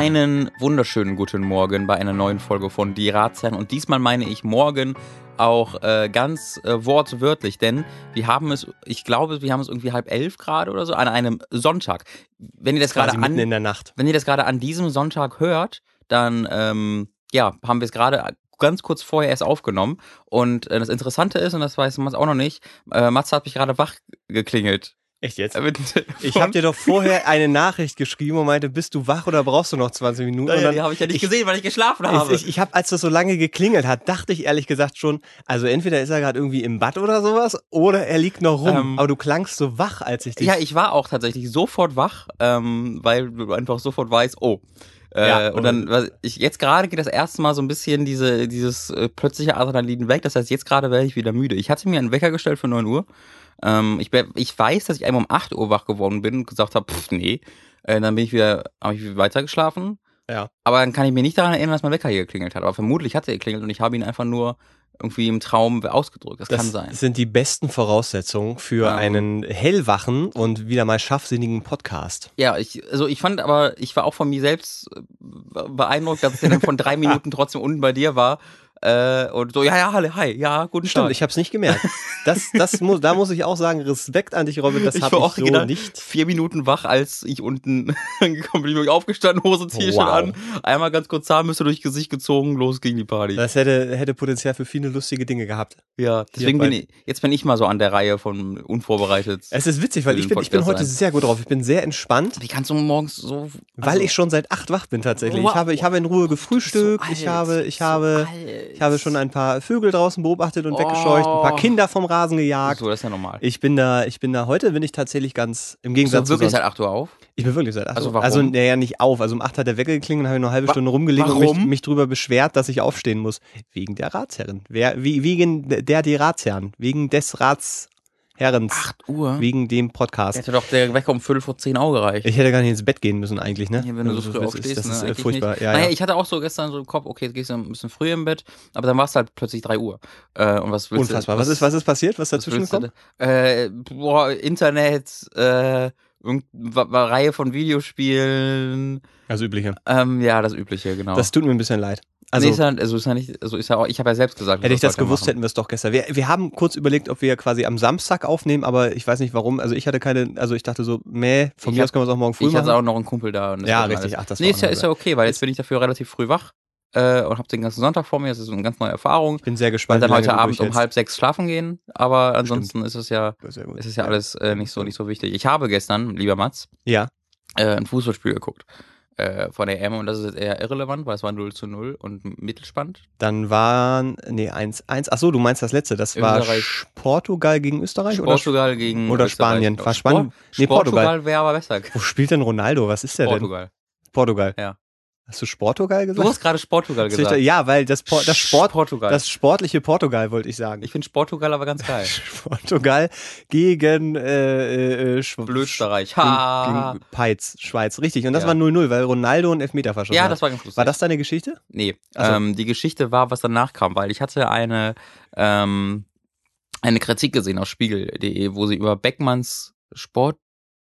Einen wunderschönen guten Morgen bei einer neuen Folge von Die Ratsherren. Und diesmal meine ich morgen auch äh, ganz äh, wortwörtlich, denn wir haben es, ich glaube, wir haben es irgendwie halb elf gerade oder so, an einem Sonntag. Wenn ihr das gerade an, in der Nacht. wenn ihr das gerade an diesem Sonntag hört, dann ähm, ja, haben wir es gerade ganz kurz vorher erst aufgenommen. Und äh, das Interessante ist, und das weiß Mats auch noch nicht, äh, Mats hat mich gerade wach geklingelt. Echt jetzt? Ich habe dir doch vorher eine Nachricht geschrieben und meinte, bist du wach oder brauchst du noch 20 Minuten? Naja, dann, die habe ich ja nicht ich- gesehen, weil ich geschlafen habe. Ich, ich, ich habe, als das so lange geklingelt hat, dachte ich ehrlich gesagt schon, also entweder ist er gerade irgendwie im Bad oder sowas oder er liegt noch rum. Ähm, Aber du klangst so wach, als ich dich. Ja, ich war auch tatsächlich sofort wach, ähm, weil du einfach sofort weißt, oh. Äh, Ja, und dann, was ich, jetzt gerade geht das erste Mal so ein bisschen diese, dieses äh, plötzliche Adrenalin weg. Das heißt, jetzt gerade wäre ich wieder müde. Ich hatte mir einen Wecker gestellt für 9 Uhr. Ähm, ich, ich weiß, dass ich einmal um 8 Uhr wach geworden bin und gesagt habe, pff, nee. Äh, dann bin ich wieder, habe ich wieder weitergeschlafen. Ja. Aber dann kann ich mir nicht daran erinnern, dass mein Wecker hier geklingelt hat. Aber vermutlich hat er geklingelt und ich habe ihn einfach nur irgendwie im Traum ausgedrückt. Das, das kann sein. sind die besten Voraussetzungen für Ja. einen hellwachen und wieder mal scharfsinnigen Podcast. Ja, ich, also ich fand aber, ich war auch von mir selbst äh, beeindruckt, dass ja dann von drei Minuten trotzdem unten bei dir war. Äh, und so, ja, ja, hi, hi, ja, guten Stimmt, Tag. ich habe es nicht gemerkt. Das, das muss, da muss ich auch sagen, Respekt an dich, Robin, das Ich habe ich auch so gedacht, nicht. vier Minuten wach, als ich unten angekommen bin. Ich bin aufgestanden, Hose, T-Shirt Wow. an, einmal ganz kurz Zahnbürste durchs Gesicht gezogen, los ging die Party. Das hätte, hätte Potenzial für viele lustige Dinge gehabt. ja, deswegen bin ich, jetzt bin ich mal so an der Reihe von unvorbereitet. Es ist witzig, weil ich bin, ich bin heute sein. sehr gut drauf. Ich bin sehr entspannt, Wie kannst du morgens so... weil also- ich schon seit acht wach bin tatsächlich. Wow. Ich habe, ich habe in Ruhe gefrühstückt, so ich habe, ich so habe, alt. Ich habe schon ein paar Vögel draußen beobachtet und weggescheucht, ein paar Oh. Kinder vom Rasen gejagt. So, das ist ja normal. Ich bin da, ich bin da, heute bin ich tatsächlich ganz, im Gegensatz du wirklich zu seit 8 Uhr auf? ich bin wirklich seit acht Also Uhr. warum? Also, naja, nicht auf. Also um acht hat der Wecker geklingelt und habe ich noch eine halbe Wa- Stunde rumgelegen und mich, warum? mich drüber beschwert, dass ich aufstehen muss. Wegen der Ratsherren. Wer, wie, wegen der, die Ratsherren. Wegen des Ratsherrens. 8 Uhr? Wegen dem Podcast. Hätte doch der Wecker um Viertel vor zehn Uhr gereicht. Ich hätte gar nicht ins Bett gehen müssen eigentlich, ne? Ja, wenn du so Das früh ist- aufstehst, Das ne, ist äh, eigentlich furchtbar. Nicht. Ja, naja, ja. ich hatte auch so gestern so im Kopf, okay, jetzt gehst du ein bisschen früher im Bett, aber dann war es halt plötzlich 3 Uhr. Äh, und was willst Unfassbar. du? Was ist, was ist passiert? Was was dazwischen du gekommen? da? Äh, boah, Internet, äh, irgendeine Reihe von Videospielen. Das Übliche. Ähm, ja, das Übliche, genau. Das tut mir ein bisschen leid. Also, nee, ist ja, also ist ja nicht, also ist ja auch, ich habe ja selbst gesagt, hätte ich das gewusst, weitermachen. hätten wir es doch gestern. Wir, wir haben kurz überlegt, ob wir quasi am Samstag aufnehmen, aber ich weiß nicht warum. Also ich hatte keine, also ich dachte so, meh, von Ich mir hab- aus können wir es auch morgen früh Ich hatte machen. auch noch einen Kumpel da. Ja, richtig. Ach, das nee, ist ja, ist ja okay, weil jetzt bin ich dafür relativ früh wach äh, und habe den ganzen Sonntag vor mir. Das ist eine ganz neue Erfahrung. Ich bin sehr gespannt. dann heute Abend um halb sechs schlafen gehen, aber ansonsten ist es ja, ist es ja alles äh, nicht so nicht so wichtig. Ich habe gestern, lieber Mats, Ja. äh, ein Fußballspiel geguckt äh, von der EM und das ist jetzt eher irrelevant, weil es war 0 zu 0 und Mittelspannend. Dann waren, nee, 1, 1. Ach so, du meinst das letzte. Das war. Sch- Portugal gegen Österreich? Oder, Portugal gegen oder Österreich. Spanien. War Spanien? Sport, Nee, Portugal. Portugal wäre aber besser. wo spielt denn Ronaldo? Was ist der denn? Portugal. Portugal. Ja. Hast du Sportugal Du gesagt? hast gerade Portugal Hast du- gesagt. Ja, weil das, Por das Sport, Portugal. das sportliche Portugal wollte ich sagen. ich finde Portugal aber ganz geil. Portugal gegen äh, äh, Blödsterreich. Gegen, Ha. gegen Peitz, Schweiz. Richtig. Und das Ja. war 0-0, weil Ronaldo einen Elfmeter verschossen Ja, hat. das war ganz lustig. war das deine Geschichte? Nee, Ach so. ähm, die Geschichte war, was danach kam, weil ich hatte eine, ähm, eine Kritik gesehen auf spiegel.de, wo sie über Beckmanns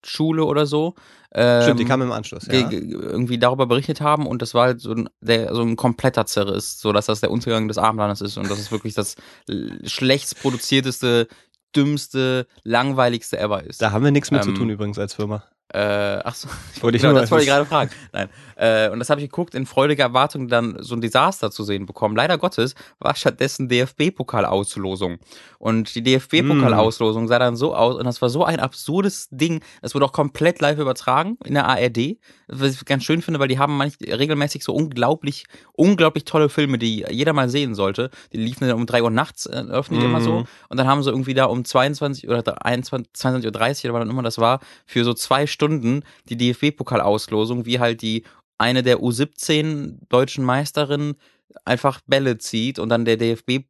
Sportschule oder so ähm, Stimmt, die kam im Anschluss. Ja. ge- ge- irgendwie darüber berichtet haben und das war halt so ein, der, so ein kompletter Zerriss, so dass das der Untergang des Abendlandes ist und das ist wirklich das schlechtst produzierteste, dümmste, langweiligste ever ist. Da haben wir nichts mit zu Ähm, tun übrigens als Firma. Äh, ach so, ich Wollte genau, das wollte ich gerade fragen. Nein. Äh, und das habe ich geguckt, in freudiger Erwartung dann so ein Desaster zu sehen bekommen. Leider Gottes war stattdessen DFB-Pokal-Auslosung. Und die DFB-Pokal-Auslosung sah dann so aus, und das war so ein absurdes Ding. Das wurde auch komplett live übertragen in der ARD. Was ich ganz schön finde, weil die haben manch, regelmäßig so unglaublich, unglaublich tolle Filme, die jeder mal sehen sollte. Die liefen dann um drei Uhr nachts, äh, öffnen die immer so. Mhm. Und dann haben sie irgendwie da um 22 oder 21, 22.30 Uhr oder wann immer das war, für so zwei Stunden die DFB-Pokal-Auslosung, wie halt die eine der U17 deutschen Meisterinnen einfach Bälle zieht und dann der DFB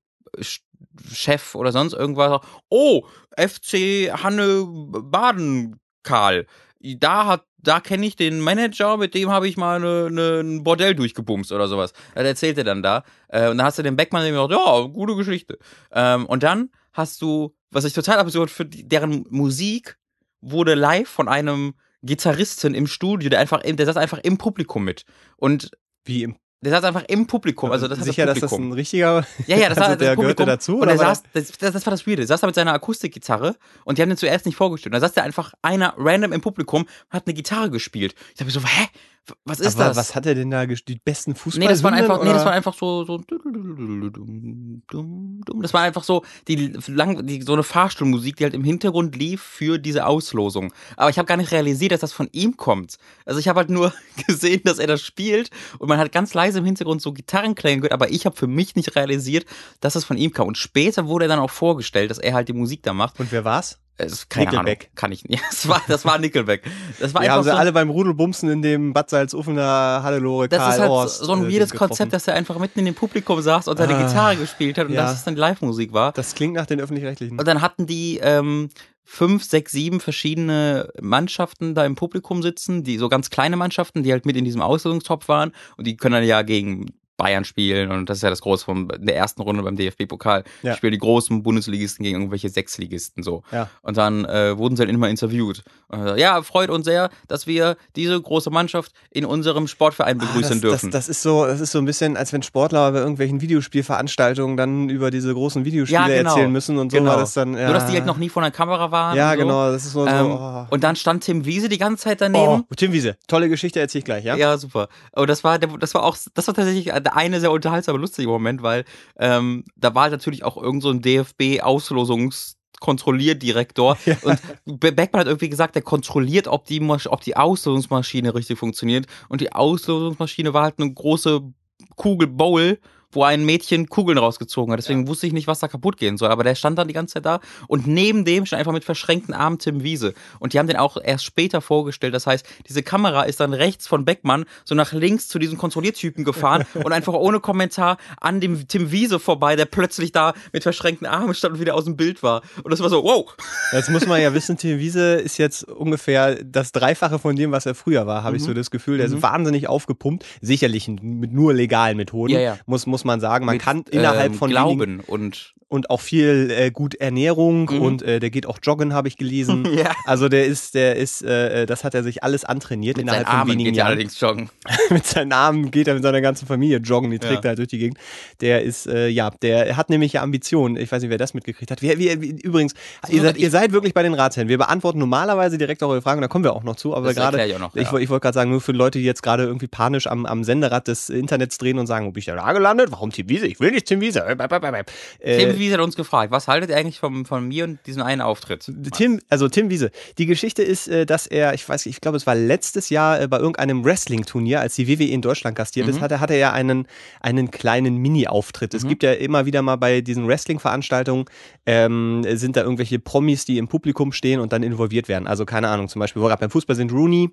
Chef oder sonst irgendwas sagt, oh, FC Hanne Baden Karl, da hat da kenne ich den Manager, mit dem habe ich mal eine, eine, ein Bordell durchgebumst oder sowas. Das erzählt er dann da. Äh, und dann hast du den Beckmann, mir sagt, ja, gute Geschichte. Ähm, und dann hast du, was ich total absurd finde, deren Musik wurde live von einem Gitarristen im Studio, der einfach, der saß einfach im Publikum mit. Und Wie im der saß einfach im Publikum. Also das Sicher, das dass das ein richtiger. Ja, ja, das also war der das gehörte dazu. Und er saß, das, das, das war das Weirde. Er saß da mit seiner Akustikgitarre und die haben den zuerst nicht vorgestellt. Da saß der einfach einer random im Publikum, hat eine Gitarre gespielt. Ich dachte mir so, hä? Was ist aber das? was hat er denn da die besten Fußball? Nee, das waren einfach, nee, das oder? war einfach so, so. Das war einfach so, die, lang, die, so eine Fahrstuhlmusik, die halt im Hintergrund lief für diese Auslosung. Aber ich habe gar nicht realisiert, dass das von ihm kommt. Also ich habe halt nur gesehen, dass er das spielt und man hat ganz leise im Hintergrund so Gitarrenklänge gehört, aber ich habe für mich nicht realisiert, dass es von ihm kam. Und später wurde er dann auch vorgestellt, dass er halt die Musik da macht. Und wer war's? Es, keine Nickelback. Ahnung, kann ich nicht. Ja, das war, das war Nickelback. Das war Die haben sie so, alle beim Rudelbumsen in dem Bad Salzufener Hannelore Das Karl ist halt Horst, so ein äh, weirdes. Konzept, dass er einfach mitten in dem Publikum saß und seine Ah, Gitarre gespielt hat und ja. dass es dann Live-Musik war. Das klingt nach den öffentlich-rechtlichen. Und dann hatten die ähm, fünf, sechs, sieben verschiedene Mannschaften da im Publikum sitzen, die so ganz kleine Mannschaften, die halt mit in diesem Auslosungstopf waren und die können dann ja gegen Bayern spielen und das ist ja das Große von der ersten Runde beim DFB-Pokal. Ja. Die spielen die großen Bundesligisten gegen irgendwelche Sechsligisten so. Ja. Und dann äh, wurden sie halt immer interviewt. Und, äh, ja, freut uns sehr, dass wir diese große Mannschaft in unserem Sportverein Ah, begrüßen das, dürfen. Das, das, ist so, das ist so ein bisschen, als wenn Sportler bei irgendwelchen Videospielveranstaltungen dann über diese großen Videospiele Ja, genau. erzählen müssen und so Genau. war das dann. Ja. Nur, dass die halt noch nie vor einer Kamera waren. Ja, so. genau, das ist so. Ähm, so oh. Und dann stand Tim Wiese die ganze Zeit daneben. Oh, Tim Wiese, tolle Geschichte erzähle ich gleich, ja? Ja, super. Und das war, das war auch, das war tatsächlich der eine sehr unterhaltsame, lustige Moment, weil ähm, da war natürlich auch irgend so ein DFB-Auslosungs- Kontrollierdirektor und Be- Beckmann hat irgendwie gesagt, der kontrolliert, ob die, Masch- ob die Auslosungsmaschine richtig funktioniert. Und die Auslosungsmaschine war halt eine große Kugel Bowl, wo ein Mädchen Kugeln rausgezogen hat. Deswegen wusste ich nicht, was da kaputt gehen soll. Aber der stand dann die ganze Zeit da und neben dem stand einfach mit verschränkten Armen Tim Wiese. Und die haben den auch erst später vorgestellt. Das heißt, diese Kamera ist dann rechts von Beckmann so nach links zu diesem Kontrolliertypen gefahren und einfach ohne Kommentar an dem Tim Wiese vorbei, der plötzlich da mit verschränkten Armen stand und wieder aus dem Bild war. Und das war so, wow. Jetzt muss man ja wissen, Tim Wiese ist jetzt ungefähr das Dreifache von dem, was er früher war, habe ich Mhm. so das Gefühl. Der ist wahnsinnig aufgepumpt. Sicherlich mit nur legalen Methoden, Ja, ja. Muss, muss man sagen. Man kann innerhalb ähm, von wenigen, Glauben und und auch viel äh, gut Ernährung Mhm. und äh, der geht auch joggen, habe ich gelesen. Ja. Also der ist, der ist, äh, das hat er sich alles antrainiert mit innerhalb seinen von Armen wenigen geht ja Jahren. allerdings joggen. mit seinen Armen geht er mit seiner ganzen Familie joggen, die trägt Ja. er halt durch die Gegend. Der ist, äh, ja, der hat nämlich ja Ambitionen. Ich weiß nicht, wer das mitgekriegt hat. Wer, wer, wie, übrigens, ihr seid, ihr seid wirklich bei den Ratsherren. Wir beantworten normalerweise direkt eure Fragen, da kommen wir auch noch zu. Aber gerade, ich ja. ich wollte gerade sagen, nur für Leute, die jetzt gerade irgendwie panisch am, am Senderad des Internets drehen und sagen, wo bin ich da gelandet? Warum Tim Wiese? Ich will nicht Tim Wiese. Äh, äh, Tim Wiese hat uns gefragt, was haltet ihr eigentlich vom, von mir und diesem einen Auftritt? Tim, also Tim Wiese. Die Geschichte ist, äh, dass er, ich weiß, nicht, ich glaube, es war letztes Jahr äh, bei irgendeinem Wrestling-Turnier, als die WWE in Deutschland gastiert Mhm. ist, hatte, hatte er ja einen, einen kleinen Mini-Auftritt. Es gibt ja immer wieder mal bei diesen Wrestling-Veranstaltungen ähm, sind da irgendwelche Promis, die im Publikum stehen und dann involviert werden. Also keine Ahnung, zum Beispiel, wo gerade beim Fußball sind, Rooney.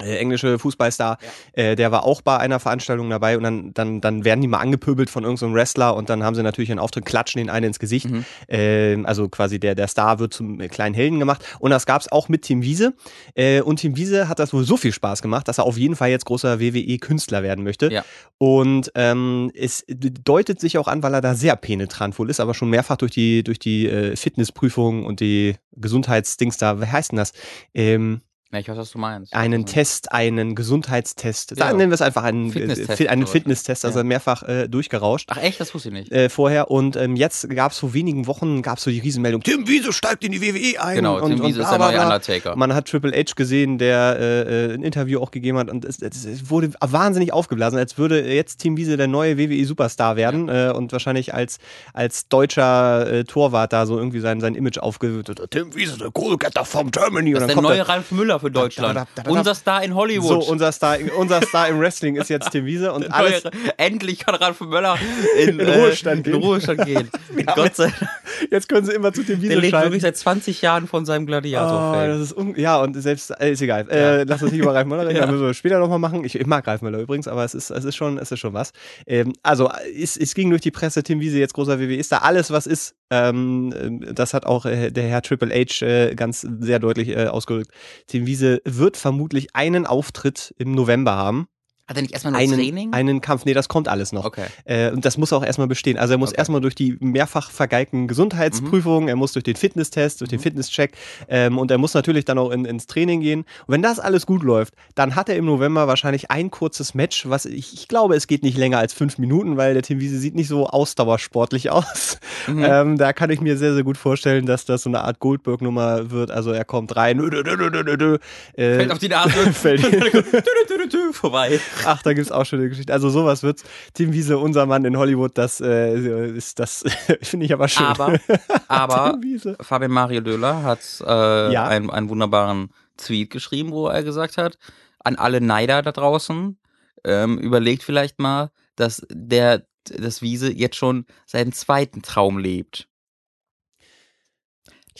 Äh, englische Fußballstar, äh, der war auch bei einer Veranstaltung dabei und dann, dann, dann werden die mal angepöbelt von irgendeinem so Wrestler und dann haben sie natürlich einen Auftritt, klatschen den einen ins Gesicht. Mhm. Ähm, also quasi der, der Star wird zum äh, kleinen Helden gemacht. Und das gab es auch mit Tim Wiese. Äh, und Tim Wiese hat das wohl so viel Spaß gemacht, dass er auf jeden Fall jetzt großer WWE-Künstler werden möchte. Ja. Und ähm, es deutet sich auch an, weil er da sehr penetrant wohl ist, aber schon mehrfach durch die, durch die äh, Fitnessprüfung und die Gesundheitsdings da, wie heißt denn das? Ähm, Ja, ich weiß, was du meinst. einen Also, Test, einen Gesundheitstest. Ja. Nennen wir es einfach einen Fitnesstest Fitnesstest, einen oder so. Fitnesstest, also Ja. mehrfach äh, durchgerauscht Ach echt, das wusste ich nicht. äh, vorher. Und ähm, jetzt gab es vor wenigen Wochen gab's so die Riesenmeldung, Tim Wiese steigt in die WWE ein. Genau, und, Tim und Wiese ist bla, der bla, neue. Undertaker. Man hat Triple H gesehen, der äh, äh, ein Interview auch gegeben hat und es, es, wurde wahnsinnig aufgeblasen, als würde jetzt Tim Wiese der neue WWE-Superstar werden äh, und wahrscheinlich als, als deutscher äh, Torwart da so irgendwie sein, sein Image aufgewühlt. Tim Wiese, der Goalgetter from Germany. Das und ist dann der kommt neue Ralf Müller für Deutschland. da, da, da, da. Unser Star in Hollywood. so, unser Star, unser Star im Wrestling ist jetzt Tim Wiese und alles. Endlich kann Ralf Müller in, In äh, Ruhestand in gehen. Ruhestand gehen. Gott sei Dank. Jetzt können sie immer zu Tim Der Wiese lebt schalten. wirklich seit 20 Jahren von seinem Oh, ist un ja, und selbst, äh, ist egal. Äh, lass uns nicht über Ralf Möller reden, Ja. das müssen wir später nochmal machen. Ich, ich mag Ralf Möller übrigens, aber es ist, es ist, schon, es ist schon was. Ähm, also, es, es ging durch die Presse, Tim Wiese, jetzt großer WWE, ist da alles, was ist. Ähm, ähm, das hat auch äh, der Herr Triple H äh, ganz sehr deutlich äh, ausgedrückt. Tim Wiese wird vermutlich einen Auftritt im November haben. Hat er nicht erstmal einen, Training? einen Kampf. Nee, das kommt alles noch. okay. Äh, und das muss auch erstmal bestehen. Also er muss Okay. erstmal durch die mehrfach vergeigten Gesundheitsprüfungen, er muss durch den Fitnesstest, durch den Mhm. Fitnesscheck ähm, und er muss natürlich dann auch in, ins Training gehen. Und wenn das alles gut läuft, dann hat er im November wahrscheinlich ein kurzes Match, was ich, ich glaube, es geht nicht länger als fünf Minuten, weil der Tim Wiese sieht nicht so ausdauersportlich aus. Mhm. Ähm, da kann ich mir sehr, sehr gut vorstellen, dass das so eine Art Goldberg-Nummer wird. Also er kommt rein, äh, Fällt auf die Nase. fällt- Vorbei. Ach, da gibt's auch schöne Geschichten. Also sowas wird's. Tim Wiese, unser Mann in Hollywood, das äh, ist das finde ich aber schön. Aber, aber. Fabian Mario Döhler hat äh, Ja. einen, einen wunderbaren Tweet geschrieben, wo er gesagt hat, an alle Neider da draußen, ähm, überlegt vielleicht mal, dass der das Wiese jetzt schon seinen zweiten Traum lebt.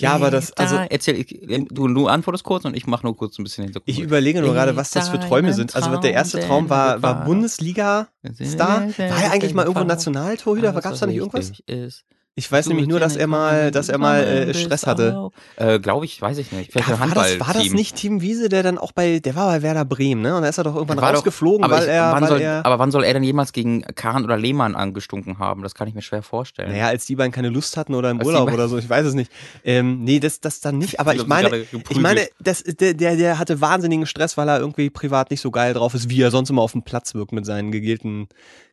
Ja, aber das, also Erzähl, ich, du, du antwortest kurz und ich mache nur kurz ein bisschen Hintergrund. ich überlege nur gerade, was das für Träume sind. Also der erste Traum war, war Bundesliga. Star? War er eigentlich mal irgendwo Nationaltorhüter? Gab's da nicht irgendwas? Ist. Ich weiß nämlich nur, dass er mal, dass er mal äh, Stress hatte. Äh, Glaube ich, weiß ich nicht. Vielleicht Ja, war, das, war das nicht Tim Wiese, der dann auch bei, der war bei Werder Bremen, ne? Und da ist er doch irgendwann War doch- rausgeflogen, aber, weil ich, er, wann weil soll, er. aber wann soll er denn jemals gegen Kahn oder Lehmann angestunken haben? Das kann ich mir schwer vorstellen. Naja, als die beiden keine Lust hatten oder im Als Urlaub oder so, ich weiß es nicht. Ähm, nee, das, das dann nicht. Aber ich meine, ich meine, das, der, der, der hatte wahnsinnigen Stress, weil er irgendwie privat nicht so geil drauf ist, wie er sonst immer auf dem Platz wirkt mit seinen gegelten,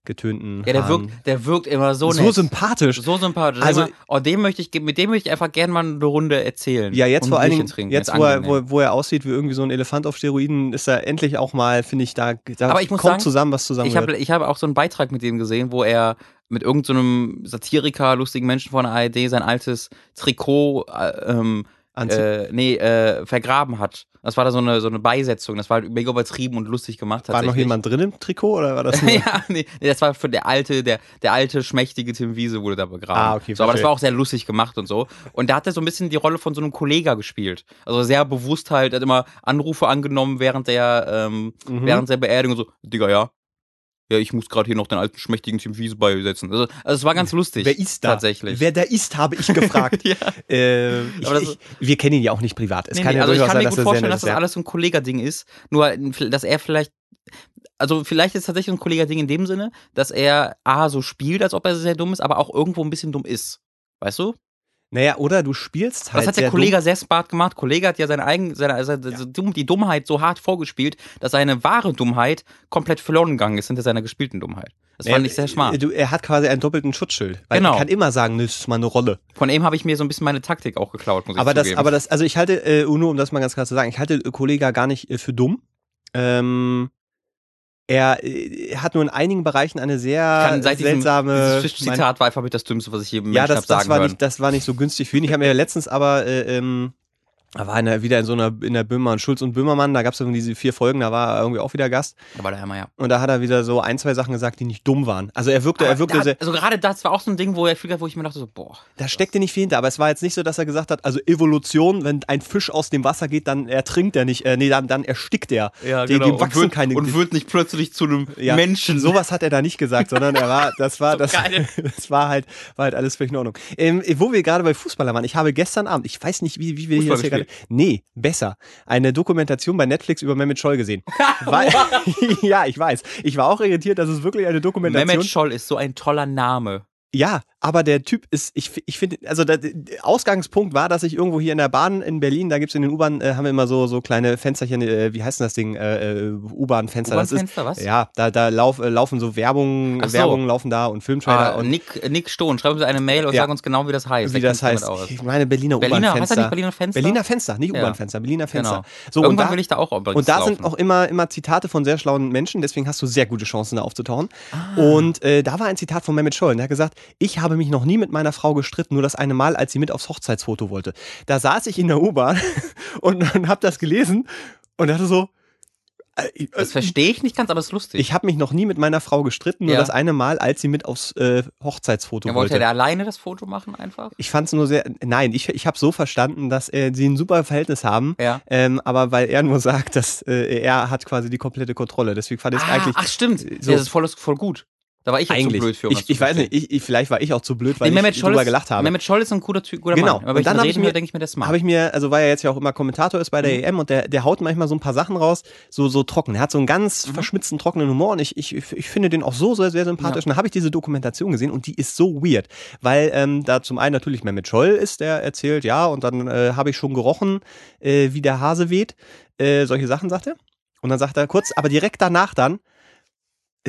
getönten ja, der Haaren. wirkt, der wirkt immer so, so nett. sympathisch. So sympathisch. Also- Also, oh, dem möchte ich, mit dem möchte ich einfach gerne mal eine Runde erzählen. Ja, jetzt vor allen Dingen, jetzt wo er, wo, wo er aussieht wie irgendwie so ein Elefant auf Steroiden, ist er endlich auch mal, finde ich, da, da Aber ich kommt sagen, zusammen, was zusammen Ich habe hab auch so einen Beitrag mit dem gesehen, wo er mit irgendeinem Satiriker, lustigen Menschen von der ARD sein altes Trikot äh, ähm, äh, nee, äh, vergraben hat. Das war da so eine, so eine Beisetzung. Das war halt mega übertrieben und lustig gemacht. War noch jemand drin im Trikot oder war das ja, nee, nee, das war für der alte, der, der alte, schmächtige Tim Wiese wurde da begraben. Ah, okay, so, aber das war auch sehr lustig gemacht und so. Und da hat er so ein bisschen die Rolle von so einem Kollega gespielt. Also sehr bewusst halt, er hat immer Anrufe angenommen während der, ähm, Mhm. während der Beerdigung so, Digga, ja. Ja, ich muss gerade hier noch den alten schmächtigen Tim Wiese beisetzen. Also, also es war ganz lustig. Wer ist da? Tatsächlich. Wer der ist, habe ich gefragt. ja. äh, ich, ich, wir kennen ihn ja auch nicht privat. Es Nee, kann nee, ja also ich kann sein, mir gut vorstellen, dass das alles so ein Kollegading ist. Nur, dass er vielleicht, also vielleicht ist es tatsächlich ein Kollegading in dem Sinne, dass er A, so spielt, als ob er sehr dumm ist, aber auch irgendwo ein bisschen dumm ist. Weißt du? Naja, oder du spielst halt Das hat der Kollege sehr smart gemacht. Kollege hat ja seine eigene, seine, seine, Dumm- die Dummheit so hart vorgespielt, dass seine wahre Dummheit komplett verloren gegangen ist hinter seiner gespielten Dummheit. Das dumm. fand ich sehr smart. Äh, Du, er hat quasi einen doppelten Schutzschild. Weil Genau. er kann immer sagen, das ist mal eine Rolle. Von ihm habe ich mir so ein bisschen meine Taktik auch geklaut, muss ich Aber das, zugeben. aber das, also ich halte, äh, nur um das mal ganz klar zu sagen, ich halte Kollega gar nicht äh, für dumm. Ähm, er äh, hat nur in einigen Bereichen eine sehr kann seit diesem, seltsame. dieses Fisch-Zitat war einfach mit das Dümmste, was ich je ja, Menschen das, hab das, sagen war hören. nicht, das war nicht so günstig für ihn. Ich habe mir ja letztens aber, äh, ähm, da war er wieder in so einer, in der Böhmer und Schulz und Böhmermann, da gab es irgendwie diese vier Folgen, da war er irgendwie auch wieder Gast. aber da immer ja. Und da hat er wieder so ein, zwei Sachen gesagt, die nicht dumm waren. Also er wirkte, er wirkte Aber sehr, da, also gerade das war auch so ein Ding, wo er wo ich mir dachte so, boah. da steckte nicht viel hinter, aber es war jetzt nicht so, dass er gesagt hat, also Evolution, wenn ein Fisch aus dem Wasser geht, dann ertrinkt er nicht, äh, nee, dann, dann erstickt er. Ja, Dem- dem wachsen und wird, keine- und wird nicht plötzlich zu einem Ja, Menschen. Sowas hat er da nicht gesagt, sondern er war, das war, So das, geil. das war halt, war halt alles völlig in Ordnung. Ähm, wo wir gerade bei Fußballer waren, ich habe gestern Abend, ich weiß nicht, wie, wie wir hier Fußball hier gespielt? nee, besser, eine Dokumentation bei Netflix über Mehmet Scholl gesehen. Weil, ja, ich weiß. Ich war auch irritiert, dass es wirklich eine Dokumentation Mehmet Scholl ist so ein toller Name. Ja, aber der Typ ist, ich, ich finde, also der, der Ausgangspunkt war, dass ich irgendwo hier in der Bahn in Berlin, da gibt's in den U-Bahn, äh, haben wir immer so, so kleine Fensterchen, äh, wie heißt denn das Ding? Äh, äh, U-Bahn-Fenster. Das ist, U-Bahn-Fenster, was? Ja, da, da lauf, äh, laufen so Werbung, Ach so. Werbungen laufen da und Filmtrailer Ah, und Nick, Nick Stohn, schreib uns eine Mail und Ja. sag uns genau, wie das heißt. wie Der das heißt. Ich meine Berliner, Berliner, heißt das nicht U-Bahn-Fenster. Berliner Fenster? Berliner Fenster, nicht Ja. U-Bahn-Fenster, Berliner Fenster. Genau. So, und Irgendwann da, will ich da auch übrigens und da laufen. sind auch immer, immer Zitate von sehr schlauen Menschen, deswegen hast du sehr gute Chancen, da aufzutauchen. Ah. Und äh, da war ein Zitat von Mehmet Scholl. Der hat gesagt, ich habe mich noch nie mit meiner Frau gestritten, nur das eine Mal, als sie mit aufs Hochzeitsfoto wollte. Da saß ich in der U-Bahn und, und habe das gelesen und dachte so, äh, Das verstehe ich nicht ganz, aber es ist lustig. ich habe mich noch nie mit meiner Frau gestritten, nur Ja. das eine Mal, als sie mit aufs äh, Hochzeitsfoto ja, wollte wollte. der alleine das Foto machen einfach? Ich fand es nur sehr, nein, ich, ich habe so verstanden, dass äh, sie ein super Verhältnis haben, Ja. ähm, aber weil er nur sagt, dass äh, er hat quasi die komplette Kontrolle. Deswegen fand ich es Ah, eigentlich ach stimmt. so- das ist voll, voll gut. Da war ich jetzt Eigentlich. zu blöd für. um das ich, ich weiß nicht, ich, ich, vielleicht war ich auch zu blöd, weil Nee, Mehmet ich Scholl drüber ist, gelacht habe. Mehmet Scholl ist ein guter Typ, guter Genau. Mann. Aber Und ich dann das ich mir- höre, denke ich mir, ist smart. Habe ich mir, also weil er jetzt ja auch immer Kommentator ist bei der Mhm. EM und der, der haut manchmal so ein paar Sachen raus, so, so trocken. Er hat so einen ganz Mhm. verschmitzten, trockenen Humor und ich, ich, ich finde den auch so sehr, sehr sympathisch. Und dann habe ich diese Dokumentation gesehen und die ist so weird, weil ähm, da zum einen natürlich Mehmet Scholl ist, der erzählt, ja, und dann äh, habe ich schon gerochen, äh, wie der Hase weht. Äh, solche Sachen sagt er. Und dann sagt er kurz, aber direkt danach dann,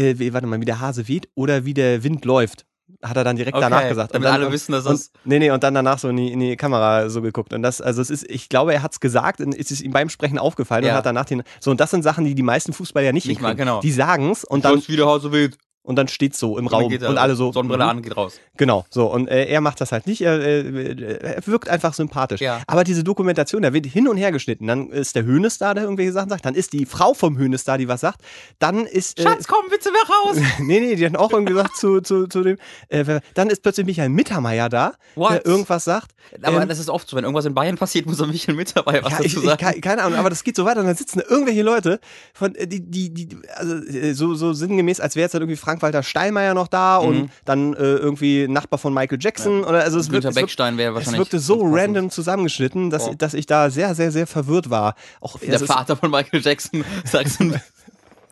äh, wie, warte mal, wie der Hase weht oder wie der Wind läuft. Hat er dann direkt Okay, danach gesagt. damit und dann, alle wissen, dass das- Nee, nee, und dann danach so in die, in die Kamera so geguckt. Und das, also es ist, ich glaube, er hat es gesagt und es ist ihm beim Sprechen aufgefallen Ja. und hat danach den. So, und das sind Sachen, die die meisten Fußballer ja nicht, Nicht mal, genau. Die sagen's und dann, wie der Hase weht. Und dann steht's so im Und Raum er, und alle so. Sonnenbrille mhm. an, geht raus. Genau, so. Und äh, er macht das halt nicht. Er, äh, er wirkt einfach sympathisch. Ja. Aber diese Dokumentation, da wird hin und her geschnitten. Dann ist der Hönes da, der irgendwelche Sachen sagt. Dann ist die Frau vom Hönes da, die was sagt. Dann ist. Äh, Schatz, komm bitte mehr raus. nee, nee, die hat auch irgendwie gesagt zu, zu, zu dem. Äh, dann ist plötzlich Michael Mittermeier da, What? der irgendwas sagt. Aber Ähm, das ist oft so, wenn irgendwas in Bayern passiert, muss er Michael mit dabei was ja, ich, dazu ich, sagen. ke- keine Ahnung, aber das geht so weiter und dann sitzen da irgendwelche Leute, von, äh, die, die, die, also äh, so, so sinngemäß, als wäre jetzt dann irgendwie Frank-Walter Steinmeier noch da Mhm. und dann äh, irgendwie Nachbar von Michael Jackson oder also es wirkt, es wirkt, Beckstein wäre es wirkte so random zusammengeschnitten, dass, Ja. dass ich da sehr, sehr, sehr verwirrt war. Auch Der Vater von Michael Jackson ich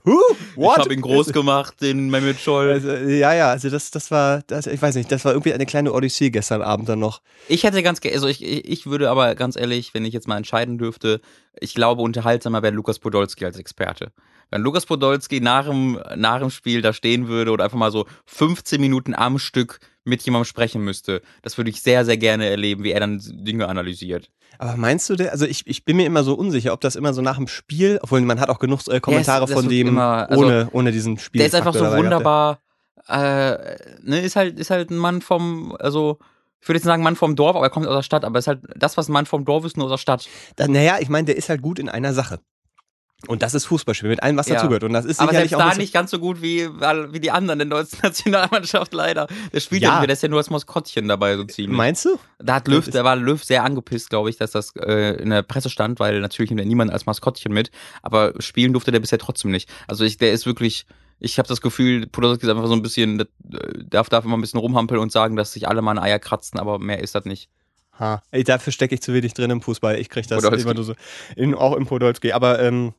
Huh? What? habe ihn groß gemacht, den Mehmet Scholl. Also, ja, ja, also das, das war, das, ich weiß nicht, das war irgendwie eine kleine Odyssee gestern Abend dann noch. Ich hätte ganz, also ich, ich ich würde aber ganz ehrlich, wenn ich jetzt mal entscheiden dürfte, ich glaube, unterhaltsamer wäre Lukas Podolski als Experte. Wenn Lukas Podolski nach dem, nach dem Spiel da stehen würde oder einfach mal so 15 Minuten am Stück mit jemandem sprechen müsste, das würde ich sehr, sehr gerne erleben, wie er dann Dinge analysiert. Aber meinst du, der, also ich, ich bin mir immer so unsicher, ob das immer so nach dem Spiel, obwohl man hat auch genug äh, Kommentare das von dem immer- also, ohne, ohne diesen Spiel. Der ist einfach so wunderbar, äh, ne, ist halt, ist halt ein Mann vom, also, ich würde jetzt sagen Mann vom Dorf, aber er kommt aus der Stadt, aber ist halt das, was ein Mann vom Dorf ist, nur aus der Stadt. Naja, ich meine, der ist halt gut in einer Sache. Und das ist Fußballspiel, mit allem, was Ja. dazugehört. Und das ist Aber sicherlich auch da nicht ganz so gut wie, wie die anderen in der deutschen Nationalmannschaft leider. Der spielt Ja. ja, der ist ja nur als Maskottchen dabei so ziemlich. Meinst du? da hat Löw, da war Löw sehr angepisst, glaube ich, dass das äh, in der Presse stand, weil natürlich nimmt er niemand als Maskottchen mit, aber spielen durfte der bisher trotzdem nicht. Also ich, der ist wirklich, ich habe das Gefühl, Podolski ist einfach so ein bisschen, äh, darf, darf immer ein bisschen rumhampeln und sagen, dass sich alle mal ein Eier kratzen, aber mehr ist das nicht. Ha. Ey, dafür stecke ich zu wenig drin im Fußball. Ich krieg das Podolski. immer nur so. In, auch im Podolski. Aber ähm,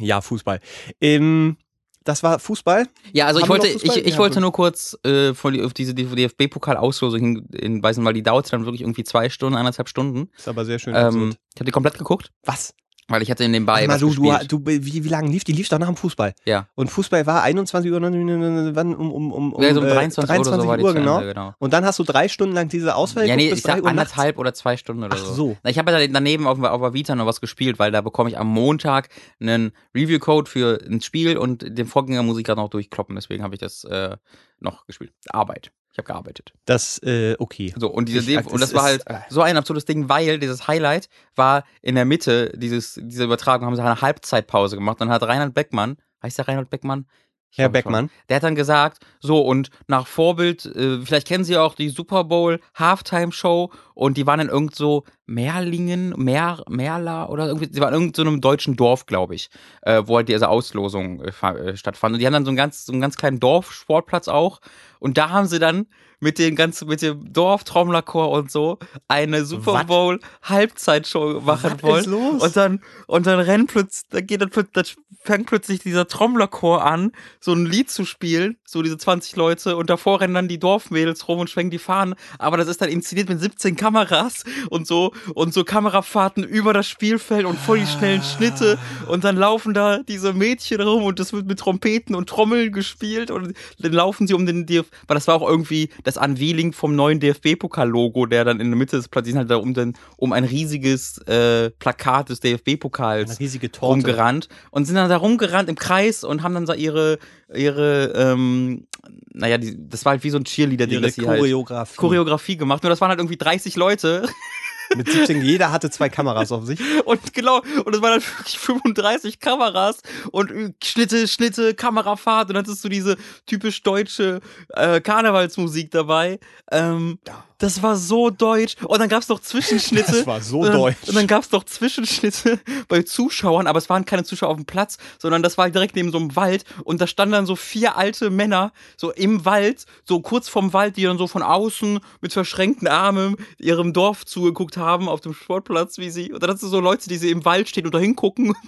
ja, Fußball. Ähm, das war Fußball. Ja, also Haben ich wollte, ich, ich Ja, wollte nur kurz äh, von, die- auf diese DFB-Pokal-Auslosung hin- hinweisen, weil die dauert dann wirklich irgendwie zwei Stunden, eineinhalb Stunden. Ist aber sehr schön. Ähm, ich habe die komplett geguckt, was? Weil ich hatte in dem Bei Warte mal, was du, du, gespielt. du, wie, wie lange lief die? Lief doch nach dem Fußball. Ja. Und Fußball war 21 Uhr, wann? Um, um, um, um, ja, so um äh, 23, oder so Uhr, zu genau. Ende, genau. Und dann hast du drei Stunden lang diese Auswahl Ja, nee, ich sag Uhr nachts? anderthalb oder zwei Stunden oder Ach so. so. Ich habe ja daneben auf, auf der Vita noch was gespielt, weil da bekomme ich am Montag einen Review-Code für ein Spiel und den Vorgänger muss ich gerade noch durchkloppen, deswegen habe ich das äh, noch gespielt. Arbeit. Ich habe gearbeitet. Das, äh, okay. So, und, diese, Ich- und das es war ist- halt so ein absurdes Ding, weil dieses Highlight war in der Mitte dieses, dieser Übertragung, haben sie eine Halbzeitpause gemacht. Dann hat Reinhard Beckmann, heißt der Reinhard Beckmann? Ich Herr glaube schon. Beckmann. Der hat dann gesagt, so und nach Vorbild, äh, vielleicht kennen Sie auch die Super Bowl Halftime Show und die waren in irgend so Merlingen, Mer, Merla oder irgendwie, sie waren in irgend so einem deutschen Dorf, glaube ich, äh, wo halt diese Auslosung äh, äh, stattfand. Und die haben dann so einen ganz, so einen ganz kleinen Dorfsportplatz auch und da haben sie dann mit dem ganzen, mit dem Dorftrommlerchor und so eine Super? Bowl Halbzeitshow machen Was wollen. ist los? Und dann, und dann rennt plötzlich, da geht dann, plötzlich- dann fängt plötzlich dieser Trommlerchor an, so ein Lied zu spielen, so diese 20 Leute, und davor rennen dann die Dorfmädels rum und schwenken die Fahnen, aber das ist dann inszeniert mit 17 Kameras und so, und so Kamerafahrten über das Spielfeld und voll die schnellen Schnitte, und dann laufen da diese Mädchen rum und das wird mit Trompeten und Trommeln gespielt, und dann laufen sie um den DFB, weil das war auch irgendwie das Unveiling vom neuen DFB-Pokal-Logo, der dann in der Mitte des Platzes halt da um, den, um ein riesiges äh, Plakat des DFB-Pokals Eine riesige Torte. rumgerannt und sind dann da rumgerannt im Kreis und haben dann so ihre, ihre, ähm, naja, die, das war halt wie so ein Cheerleader-Ding, dass sie halt Choreografie. Choreografie gemacht. Nur das waren halt irgendwie 30 Leute Mit 17, jeder hatte zwei Kameras auf sich. und genau, und es waren wirklich 35 Kameras und Schnitte, Schnitte, Kamerafahrt und dann hattest du diese typisch deutsche äh, Karnevalsmusik dabei. Ähm, Das war so deutsch. Und dann gab es noch Zwischenschnitte. Das war so und dann, deutsch. Und dann gab es noch Zwischenschnitte bei Zuschauern, aber es waren keine Zuschauer auf dem Platz, sondern das war direkt neben so einem Wald. Und da standen dann so vier alte Männer so im Wald, so kurz vorm Wald, die dann so von außen mit verschränkten Armen ihrem Dorf zugeguckt haben auf dem Sportplatz, wie sie. Und dann hast du so Leute, die sie im Wald stehen und da hingucken.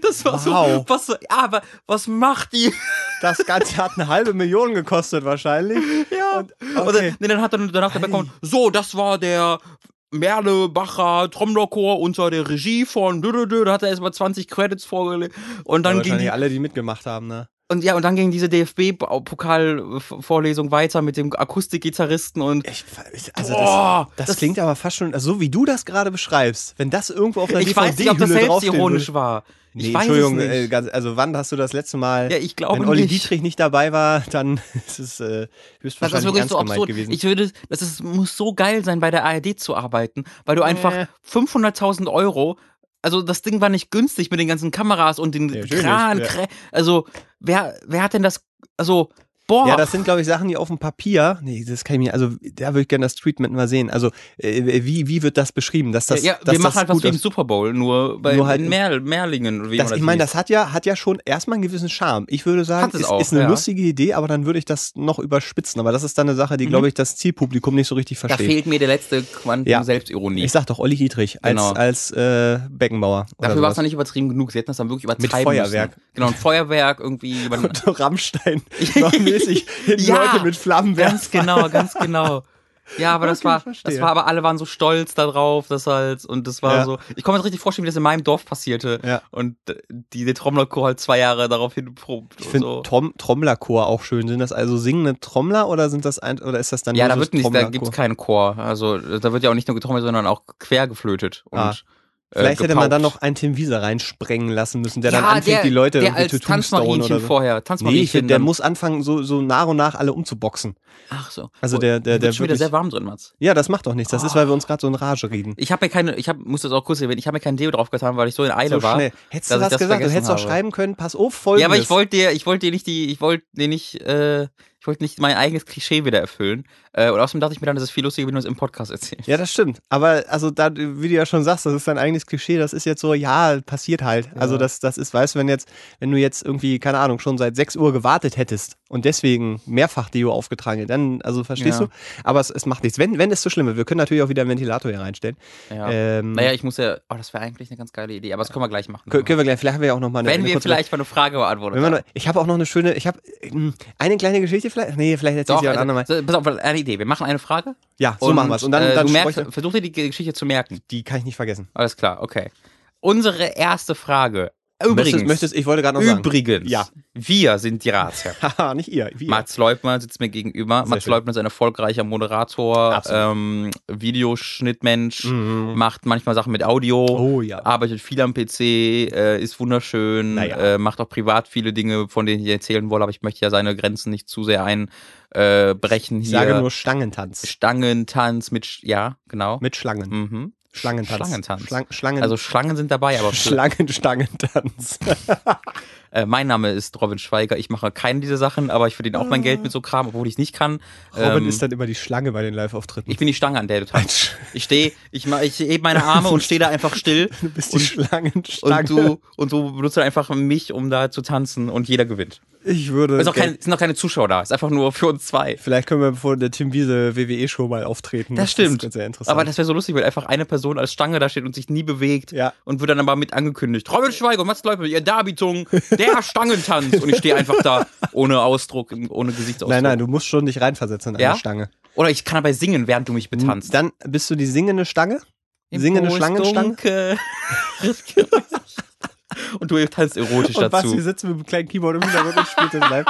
Das war so, Wow. was, so, ja, aber was macht die? Das Ganze hat eine halbe Million gekostet wahrscheinlich. Ja. Und, okay. dann, nee, dann hat er danach dabei kommen, so, das war der Merlebacher Trommlerchor unter der Regie von da hat er erstmal 20 Credits vorgelegt und dann ja, ging die, alle, die mitgemacht haben, ne? und ja und dann ging diese DFB-Pokalvorlesung weiter mit dem Akustikgitarristen und Ich, also Boah, das, das, das- klingt aber fast schon, also so wie du das gerade beschreibst, wenn das irgendwo auf einer ich weiß nicht, ob das selbstironisch war. Nee, ich weiß Entschuldigung. Äh, ganz, also wann hast du das letzte Mal, ja, ich glaube wenn Olli nicht. Dietrich nicht dabei war, dann ist es äh, Das ist höchstwahrscheinlich wirklich so absurd. gewesen. Ich würde, das ist, muss so geil sein, bei der ARD zu arbeiten, weil du einfach Äh. 500.000 Euro, also das Ding war nicht günstig mit den ganzen Kameras und den Ja, Kran, ja. Also wer, wer hat denn das, also, boah. Ja, das sind, glaube ich, Sachen, die auf dem Papier, nee, das kann ich mir, also da würde ich gerne das Treatment mal sehen. Also, äh, wie, wie wird das beschrieben? Dass das, ja, dass wir machen das halt was wie im Super Bowl, nur bei Nur halt in Mer Merlingen. Wie das, man ich meine, das hat ja, hat ja schon erstmal einen gewissen Charme. Ich würde sagen, Hat es ist, auch, ist eine ja. lustige Idee, aber dann würde ich das noch überspitzen. Aber das ist dann eine Sache, die, Mhm. glaube ich, das Zielpublikum nicht so richtig da versteht. fehlt mir der letzte Quantum Ja. Selbstironie. Ich sag doch Olli Dietrich als, Genau. als äh, Beckenbauer. Dafür war es noch nicht übertrieben genug. Sie hätten das dann wirklich übertreiben Mit Feuerwerk. Müssen. Genau, ein Feuerwerk irgendwie. Und Rammstein noch mäßig hinten Ja, Leute mit Flammenwerfer. Ganz genau, ganz genau. Ja, aber das war, das war aber alle waren so stolz darauf, das halt und das war Ja. so. Ich kann mir das richtig vorstellen, wie das in meinem Dorf passierte Ja. und die der Trommlerchor halt zwei Jahre darauf hinprobt Ich finde so. Trom Trommlerchor auch schön. Sind das also singende Trommler oder sind das ein, oder ist das dann Ja, da wird nicht, da gibt's keinen Chor. Also da wird ja auch nicht nur getrommelt, sondern auch quer geflötet und Ah. Äh, Vielleicht hätte man dann noch einen Tim Wieser reinsprengen lassen müssen, der ja, dann anfängt, der, die Leute der als Tanzmarienchen oder so. vorher, Nee, ich Tanzmarienchen. finde, der muss anfangen, so, so nach und nach alle umzuboxen. Ach so. Also Oh, der- der- der wird schon wieder sehr warm drin, Mats. Ja, das macht doch nichts. Das ist, Oh. weil wir uns gerade so in Rage reden. Ich habe mir keine, ich hab, muss das auch kurz erwähnen, ich habe mir kein Deo drauf getan, weil ich so in Eile So war. schnell. Hättest du das gesagt? Du hättest auch habe. schreiben können, pass auf, folgendes. Ja, aber ich wollte dir, ich wollte dir nicht die, ich wollte dir nicht, äh, ich wollte nicht mein eigenes Klischee wieder erfüllen. Äh, und außerdem dachte ich mir dann, das ist viel lustiger, wenn du es im Podcast erzählst. Ja, das stimmt. Aber also da, wie du ja schon sagst, das ist dein eigenes Klischee, das ist jetzt so, ja, passiert halt. Also das, das ist, weißt du, wenn jetzt, wenn du jetzt irgendwie, keine Ahnung, schon seit 6 Uhr gewartet hättest und deswegen mehrfach Deo aufgetragen hättest, dann, also verstehst Ja. du? Aber es, es macht nichts. Wenn, wenn es so schlimm wird, wir können natürlich auch wieder einen Ventilator hier reinstellen. Ja. Ähm, naja, ich muss ja, oh, das wäre eigentlich eine ganz geile Idee, aber das können wir gleich machen. können, können wir gleich, vielleicht haben wir ja auch noch mal eine, Wenn eine wir vielleicht mal eine Frage haben. noch, ich habe auch noch eine schöne, ich habe ähm, eine kleine Geschichte vielleicht, nee, vielleicht erzähl ich sie auch andermal. also, so, pass auf, eine Idee. Wir machen eine Frage. Ja, so machen wir es. Und dann, äh, dann merkst, versuch dir die Geschichte zu merken. die kann ich nicht vergessen. Alles klar, okay. Unsere erste Frage. Übrigens, Möchtest, möchtest, ich wollte gerade noch sagen. übrigens, Ja. wir sind die Ratsherren. Haha, nicht ihr. Wir. Mats Leubner sitzt mir gegenüber. Sehr Mats schön. Leubner ist ein erfolgreicher Moderator, Absolut. ähm, Videoschnittmensch, Mhm. macht manchmal Sachen mit Audio, Oh ja. arbeitet viel am PC, äh, ist wunderschön, Naja. äh, macht auch privat viele Dinge, von denen ich erzählen wollte, aber ich möchte ja seine Grenzen nicht zu sehr einbrechen. Äh, brechen Ich hier. sage nur Stangentanz. Stangentanz mit, ja, genau. Mit Schlangen. Mhm. Schlangentanz. Schlangentanz. Schlang, Schlangen, Also Schlangen sind dabei, aber Schlangen, Stangentanz. Äh, mein Name ist Robin Schweiger. Ich mache keine dieser Sachen, aber ich verdiene auch mein Geld mit so Kram, obwohl ich es nicht kann. Robin Ähm, ist dann immer die Schlange bei den Live-Auftritten. ich bin die Stange, an der du tanzt. Ich stehe, ich, ich hebe meine Arme und stehe da einfach still. Du bist die und, Schlangenstange. und du und du benutzt dann einfach mich, um da zu tanzen und jeder gewinnt. ich würde. Es sind gern- keine, Zuschauer da. Es ist einfach nur für uns zwei. Vielleicht können wir vor der Tim Wiese WWE-Show mal auftreten. Das stimmt. ist sehr interessant. Aber das wäre so lustig, wenn einfach eine Person als Stange da steht und sich nie bewegt Ja. und wird dann aber mit angekündigt. Robin Schweiger Mats Leupel, ihr Darbietung, der Stangentanz. Und ich stehe einfach da ohne Ausdruck, ohne Gesichtsausdruck. nein, nein, du musst schon dich reinversetzen in Ja? eine Stange. Oder ich kann dabei singen, während du mich betanzt. Dann bist du die singende Stange? Im Singende Po ist Schlangenstange? und du tanzt erotisch Und Basti dazu. sitzt mit einem kleinen Keyboard im Hintergrund und spielt das live.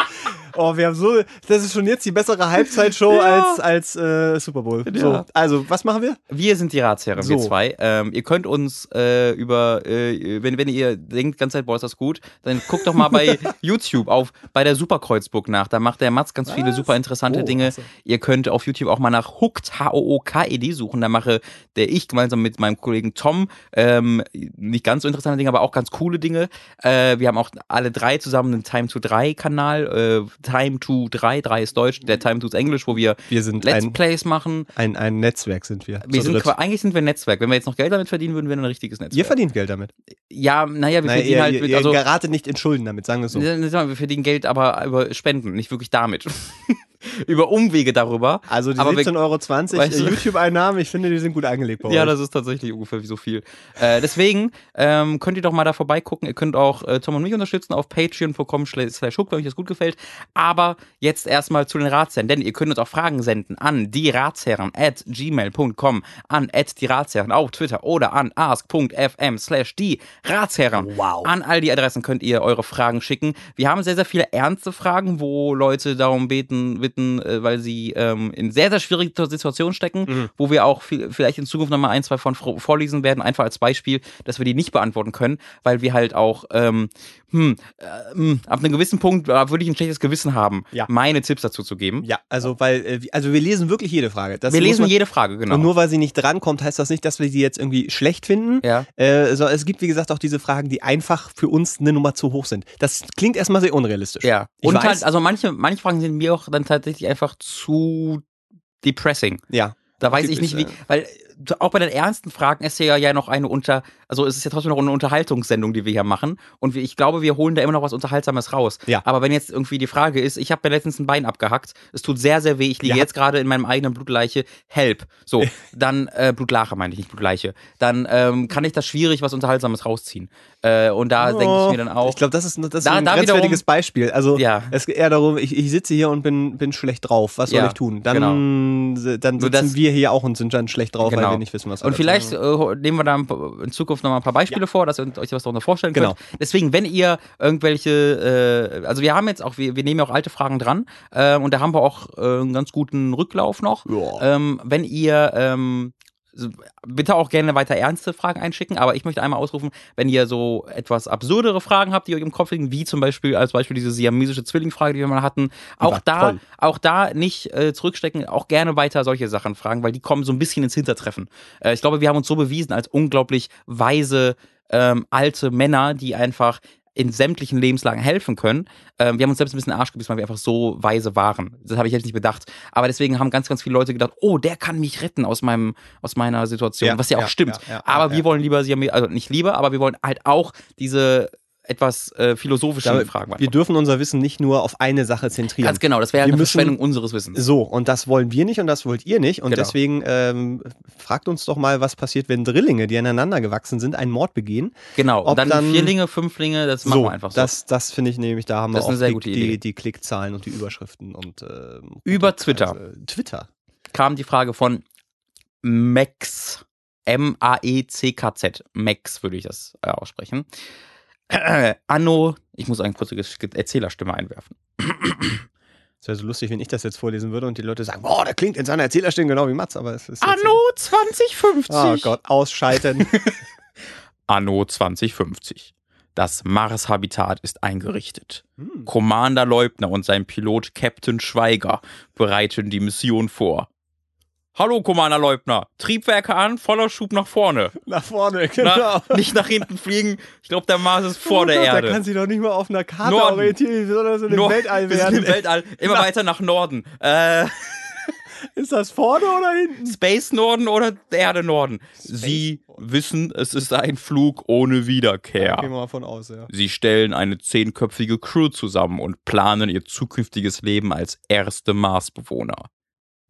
Oh, wir haben so, das ist schon jetzt die bessere Halbzeitshow Ja. als, als äh, Super Bowl. Ja. So, also, was machen wir? Wir sind die Ratsherren, wir So. zwei. Ähm, ihr könnt uns äh, über, äh, wenn, wenn ihr denkt, ganze Zeit, boah, ist das gut, dann guckt doch mal bei YouTube auf, bei der Superkreuzburg nach. Da macht der Mats ganz viele Was? super interessante Oh, Dinge. ach so. Ihr könnt auf YouTube auch mal nach Hooked, H-O-O-K-E-D suchen. Da mache der ich gemeinsam mit meinem Kollegen Tom ähm, nicht ganz so interessante Dinge, aber auch ganz coole Dinge. Äh, wir haben auch alle drei zusammen einen Time to 3 Kanal. Time to 3, 3 ist Deutsch, der Time to ist Englisch, wo wir, wir sind Let's ein, Plays machen. Ein, ein Netzwerk sind wir. Wir sind, eigentlich sind wir ein Netzwerk. Wenn wir jetzt noch Geld damit verdienen würden, wären wir ein richtiges Netzwerk. Ihr verdient Geld damit. Ja, naja, wir naja, verdienen ihr, halt ihr, mit, ihr also, geratet nicht in Schulden damit, sagen wir es so. wir verdienen Geld aber über Spenden, nicht wirklich damit. über Umwege darüber. Also die 17,20 Euro weißt du? YouTube-Einnahmen, ich finde, die sind gut angelegt bei Ja, das ist tatsächlich ungefähr wie so viel. Äh, deswegen ähm, könnt ihr doch mal da vorbeigucken. Ihr könnt auch äh, Tom und mich unterstützen auf patreon.com slash wenn euch das gut gefällt. Aber jetzt erstmal zu den Ratsherren, denn ihr könnt uns auch Fragen senden an die Ratsherren at gmail.com, an at die Ratsherren auf Twitter oder an ask.fm slash die Ratsherren. Wow. An all die Adressen könnt ihr eure Fragen schicken. Wir haben sehr, sehr viele ernste Fragen, wo Leute darum beten, bitten, äh, weil sie ähm, in sehr, sehr schwierigen Situationen stecken, mhm. wo wir auch viel, vielleicht in Zukunft nochmal ein, zwei von vorlesen werden, einfach als Beispiel, dass wir die nicht beantworten können, weil wir halt auch ähm, hm, äh, hm, ab einem gewissen Punkt äh, würde ich ein schlechtes Gewissen haben, ja. meine Tipps dazu zu geben. Ja, also weil, äh, also wir lesen wirklich jede Frage. Das wir lesen man, jede Frage, genau. Und nur weil sie nicht drankommt, heißt das nicht, dass wir sie jetzt irgendwie schlecht finden. Ja. Äh, so, es gibt, wie gesagt, auch diese Fragen, die einfach für uns eine Nummer zu hoch sind. Das klingt erstmal sehr unrealistisch. Ja. Ich und weiß, halt, also manche, manche Fragen sind mir auch dann tatsächlich einfach zu depressing. Ja. Da weiß ich nicht, wie, weil auch bei den ernsten Fragen ist ja ja noch eine unter, also es ist ja trotzdem noch eine Unterhaltungssendung, die wir hier machen. Und ich glaube, wir holen da immer noch was Unterhaltsames raus. Ja. Aber wenn jetzt irgendwie die Frage ist, ich habe mir letztens ein Bein abgehackt, es tut sehr, sehr weh, ich liege ja. jetzt gerade in meinem eigenen Blutleiche, help. So, dann, äh, Blutlache meine ich, nicht Blutleiche. Dann ähm, kann ich das schwierig was Unterhaltsames rausziehen. Äh, und da oh, denke ich mir dann auch. Ich glaube, das ist, das ist da, ein grenzwertiges Beispiel. Also ja. es geht eher darum, ich, ich sitze hier und bin, bin schlecht drauf. Was soll ja, ich tun? Dann, genau. dann sitzen das, wir hier auch und sind dann schlecht drauf, genau. Wir nicht wissen, was wir Und vielleicht äh, nehmen wir da in Zukunft noch mal ein paar Beispiele ja. vor, dass ihr euch was darunter vorstellen könnt. Genau. Deswegen, wenn ihr irgendwelche, äh, also wir haben jetzt auch, wir, wir nehmen ja auch alte Fragen dran äh, und da haben wir auch äh, einen ganz guten Rücklauf noch. Ja. Ähm, wenn ihr ähm, bitte auch gerne weiter ernste Fragen einschicken, aber ich möchte einmal ausrufen, wenn ihr so etwas absurdere Fragen habt, die euch im Kopf liegen, wie zum Beispiel als Beispiel diese siamesische Zwillingfrage, die wir mal hatten, auch da, toll. auch da nicht äh, zurückstecken, auch gerne weiter solche Sachen fragen, weil die kommen so ein bisschen ins Hintertreffen. Äh, ich glaube, wir haben uns so bewiesen als unglaublich weise ähm, alte Männer, die einfach in sämtlichen Lebenslagen helfen können. Ähm, wir haben uns selbst ein bisschen Arsch gebissen, weil wir einfach so weise waren. Das habe ich jetzt nicht bedacht. Aber deswegen haben ganz, ganz viele Leute gedacht, oh, der kann mich retten aus meinem, aus meiner Situation, ja, was ja auch ja, stimmt. Ja, aber wir wollen lieber, also nicht lieber, aber wir wollen halt auch diese etwas äh, philosophische Damit, Fragen. Wir dürfen unser Wissen nicht nur auf eine Sache zentrieren. Ganz genau, das wäre eine müssen, Verschwendung unseres Wissens. So, und das wollen wir nicht und das wollt ihr nicht. Und genau. deswegen ähm, fragt uns doch mal, was passiert, wenn Drillinge, die aneinander gewachsen sind, einen Mord begehen. Genau, Ob dann, dann Vierlinge, Fünflinge, das machen so, wir einfach so. Das, das finde ich nämlich, da haben das wir auch die, die, die, Klickzahlen und die Überschriften und äh, Über Twitter. Also, Twitter. Kam die Frage von Max. M-A-E-C-K-Z. Max würde ich das äh, aussprechen. Äh, Anno, ich muss eine kurze Erzählerstimme einwerfen. Es wäre so lustig, wenn ich das jetzt vorlesen würde und die Leute sagen, boah, der klingt in seiner Erzählerstimme genau wie Mats, aber es ist. Anno 2050. Oh Gott, ausschalten. Anno 2050. Das Mars-Habitat ist eingerichtet. Hm. Commander Leubner und sein Pilot Captain Schweiger bereiten die Mission vor. Hallo, Commander Leubner. Triebwerke an, voller Schub nach vorne. Nach vorne, genau. Na, nicht nach hinten fliegen. Ich glaube, der Mars ist vor oh der Gott, Erde. Der kann sich doch nicht mal auf einer Karte Norden. orientieren, sondern so im Weltall werden. im Weltall. Immer Na. weiter nach Norden. Äh, Ist das vorne oder hinten? Space Norden oder Erde Norden? Sie wissen, es ist ein Flug ohne Wiederkehr. Gehen wir mal von aus, ja. Sie stellen eine zehnköpfige Crew zusammen und planen ihr zukünftiges Leben als erste Marsbewohner.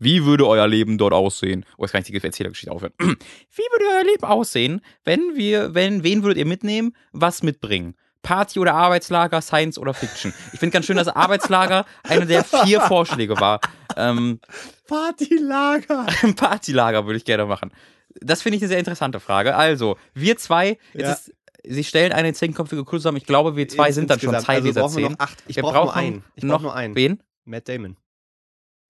Wie würde euer Leben dort aussehen? Oh, jetzt kann ich die Erzählergeschichte aufhören. Wie würde euer Leben aussehen, wenn wir, wenn, wen würdet ihr mitnehmen, was mitbringen? Party oder Arbeitslager, Science oder Fiction? Ich finde ganz schön, dass Arbeitslager eine der vier Vorschläge war. Ähm, Partylager. Partylager würde ich gerne machen. Das finde ich eine sehr interessante Frage. Also, wir zwei, jetzt Ja. ist, sie stellen eine zehnköpfige Crew zusammen. Ich glaube, wir zwei sind dann schon. Teil also dieser zehn. noch acht. Ich brauche nur brauchen einen. Ich brauche nur einen. Wen? Matt Damon.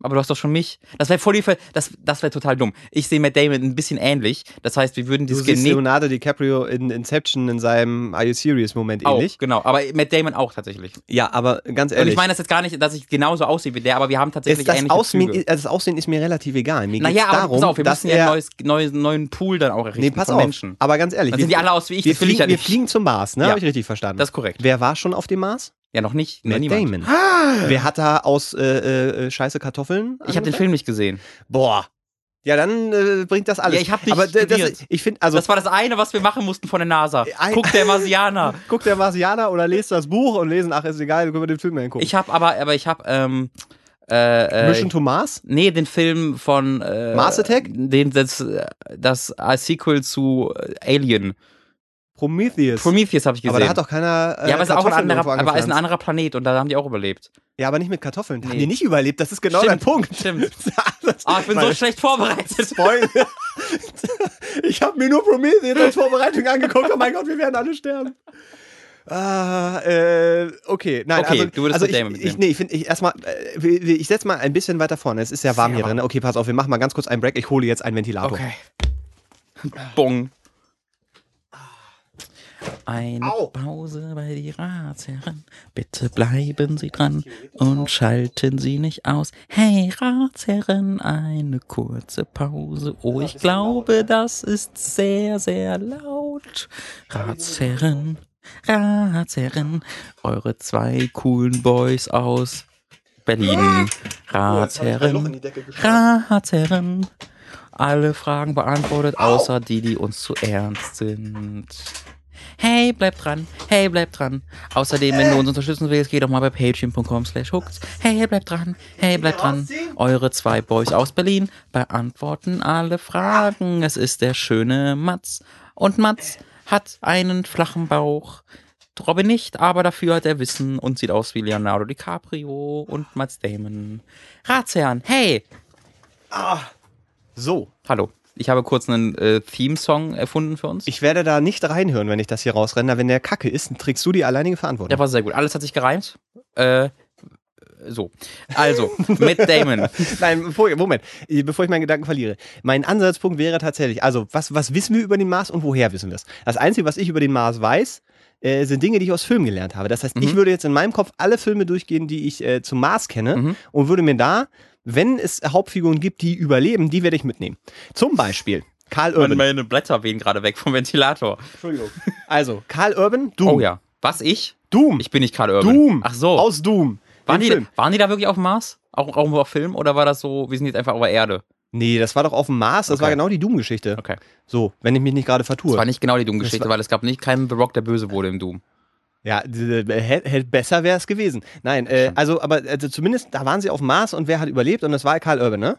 Aber du hast doch schon mich. Das wäre voll die Ver das, das wäre total dumm. Ich sehe Matt Damon ein bisschen ähnlich. Das heißt, wir würden Du dieses siehst Gene Leonardo DiCaprio in Inception in seinem Are You Serious Moment auch, ähnlich. genau. Aber Matt Damon auch tatsächlich. Ja, aber ganz Und ehrlich. ich meine das jetzt gar nicht, dass ich genauso aussehe wie der, aber wir haben tatsächlich das, ähnliche Aussehen, Züge. also das Aussehen ist mir relativ egal. Mir Naja, aber darum, pass auf, wir müssen ja einen neues, neuen Pool dann auch errichten Nee, pass von auf. Menschen. Aber ganz ehrlich. Dann wir sind die alle aus wie ich, wir, will ich fliegen, ja wir fliegen zum Mars, ne? Ja. Habe ich richtig verstanden. Das ist korrekt. Wer war schon auf dem Mars? Ja, noch nicht. Matt niemand. Damon. Wer hat da aus äh, äh, Scheiße Kartoffeln? Ich habe den? Film nicht gesehen. Boah. Ja, dann äh, bringt das alles. Ja, ich hab nicht Aber d- das, ich finde, also das war das eine, was wir machen mussten von der NASA. Ein- Guck der Marsianer. guckt der Marsianer oder lest das Buch und lesen, ach, ist egal, können wir den Film mal hingucken. Ich habe aber, aber ich habe, ähm, äh, äh, Mission to Mars? nee, den Film von äh, Mars Attack? Den, das, das äh, Sequel zu äh, Alien. Prometheus. Prometheus habe ich gesehen. aber da hat doch keiner. Äh, ja, aber es ist auch ein anderer, aber ist ein anderer Planet und da haben die auch überlebt. Ja, aber nicht mit Kartoffeln. Haben Nee. die nicht überlebt, das ist genau Stimmt, dein Punkt. stimmt. Ah, ich bin so schlecht vorbereitet. Spoiler. ich habe mir nur Prometheus als Vorbereitung angeguckt. Oh mein Gott, wir werden alle sterben. Ah, äh, okay, nein, Okay, also, du würdest also mit ich, Damon ich, mitnehmen. nee, ich finde, ich erstmal, äh, ich setze mal ein bisschen weiter vorne. Es ist ja warm Sehr hier drin. warm. Okay, pass auf, wir machen mal ganz kurz einen Break. Ich hole jetzt einen Ventilator. Okay. Bong. Eine Au. Pause bei die Ratsherren. Bitte bleiben Sie dran und schalten Sie nicht aus. Hey Ratsherren, eine kurze Pause. Oh, ich glaube, das ist sehr, sehr laut. Ratsherren, Ratsherren, eure zwei coolen Boys aus Berlin. Ratsherren, Ratsherren. Alle Fragen beantwortet, außer die, die uns zu ernst sind. Hey, bleibt dran. Hey, bleibt dran. Außerdem, wenn du uns unterstützen willst, geh doch mal bei patreon.com slash hooked. Hey, bleibt dran. Hey, bleibt dran. Eure zwei Boys aus Berlin beantworten alle Fragen. Es ist der schöne Mats. Und Mats hat einen flachen Bauch. Robin nicht, aber dafür hat er Wissen und sieht aus wie Leonardo DiCaprio und Mats Damon. Ratsherren, hey! So, Hallo. Ich habe kurz einen äh, Theme-Song erfunden für uns. ich werde da nicht reinhören, wenn ich das hier rausrenne. Wenn der Kacke ist, dann trägst du die alleinige Verantwortung. Der war sehr gut. Alles hat sich gereimt. Äh, so. Also, mit Damon. Nein, Moment, bevor ich meinen Gedanken verliere. Mein Ansatzpunkt wäre tatsächlich, also was, was wissen wir über den Mars und woher wissen wir es? Das Einzige, was ich über den Mars weiß, äh, sind Dinge, die ich aus Filmen gelernt habe. Das heißt, ich würde jetzt in meinem Kopf alle Filme durchgehen, die ich äh, zum Mars kenne Mhm. und würde mir da, wenn es Hauptfiguren gibt, die überleben, die werde ich mitnehmen. Zum Beispiel Karl Urban. meine Blätter wehen gerade weg vom Ventilator. Entschuldigung. Also, Karl Urban, Doom. Oh ja. Was, ich? Doom. Ich bin nicht Karl Urban. Doom. Ach so. Aus Doom. waren, die, waren die da wirklich auf dem Mars? Auch, auch auf Film? Oder war das so, wir sind jetzt einfach auf der Erde? Nee, das war doch auf dem Mars, das Okay. war genau die Doom-Geschichte. Okay. So, wenn ich mich nicht gerade vertue. Das war nicht genau die Doom-Geschichte, weil es gab nicht keinen The Rock, der böse wurde im Doom. Ja, hätte besser wäre es gewesen. Nein, äh, also, aber also zumindest, da waren sie auf dem Mars und wer hat überlebt? Und das war Karl Urban, ne?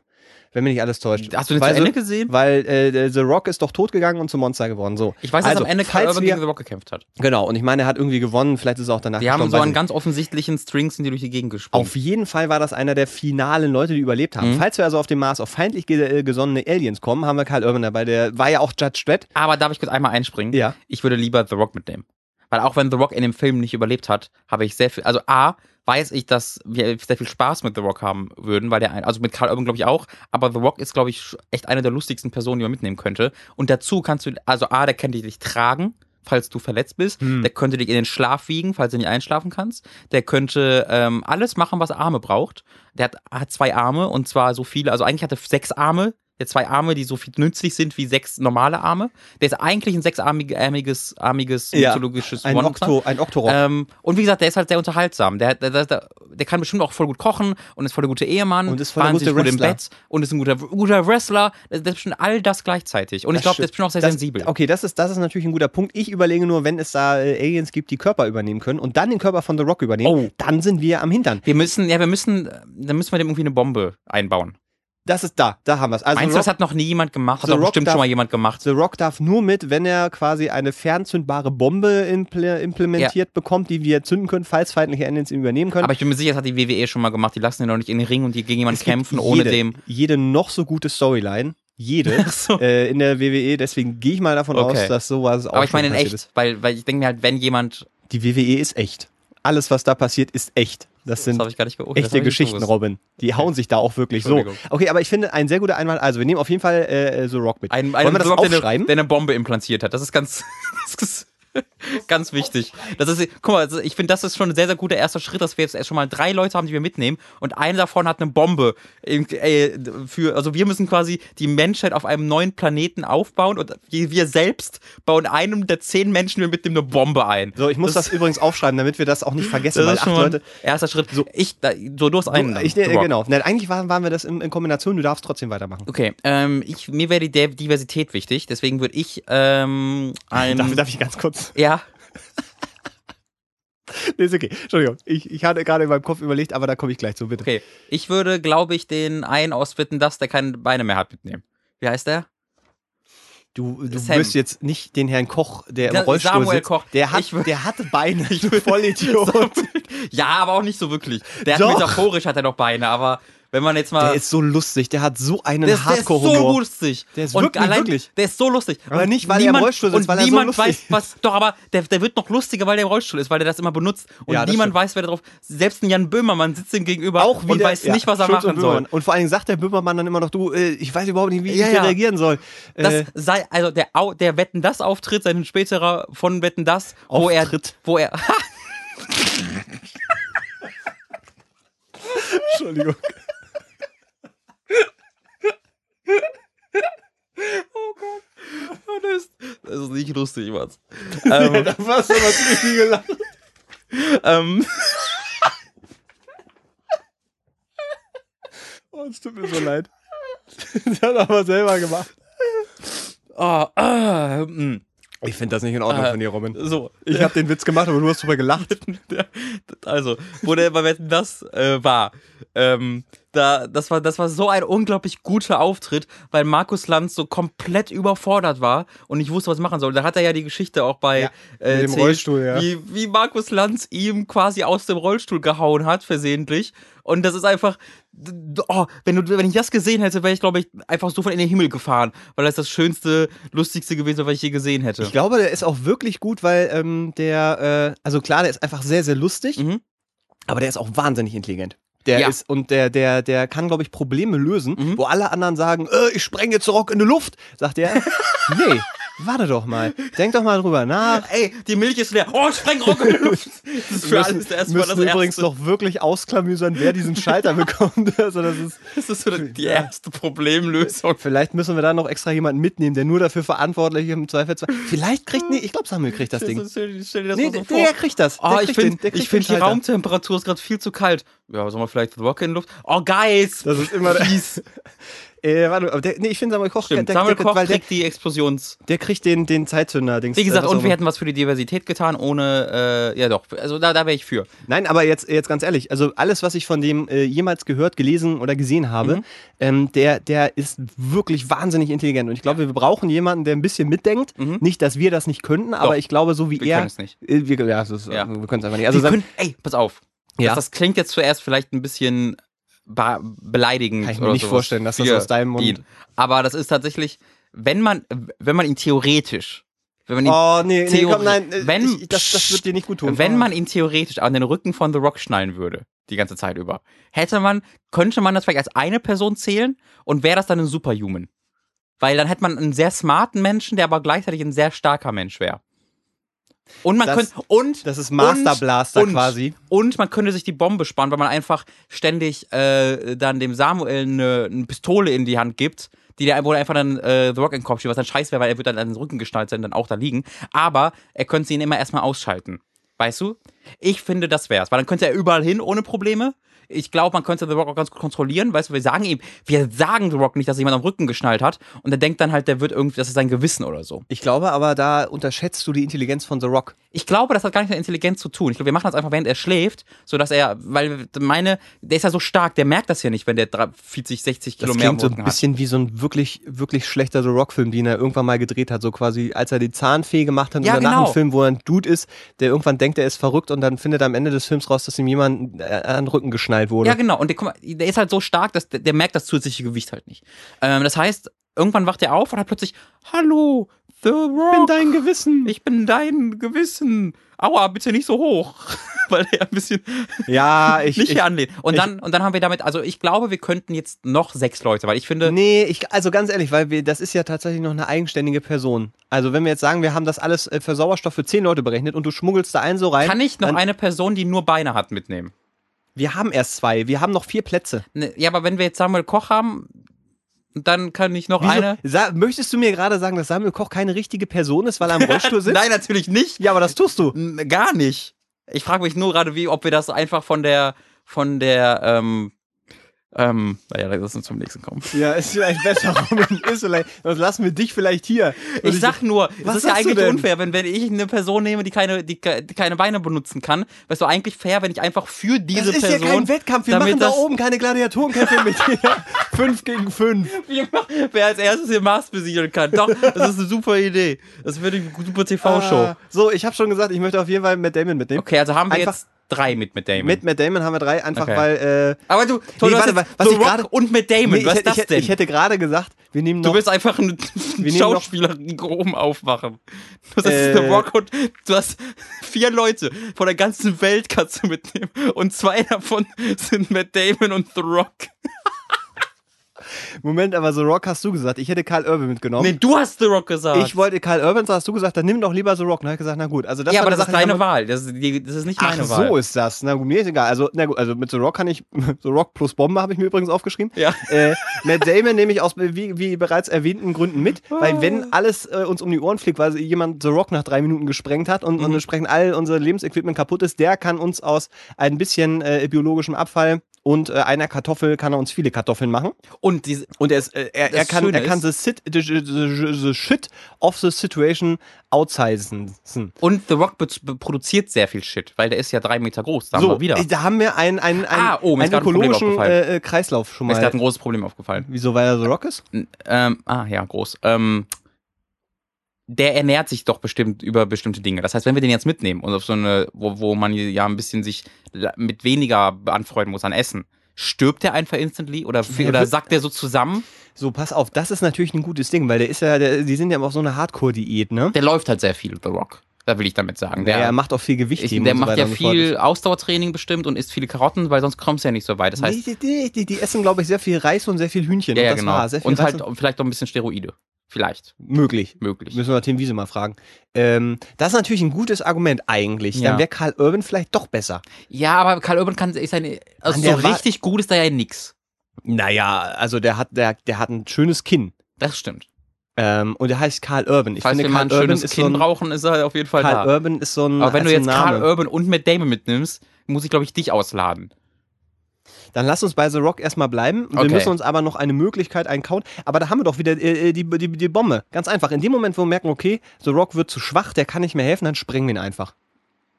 Wenn mich nicht alles täuscht. Hast du den weil zu Ende gesehen? Weil äh, The Rock ist doch tot gegangen und zum Monster geworden. So. Ich weiß, dass also, am Ende falls Urban wir, gegen The Rock gekämpft hat. Genau, und ich meine, er hat irgendwie gewonnen, vielleicht ist er auch danach Die haben so einen ganz offensichtlichen String sind die durch die Gegend gesprungen. Auf jeden Fall war das einer der finalen Leute, die überlebt haben. Mhm. Falls wir also auf dem Mars auf feindlich äh, gesonnene Aliens kommen, haben wir Karl Urban dabei. Der war ja auch Judge Dredd. Aber darf ich kurz einmal einspringen? Ja. Ich würde lieber The Rock mitnehmen. Weil auch wenn The Rock in dem Film nicht überlebt hat, habe ich sehr viel, also A, weiß ich, dass wir sehr viel Spaß mit The Rock haben würden, weil der, ein, also mit Karl Urban glaube ich auch, aber The Rock ist glaube ich echt eine der lustigsten Personen, die man mitnehmen könnte. Und dazu kannst du, also A, der kann dich tragen, falls du verletzt bist, Hm. der könnte dich in den Schlaf wiegen, falls du nicht einschlafen kannst, der könnte ähm, alles machen, was Arme braucht. Der hat, hat zwei Arme und zwar so viele, also eigentlich hat er sechs Arme, der zwei Arme, die so viel nützlich sind wie sechs normale Arme. Der ist eigentlich ein sechsarmiges armiges Ja, mythologisches Ein, Monster. Okto, ein Oktorock. Ähm, und wie gesagt, der ist halt sehr unterhaltsam. Der, der, der, der, kann bestimmt auch voll gut kochen und ist voll der gute Ehemann. Und ist voll der gute gut im. Bett und ist ein guter, guter Wrestler. Der, der ist bestimmt all das gleichzeitig. Und ich glaube, der ist bestimmt auch sehr das, sensibel. Okay, das ist, das ist natürlich ein guter Punkt. Ich überlege nur, wenn es da äh, Aliens gibt, die Körper übernehmen können und dann den Körper von The Rock übernehmen, Oh. dann sind wir am Hintern. Wir müssen, ja, wir müssen, dann müssen wir dem irgendwie eine Bombe einbauen. Das ist da, da haben wir es. Also Meinst du, das hat noch nie jemand gemacht? Hat The doch Rock bestimmt darf- schon mal jemand gemacht. The Rock darf nur mit, wenn er quasi eine fernzündbare Bombe imple implementiert bekommt, die wir zünden können, falls feindliche Aliens ihn übernehmen können. Aber ich bin mir sicher, das hat die WWE schon mal gemacht. Die lassen ihn noch nicht in den Ring und die gegen jemanden Es kämpfen, ohne jede, dem. Jede noch so gute Storyline, jede Ach so. äh, in der WWE, deswegen gehe ich mal davon Okay. aus, dass sowas auch Aber ich meine in echt, weil, weil ich denke mir halt, wenn jemand. Die WWE ist echt. Alles, was da passiert, ist echt. Das sind okay, das echte Geschichten. Robin. Die hauen sich da auch wirklich so. Okay, aber ich finde ein sehr guter Einwand. Also, wir nehmen auf jeden Fall äh, The Rock mit. Ein, Wollen wir das der, eine, aufschreiben? der eine Bombe implantiert hat. Das ist ganz. Das ist, Ganz wichtig. Das ist, guck mal, ich finde, das ist schon ein sehr, sehr guter erster Schritt, dass wir jetzt erst schon mal drei Leute haben, die wir mitnehmen und einer davon hat eine Bombe. Äh, Für, also wir müssen quasi die Menschheit auf einem neuen Planeten aufbauen und wir selbst bauen einem der zehn Menschen, die wir mitnehmen, eine Bombe ein. So, ich muss das, übrigens aufschreiben, damit wir das auch nicht vergessen, Das weil ist schon Leute. erster Schritt. So, ich, da, so du hast einen. Ich, äh, genau. Nein, eigentlich waren, waren wir das in, in Kombination, du darfst trotzdem weitermachen. Okay, ähm, ich, mir wäre die Diversität wichtig, deswegen würde ich ähm, ein. Darf, darf ich ganz kurz? Ja, Nee, ist okay. Entschuldigung. Ich, ich hatte gerade in meinem Kopf überlegt, aber da komme ich gleich zu, bitte. okay. Ich würde, glaube ich, den einen aus Wetten, dass der keine Beine mehr hat, mitnehmen. Wie heißt der? Du, du Sam. wirst jetzt nicht den Herrn Koch, der im Der Rollstuhl Samuel sitzt. Koch. Der, hat, der hatte Beine, du Vollidiot. Ja, aber auch nicht so wirklich. Der Doch. hat metaphorisch hat er noch Beine, aber wenn man jetzt mal. Der ist so lustig, der hat so einen der ist, der ist so Hardcore-Humor. lustig. Der ist und wirklich, allein, wirklich. Der ist so lustig. Aber Und nicht, weil er im Rollstuhl sitzt, und weil er so niemand lustig weiß, was. Doch, aber der, der wird noch lustiger, weil der im Rollstuhl ist, weil der das immer benutzt. Und Ja, niemand stimmt. weiß, wer da drauf. Selbst ein Jan Böhmermann sitzt ihm gegenüber auch und wieder, weiß ja, nicht, was er Schulz und machen soll. Und vor allen Dingen sagt der Böhmermann dann immer noch, du, äh, ich weiß überhaupt nicht, wie ich hier ja. reagieren soll. Das äh, sei, also der, der Wetten das Auftritt, sein späterer von Wetten das, wo er, Auftritt. wo er, Entschuldigung. Das, ist, das ist nicht lustig, was. ähm, da warst du aber ziemlich viel gelacht. ähm, Oh, es tut mir so leid. Das hat er aber selber gemacht. oh, äh, mm. Ich finde das nicht in Ordnung Äh, von dir, Robin. so, Ich habe den Witz gemacht, aber du hast drüber gelacht. Also, wo der bei Wetten das äh, war, ähm, da, das war, das war so ein unglaublich guter Auftritt, weil Markus Lanz so komplett überfordert war und nicht wusste, was machen soll. Da hat er ja die Geschichte auch bei Ja, äh, dem Rollstuhl, ja. wie, wie Markus Lanz ihm quasi aus dem Rollstuhl gehauen hat, versehentlich. Und das ist einfach, oh, wenn, du, wenn ich das gesehen hätte, wäre ich, glaube ich, einfach sofort in den Himmel gefahren, weil das das schönste, lustigste gewesen wäre, was ich je gesehen hätte. Ich glaube, der ist auch wirklich gut, weil ähm, der, äh, also klar, der ist einfach sehr, sehr lustig, Mhm. aber der ist auch wahnsinnig intelligent. Der Ja. ist, und der, der, der kann, glaube ich, Probleme lösen, Mhm. wo alle anderen sagen, äh, ich spreng jetzt Rock in die Luft, sagt er, nee, warte doch mal, denk doch mal drüber nach. Ey, die Milch ist leer. Oh, Sprengrock in die Luft. Das ist für müssen, alles erstmal müssen das übrigens Erste. noch wirklich ausklamüsern, wer diesen Schalter bekommt. Also das ist, Das ist so die erste Problemlösung. vielleicht müssen wir da noch extra jemanden mitnehmen, der nur dafür verantwortlich ist, im Zweifelsfall. Vielleicht kriegt, nee, ich glaube, Samuel kriegt das Ding. Stell, stell dir das Nee, so der, der kriegt das. Der Oh, kriegt ich finde, ich finde, die. Raumtemperatur ist gerade viel zu kalt. Ja, sollen wir vielleicht The Rock in Luft? Oh, Guys! Das ist immer fies. Äh, warte, aber der, nee, ich finde Samuel Koch, Stimmt, der, Samuel der, Koch weil der, kriegt die Explosions... der kriegt den, den Zeitzünder. Dings, Wie gesagt, äh, was und wir hätten was für die Diversität getan, ohne, äh, ja doch, also da, da wäre ich für. Nein, aber jetzt, jetzt ganz ehrlich, also alles, was ich von dem äh, jemals gehört, gelesen oder gesehen habe, Mhm. ähm, der, der ist wirklich wahnsinnig intelligent. Und ich glaube, wir brauchen jemanden, der ein bisschen mitdenkt. Mhm. Nicht, dass wir das nicht könnten, aber Doch. ich glaube, so wie Wir er. können es nicht. Äh, wir, ja, ist, Ja. wir können es einfach nicht. Also wir können, ey, pass auf. Ja. Das, das klingt jetzt zuerst vielleicht ein bisschen beleidigend. kann ich mir nicht vorstellen, dass das aus deinem Mund. ihn. Aber das ist tatsächlich, wenn man, wenn man ihn theoretisch, wenn man ihn Oh, nee, nee Theorie- komm, nein, äh, Wenn- ich, das, das wird dir nicht gut tun. Wenn Oh. man ihn theoretisch an den Rücken von The Rock schnallen würde, die ganze Zeit über, hätte man, könnte man das vielleicht als eine Person zählen und wäre das dann ein Superhuman. Weil dann hätte man einen sehr smarten Menschen, der aber gleichzeitig ein sehr starker Mensch wäre. Und man Das- könnte, und, Das ist Master Blaster und, quasi. Und man könnte sich die Bombe sparen, weil man einfach ständig äh, dann dem Samuel eine, eine Pistole in die Hand gibt, die der, wo er einfach dann äh, The Rock in den Kopf schiebt, was dann scheiße wäre, weil er wird dann an den Rücken geschnallt sein, dann auch da liegen. Aber er könnte ihn immer erstmal ausschalten. Weißt du? Ich finde, das wär's, weil dann könnte er überall hin ohne Probleme. Ich glaube, man könnte The Rock auch ganz gut kontrollieren, weißt du, wir sagen ihm, wir sagen The Rock nicht, dass jemand am Rücken geschnallt hat und er denkt dann halt, der wird irgendwie, das ist sein Gewissen oder so. Ich glaube aber, da unterschätzt du die Intelligenz von The Rock. Ich glaube, das hat gar nichts mit Intelligenz zu tun. Ich glaube, wir machen das einfach, während er schläft, sodass er, weil meine, der ist ja so stark, der merkt das ja nicht, wenn der 40, 60 Das Kilo mehr am klingt so ein hat. bisschen wie so ein wirklich, wirklich schlechter The Rock-Film, den er irgendwann mal gedreht hat. So quasi, als er die Zahnfee gemacht hat Ja, und danach genau. ein Film, wo er ein Dude ist, der irgendwann denkt, er ist verrückt und dann findet er am Ende des Films raus, dass ihm jemand äh, an den Rücken geschnallt wurde. Ja, genau. Und der, mal, der ist halt so stark, dass der, der merkt das zusätzliche Gewicht halt nicht. Ähm, das heißt, irgendwann wacht er auf und hat plötzlich, hallo, The Rock. Ich bin dein Gewissen. Ich bin dein Gewissen. Aua, bitte nicht so hoch. weil er ein bisschen Ja, ich. nicht ich hier anlehnt. Und ich- dann, und dann haben wir damit, also ich glaube, wir könnten jetzt noch sechs Leute, weil ich finde, Nee, ich, also ganz ehrlich, weil wir, das ist ja tatsächlich noch eine eigenständige Person. Also wenn wir jetzt sagen, wir haben das alles äh, für Sauerstoff für zehn Leute berechnet und du schmuggelst da einen so rein. kann ich noch eine Person, die nur Beine hat, mitnehmen? Wir haben erst zwei, wir haben noch vier Plätze. Ne, Ja, aber wenn wir jetzt Samuel Koch haben, dann kann ich noch Wieso, eine. Sa möchtest du mir gerade sagen, dass Samuel Koch keine richtige Person ist, weil er im Rollstuhl sitzt? Nein, natürlich nicht. Ja, aber das tust du. N- Gar nicht. Ich frage mich nur gerade, wie, ob wir das einfach von der, von der, ähm, ähm, naja, lass uns zum nächsten kommen. Ja, ist vielleicht besser, Robin. Ist vielleicht, sonst lassen wir dich vielleicht hier. Und Ich sag nur, es ist ja eigentlich unfair, wenn, wenn ich eine Person nehme, die keine, die, die keine Beine benutzen kann. Weißt du, eigentlich fair, wenn ich einfach für diese das ist Person. ja kein Wettkampf. Wir machen da oben keine Gladiatorenkämpfe mit dir. fünf gegen fünf. Wer als erstes den Mars besiedeln kann. Doch, das ist eine super Idee. Das wird eine super TV-Show. Ah, so, ich habe schon gesagt, ich möchte auf jeden Fall Matt Damon mitnehmen. Okay, also haben wir Einfach- jetzt drei mit Matt Damon. Mit Matt Damon haben wir drei, einfach Okay. weil. Äh, Aber du, Nee, du hast warte, was The ich gerade- und Matt Damon. nee, ich, Was ist hätte- das ich, denn? ich hätte gerade gesagt, wir nehmen du noch. willst einfach einen nehmen noch- Schauspieler oben aufmachen. Das ist Äh. The Rock und du hast vier Leute von der ganzen Welt kannst du mitnehmen. Und zwei davon sind Matt Damon und The Rock. Moment, aber The Rock hast du gesagt. Ich hätte Karl Urban mitgenommen. Nee, du hast The Rock gesagt. ich wollte Karl Urban, so hast du gesagt, dann nimm doch lieber The Rock. Dann habe ich gesagt, na gut. Also das ja, aber das ist Sache, die deine Wahl. Das ist, die, das ist nicht Ach, meine Wahl. so ist das. Na gut, mir ist egal. Also, na gut, also mit The Rock kann ich, The Rock plus Bombe habe ich mir übrigens aufgeschrieben. Ja. Äh, Matt Damon nehme ich aus, wie, wie bereits erwähnten Gründen mit, weil wenn alles äh, uns um die Ohren fliegt, weil jemand The Rock nach drei Minuten gesprengt hat und, und Mhm. entsprechend all unser Lebensequipment kaputt ist, der kann uns aus ein bisschen äh, biologischem Abfall und äh, einer Kartoffel kann er uns viele Kartoffeln machen. Und diese, Und er, ist, äh, er, er kann, er kann the, sit, the, the, the, shit of the situation outsizen. und The Rock produziert sehr viel Shit, weil der ist ja drei Meter groß. Da haben So, wir wieder. äh, da haben wir einen, einen, einen, Ah, oh, einen ein ökologischen aufgefallen. äh, äh, Kreislauf schon Mir ist mal. gerade ein großes Problem aufgefallen. Wieso, weil er The Rock ist? Ähm, ah, ja, groß. Ähm, der ernährt sich doch bestimmt über bestimmte Dinge. Das heißt, wenn wir den jetzt mitnehmen und auf so eine, wo, wo man ja ein bisschen sich mit weniger anfreunden muss an Essen, stirbt der einfach instantly oder, Der oder sackt der so zusammen? So, pass auf, das ist natürlich ein gutes Ding, weil der ist ja, der, die sind ja auf so einer Hardcore-Diät, ne? Der läuft halt sehr viel, The Rock. Da will ich damit sagen. Der, Der, er macht auch viel Gewicht ich, der und so macht ja und so fort. viel Ausdauertraining bestimmt und isst viele Karotten, weil sonst kommst du ja nicht so weit. Das heißt, nee, die, die, die essen, glaube ich, sehr viel Reis und sehr viel Hühnchen. ja, und ja, das genau. war Und Reis halt vielleicht auch ein bisschen Steroide. Vielleicht. möglich. Möglich. Müssen wir Tim Wiese mal fragen. Ähm, das ist natürlich ein gutes Argument eigentlich. Ja. Dann wäre Karl Urban vielleicht doch besser. Ja, aber Karl Urban kann, ist eine, also so richtig gut ist da ja nix. Naja, also der hat, der, der hat ein schönes Kinn. Das stimmt. Ähm, und der heißt Karl Urban. Ich Falls finde, wir mal Karl ein Urban schönes ist so Kinn ein, brauchen, ist er auf jeden Fall Karl da. Urban ist so ein. Aber wenn du so jetzt Karl. Urban und Matt Damon mitnimmst, muss ich, glaube ich, dich ausladen. Dann lass uns bei The Rock erstmal bleiben. Wir Okay. müssen uns aber noch eine Möglichkeit einkauen. Aber da haben wir doch wieder äh, äh, die, die, die Bombe. Ganz einfach. In dem Moment, wo wir merken, okay, The Rock wird zu schwach, der kann nicht mehr helfen, dann sprengen wir ihn einfach.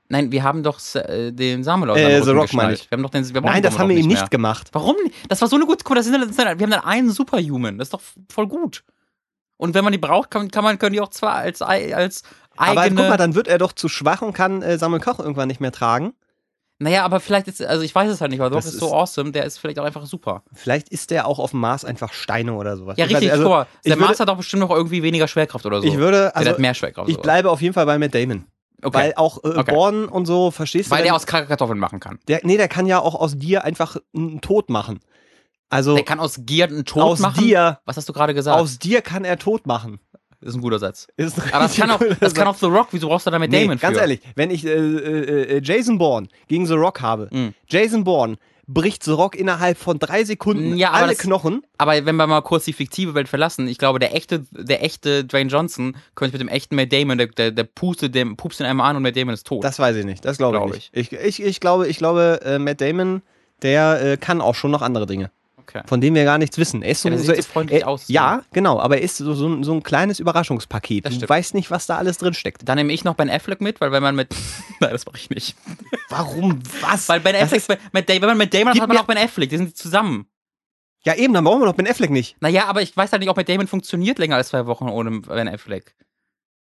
Nein, wir haben doch äh, den Samuel aus Äh, The Rock meine ich. Wir haben doch den, wir brauchen Nein, das haben wir ihm nicht mehr. gemacht. Warum? Das war so eine gute, guck mal, das sind, das sind, wir haben dann einen Superhuman. Das ist doch voll gut. Und wenn man die braucht, kann, kann man, können die auch zwar als, ei- als eigene... Aber guck mal, dann wird er doch zu schwach und kann äh, Samuel Koch irgendwann nicht mehr tragen. Naja, aber vielleicht ist, also ich weiß es halt nicht, weil Rock Das ist so ist- awesome, der ist vielleicht auch einfach super. Vielleicht ist der auch auf dem Mars einfach Steine oder sowas. Ja, richtig, also, guck mal, der würde- Mars hat auch bestimmt noch irgendwie weniger Schwerkraft oder so. Ich würde, der also hat mehr Schwerkraft. ich sogar. bleibe auf jeden Fall bei Matt Damon. okay. Weil auch äh, Okay. Born und so, verstehst du? Weil der aus Kartoffeln machen kann. der, nee, der kann ja auch aus dir einfach einen Tod machen. Also Der kann aus Gier einen Tod aus machen. dir, Was hast du gerade gesagt? aus dir kann er Tod machen. Ist ein guter Satz. Ist ein Aber das kann auch, das kann auch The Rock. Wieso brauchst du da mit Nee, Damon ganz für? ehrlich, wenn ich äh, äh, äh, Jason Bourne gegen The Rock habe, Mhm. Jason Bourne bricht The Rock innerhalb von drei Sekunden Ja, alle das- Knochen. Aber wenn wir mal kurz die fiktive Welt verlassen, ich glaube, der echte, der echte Dwayne Johnson könnte mit dem echten Matt Damon, der, der, der pustet dem, pupst ihn einmal an und Matt Damon ist tot. Das weiß ich nicht, das glaube Glaub ich nicht. Ich, ich, ich glaube, ich glaube äh, Matt Damon, der äh, kann auch schon noch andere Dinge, okay. von denen wir gar nichts wissen. Er ist so, Ja, so, ist, freundlich er, aus, so. Ja, genau, aber er ist so, so, ein- so ein kleines Überraschungspaket. Du weißt nicht, was da alles drin steckt. Dann nehme ich noch Ben Affleck mit, weil wenn man mit. Nein, das mache ich nicht. Warum? Was? Weil Ben Affleck, mit, wenn man mit Damon hat, hat man auch Ben Affleck. Die sind zusammen. Ja, eben, dann brauchen wir doch Ben Affleck nicht. Naja, aber ich weiß halt nicht, ob mit Damon funktioniert länger als zwei Wochen ohne Ben Affleck.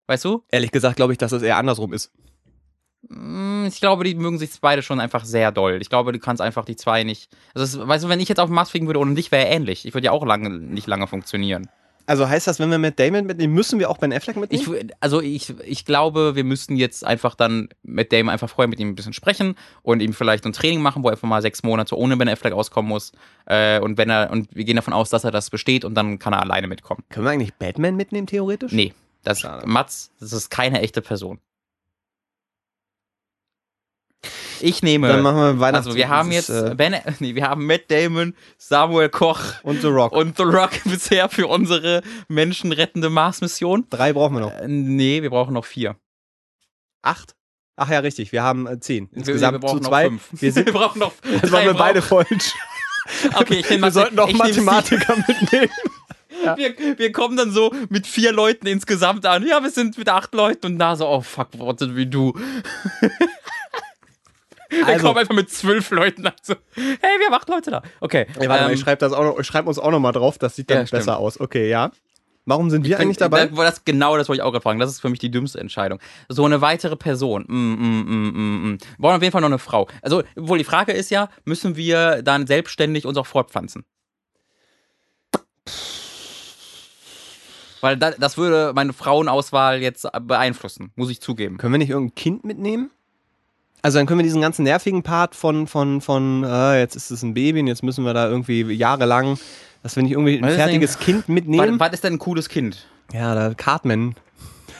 Weißt du? Ehrlich gesagt glaube ich, dass es eher andersrum ist. Mm, Ich glaube, die mögen sich beide schon einfach sehr doll. Ich glaube, du kannst einfach die zwei nicht. Also, es, weißt du, wenn ich jetzt auf den Mars fliegen würde ohne dich, wäre er ähnlich. Ich würde ja auch lange, nicht lange funktionieren. Also heißt das, wenn wir Matt Damon mitnehmen, müssen wir auch Ben Affleck mitnehmen? Ich, also ich, ich glaube, wir müssten jetzt einfach dann mit Damon einfach vorher mit ihm ein bisschen sprechen und ihm vielleicht ein Training machen, wo er einfach mal sechs Monate ohne Ben Affleck auskommen muss. Äh, und wenn er, und wir gehen davon aus, dass er das besteht und dann kann er alleine mitkommen. Können wir eigentlich Batman mitnehmen, theoretisch? Nee, das Schade. Mats, das ist keine echte Person. Ich nehme. Dann machen wir Weihnachts also wir haben jetzt äh, ben, nee, wir haben Matt Damon, Samuel Koch und The Rock. und The Rock bisher für unsere menschenrettende Mars-Mission. Drei brauchen wir noch. Äh, nee, wir brauchen noch vier. Acht? Ach ja, richtig. Wir haben äh, zehn. Insgesamt wir, wir brauchen zu zwei. Noch fünf. Wir sind, wir brauchen noch. das waren wir beide falsch. Okay, ich nehme Wir sollten noch. Mathematiker mitnehmen. Wir, wir kommen dann so mit vier Leuten insgesamt an. Ja, wir sind mit acht Leuten und da so, oh fuck, what did we do? Wir Also- kommen einfach mit zwölf Leuten an. So, hey, wir haben acht Leute da. Okay. Ey, warte mal, ähm, ich schreibe das auch noch, ich schreib uns auch noch mal drauf, das sieht dann Ja, stimmt. besser aus. Okay, ja. Warum sind wir bin- eigentlich dabei? Da, das, genau das wollte ich auch gerade fragen. Das ist für mich die dümmste Entscheidung. So eine weitere Person. Mm, mm, mm, mm, mm. Wir wollen auf jeden Fall noch eine Frau. Also, wohl die Frage ist ja, müssen wir dann selbstständig uns auch fortpflanzen? Weil da, das würde meine Frauenauswahl jetzt beeinflussen, muss ich zugeben. Können wir nicht irgendein Kind mitnehmen? Also dann können wir diesen ganzen nervigen Part von, von, von äh, jetzt ist es ein Baby und jetzt müssen wir da irgendwie jahrelang, dass wir nicht irgendwie ein Was fertiges Kind Was, mitnehmen. was ist denn ein cooles Kind? Ja, da Cartman.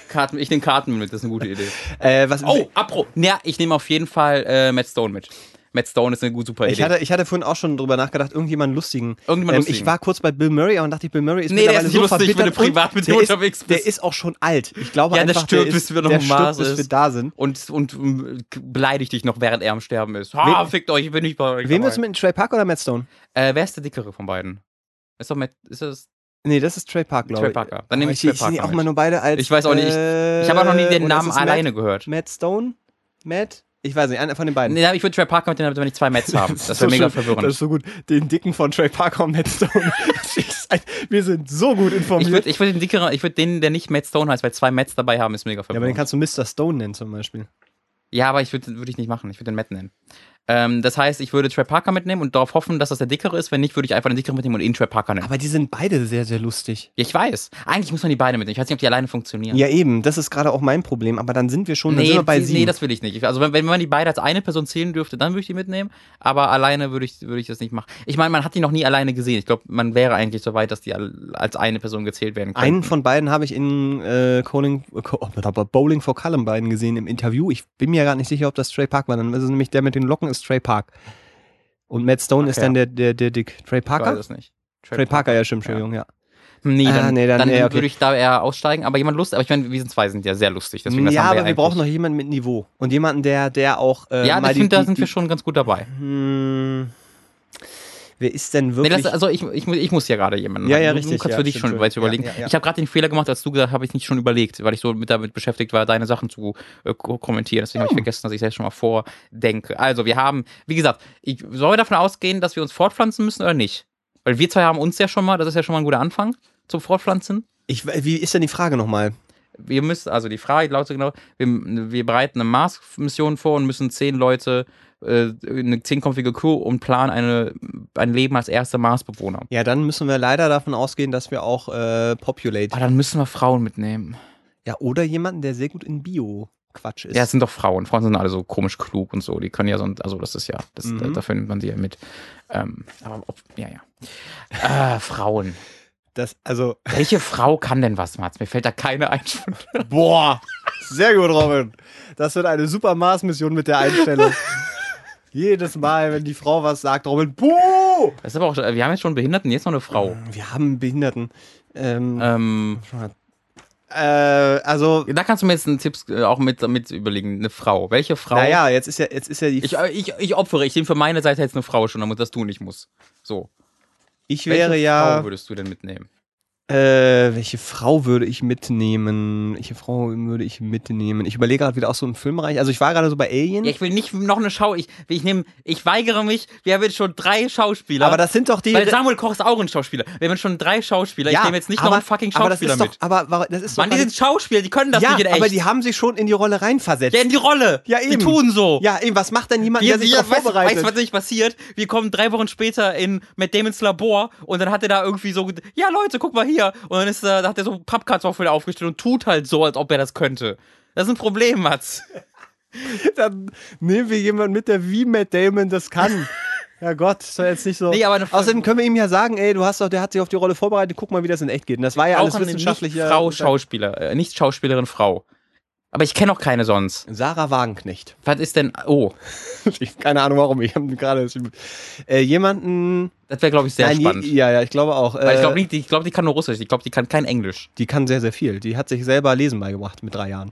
Karten, ich nehme Karten mit, das ist eine gute Idee. Äh, was, Oh, apro. Ja, ich nehme auf jeden Fall äh, Matt Stone mit. Matt Stone ist eine gut super Idee. ich hatte, ich hatte vorhin auch schon drüber nachgedacht, irgendjemanden lustigen. Irgendjemand ähm, lustigen. Ich war kurz bei Bill Murray, aber dann dachte ich, Bill Murray ist Nee, der mittlerweile ist nicht so lustig, wenn du verbittert und privat mit der ist, unterwegs Der bist. ist auch schon alt. Ich glaube Ja, der einfach, stirbt, der bis ist, wir noch der stirbt, bis wir da sind. und, und ähm, beleidigt dich noch, während er am Sterben ist. Ha, Wen- fickt euch, ich bin nicht bei euch. Wen willst du mit Trey Park oder Matt Stone? Äh, wer ist der dickere von beiden? Ist doch Matt, ist das Nee, das ist Trey Park, glaube Trey ich. Parker? Dann Oh, nehme ich ich Trey ich die Parker auch mit. mal nur beide als. Ich weiß auch nicht, ich- äh, Ich habe auch noch nie den oder ist Namen Matt- alleine gehört. Matt Stone? Matt? Ich weiß nicht, einer von den beiden. Nee, ich würde Trey Parker mit, damit wir nicht zwei Mets haben. Das ist wäre so mega schön. verwirrend. Das ist so gut. Den Dicken von Trey Parker und Matt Stone. Das ein- Wir sind so gut informiert. Ich würde ich würd den dickeren, ich würde den, der nicht Matt Stone heißt, weil zwei Mets dabei haben, ist mega ja, aber den verwirrend. kannst du Mr. Stone nennen zum Beispiel. Ja, aber ich würde würd ich nicht machen. Ich würde den Matt nennen. Ähm, das heißt, ich würde Trey Parker mitnehmen und darauf hoffen, dass das der dickere ist. Wenn nicht, würde ich einfach den dickeren mitnehmen und ihn Trey Parker nennen. Aber die sind beide sehr, sehr lustig. Ja, ich weiß. Eigentlich muss man die beide mitnehmen. Ich weiß nicht, ob die alleine funktionieren. Ja, eben. Das ist gerade auch mein Problem. Aber dann sind wir schon, Nee, sind wir bei sieben. nee, das will ich nicht. Also wenn, wenn man die beide als eine Person zählen dürfte, dann würde ich die mitnehmen. Aber alleine würde ich, würde ich das nicht machen. Ich meine, man hat die noch nie alleine gesehen. Ich glaube, man wäre eigentlich so weit, dass die als eine Person gezählt werden können. Einen von beiden habe ich in äh, Bowling, äh, oh, Bowling for Columbine gesehen im Interview. Ich bin mir gar nicht sicher, ob das Trey Park war. Dann ist es nämlich der mit den Locken ist Trey Park. Und Matt Stone ist Okay. dann der, der, der Dick. Trey ich Parker? weiß es nicht. Trey Parker, ja, stimmt, Entschuldigung, ja. Nee, Ah, dann, nee, dann- dann, nee, okay. würde ich da eher aussteigen. Aber jemand lustig. Aber ich meine, wir sind zwei sind ja sehr lustig. Deswegen, ja, aber wir eigentlich- brauchen noch jemanden mit Niveau. Und jemanden, der, der auch. Äh, Ja, ich finde, da sind wir schon ganz gut dabei. Hm, wer ist denn Nee, wirklich. das, also ich, ich, muss- ich muss ja gerade jemanden. Ja, ja, Du- richtig, Du kannst ja, für dich stimmt, schon Entschuldigung. überlegen. Ja, ja. Ich habe gerade den Fehler gemacht, als du gesagt hast, habe ich nicht schon überlegt, weil ich so mit damit beschäftigt war, deine Sachen zu äh, ko- kommentieren. Deswegen Hm. habe ich vergessen, dass ich selbst schon mal vordenke. Also, wir haben, wie gesagt, ich soll davon ausgehen, dass wir uns fortpflanzen müssen oder nicht? Weil wir zwei haben uns ja schon mal, das ist ja schon mal ein guter Anfang zum Fortpflanzen. ich, wie ist denn die Frage nochmal? Wir müssen, also die Frage lautet genau, wir, wir bereiten eine Mars-Mission vor und müssen zehn Leute, äh, eine zehnköpfige Crew und planen eine, ein Leben als erste Marsbewohner. Ja, dann müssen wir leider davon ausgehen, dass wir auch äh, Populate. Aber dann müssen wir Frauen mitnehmen. Ja, oder jemanden, der sehr gut in Bio-Quatsch ist. Ja, es sind doch Frauen. Frauen sind alle so komisch klug und so. Die können ja sonst, also das ist ja, das, Mhm. da, da findet man sie ja mit. Ähm, aber ob, ja, ja. Äh, Frauen. das, also, Welche Frau kann denn was, Mats? Mir fällt da keine ein. boah, sehr gut, Robin. Das wird eine super Mars-Mission mit der Einstellung. Jedes Mal, wenn die Frau was sagt, Robin, buh! Das ist aber auch, schon- wir haben jetzt schon Behinderten, jetzt noch eine Frau. Wir haben einen Behinderten. Ähm, Ähm, äh, also, da kannst du mir jetzt einen Tipps äh, auch mit, mit überlegen. Eine Frau. Welche Frau? naja, jetzt ist ja, jetzt ist ja die. Ich, äh, ich, ich opfere, ich nehme für meine Seite jetzt eine Frau schon, damit das du nicht musst. So. ich Welche wäre ja. Frau würdest du denn mitnehmen? Äh, welche Frau würde ich mitnehmen? Welche Frau würde ich mitnehmen? Ich überlege gerade wieder auch so im Filmbereich. Also ich war gerade so bei Alien. Ja, ich will nicht noch eine Schau. Ich, ich nehme, ich weigere mich. Wir haben jetzt schon drei Schauspieler. aber das sind doch die. Weil Samuel Koch ist auch ein Schauspieler. Wir haben jetzt schon drei Schauspieler. ich nehme jetzt nicht noch einen fucking aber das Schauspieler ist doch, mit. Aber, aber das ist doch Mann, die sind Schauspieler, die können das ja, nicht in echt. aber die haben sich schon in die Rolle reinversetzt. ja, in die Rolle. Ja, Die eben. tun so. Ja, eben, was macht denn jemand, Wir, der sich wir, darauf du- weißt vorbereitet? du, was nicht passiert? Wir kommen drei Wochen später in Matt Damons Labor und dann hat er da irgendwie so, ja Leute, guck mal hier, hier. Und dann ist er, da hat er so Pappkartoffeln aufgestellt und tut halt so, als ob er das könnte. Das ist ein Problem, Mats. Dann nehmen wir jemanden mit, der wie Matt Damon das kann. Ja Gott, ist doch jetzt nicht so. Nee, aber Außerdem können wir ihm ja sagen, ey, du hast doch, der hat sich auf die Rolle vorbereitet, guck mal, wie das in echt geht. Und das war ja alles Auch eine wissenschaftlicher. Frau Schauspieler, äh, nicht Schauspielerin Frau. Aber ich kenne auch keine sonst. Sarah Wagenknecht. Was ist denn? Oh, keine Ahnung warum, ich habe gerade äh, jemanden. das wäre glaube ich sehr Nein, spannend. Je, ja, ja, ich glaube auch. Weil ich Äh, glaube nicht, ich glaube, die kann nur Russisch. Ich glaube, die kann kein Englisch. die kann sehr, sehr viel. Die hat sich selber Lesen beigebracht mit drei Jahren.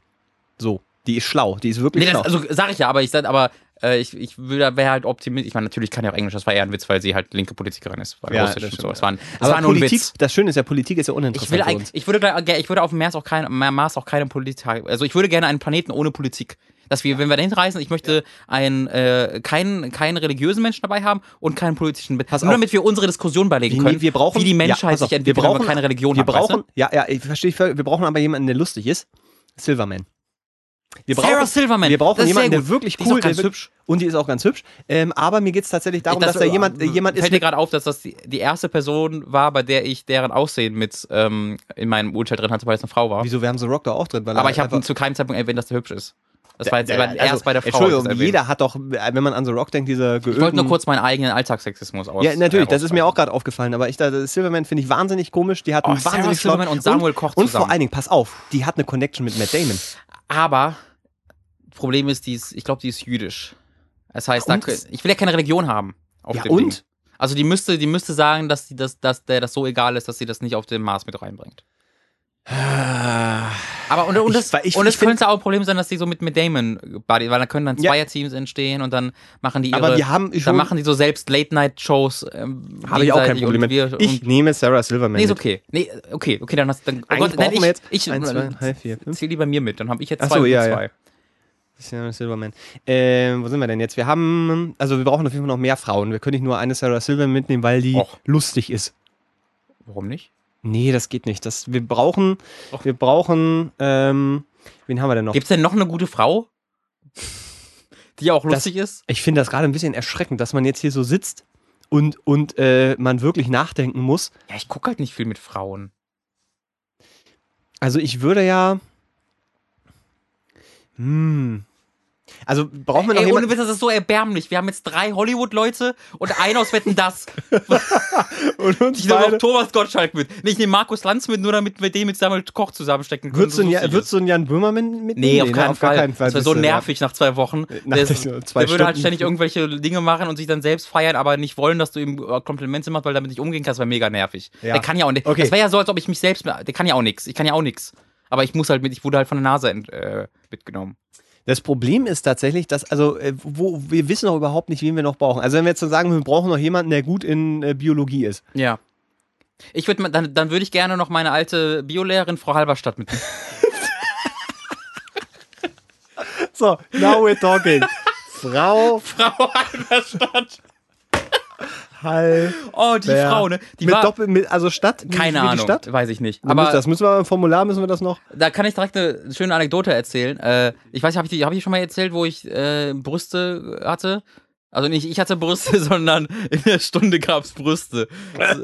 So. Die ist schlau. Die ist wirklich Nee, das, schlau. also sag ich ja, aber ich sag, aber äh, ich, ich wäre halt optimistisch. Ich meine, natürlich kann ja auch Englisch, das war eher ein Witz, weil sie halt linke Politikerin ist. Weil Ja, Russisch das stimmt, so. ja. Es war, ein, es Aber war nur ein Politik, Witz. das Schöne ist ja, Politik ist ja Ich, uninteressant will für eigentlich, ich würde, ich würde auf dem Mars auch kein, Mars auch keine Politik, also ich würde gerne einen Planeten ohne Politik. Dass wir, wenn wir dahin reisen, ich möchte einen, äh, keinen, keinen religiösen Menschen dabei haben und keinen politischen. Pass nur auf. damit wir unsere Diskussion beilegen Nee, können, wir brauchen, wie die Menschheit ja, sich entwickelt, wir brauchen, keine Religion wir haben. weißt brauchen, ja, ja, ich verstehe, wir brauchen aber jemanden, der lustig ist. Silverman. Wir du? Sarah brauchen, Silverman. wir brauchen das ist jemanden, der wirklich Die ist cool ganz der hübsch. Und die ist auch ganz hübsch. Ähm, aber mir geht es tatsächlich darum, dass da jemand, äh, jemand ist. Fällt dir Mit, gerade auf, dass das die, die erste Person war, bei der ich deren Aussehen mit ähm, in meinem Urteil drin hatte, weil es eine Frau war. wieso, wir haben so Rock da auch drin. Aber er ich habe zu keinem Zeitpunkt erwähnt, dass der hübsch ist. Das war jetzt also, erst bei der Frau. Entschuldigung, das jeder hat doch, wenn man an The Rock denkt, diese geölten... Ich wollte nur kurz meinen eigenen Alltagssexismus aus. Ja, natürlich, das ist mir auch gerade aufgefallen, aber ich da Silverman finde ich wahnsinnig komisch, die hat Oh, einen wahnsinnig Silverman und Samuel Koch Und zusammen. vor allen Dingen, pass auf, die hat eine Connection mit Matt Damon. Aber Problem ist, die ist, ich glaube, die ist jüdisch. Das heißt, da, ich will ja keine Religion haben. Ja, und? Ding. Also die müsste, die müsste sagen, dass, die das, dass der das so egal ist, dass sie das nicht auf dem Mars mit reinbringt. Aber und, und Ich- das, ich- und ich es könnte auch ein Problem sein, dass die so mit, mit Damon Buddy, weil dann können dann Ja. Zweierteams entstehen und dann machen die ihre, Aber wir haben schon, dann machen die so selbst Late-Night-Shows. Ähm, habe ich auch kein Problem mit. wir- Ich nehme Sarah Silverman nee, ist okay. Nee, okay, okay, dann hast dann, oh Gott, nein, wir jetzt ich, ich, Eins, zwei, drei, vier, fünf. zähl die bei mir mit, dann habe ich jetzt zwei so, ja, ja. zwei. Sarah Silverman. Ähm, wo sind wir denn jetzt? Wir haben, also wir brauchen auf jeden Fall noch mehr Frauen. Wir können nicht nur eine Sarah Silverman mitnehmen, weil die Och. lustig ist. Warum nicht? Nee, das geht nicht. Das, wir brauchen, Och. wir brauchen, ähm, wen haben wir denn noch? Gibt es denn noch eine gute Frau? Die auch Das- lustig ist? Ich finde das gerade ein bisschen erschreckend, dass man jetzt hier so sitzt und, und äh, man wirklich nachdenken muss. Ja, ich gucke halt nicht viel mit Frauen. Also ich würde ja. Hm. Also brauchen wir noch Ey, ohne jemanden. Witz, das ist so erbärmlich. Wir haben jetzt drei Hollywood-Leute und einen aus Wetten das. Und uns Ich nehme noch Thomas Gottschalk mit. Nee, ich nehme Markus Lanz mit, nur damit wir den mit Samuel Koch zusammenstecken können. Würdest du, einen, lustig Ja- würdest ist. du einen Jan Böhmermann mitnehmen? Nee, auf ne, keinen, Fall. Das wäre so nervig nach zwei Wochen. Nach der, ist, der zwei würde halt Stunden. ständig irgendwelche Dinge machen und sich dann selbst feiern, aber nicht wollen, dass du ihm äh, Komplimente machst, weil damit nicht umgehen kannst. Das wäre mega nervig. Ja. Der kann ja auch nicht. Okay. Das wäre ja so, als ob ich mich selbst. Der kann ja auch nichts. Ich kann ja auch nichts. Aber ich muss halt mit, ich wurde halt von der Nase äh, mitgenommen. Das Problem ist tatsächlich, dass, also, äh, wo, wir wissen noch überhaupt nicht, wen wir noch brauchen. Also, wenn wir jetzt so sagen, wir brauchen noch jemanden, der gut in äh, Biologie ist. Ja. Ich würde dann, dann würde ich gerne noch meine alte Biolehrerin Frau Halberstadt mitnehmen. So, now we're talking. Frau Frau Halberstadt. Hall. Oh, die Wer- Frau, ne? Die mit war. Doppel, mit, also Stadt? Keine Ahnung. Stadt? Weiß ich nicht. Aber das müssen wir im Formular, müssen wir das noch? da kann ich direkt eine schöne Anekdote erzählen. Äh, ich weiß habe ich, hab ich schon mal erzählt, wo ich äh, Brüste hatte? Also nicht ich hatte Brüste, sondern in der Stunde gab es Brüste. Also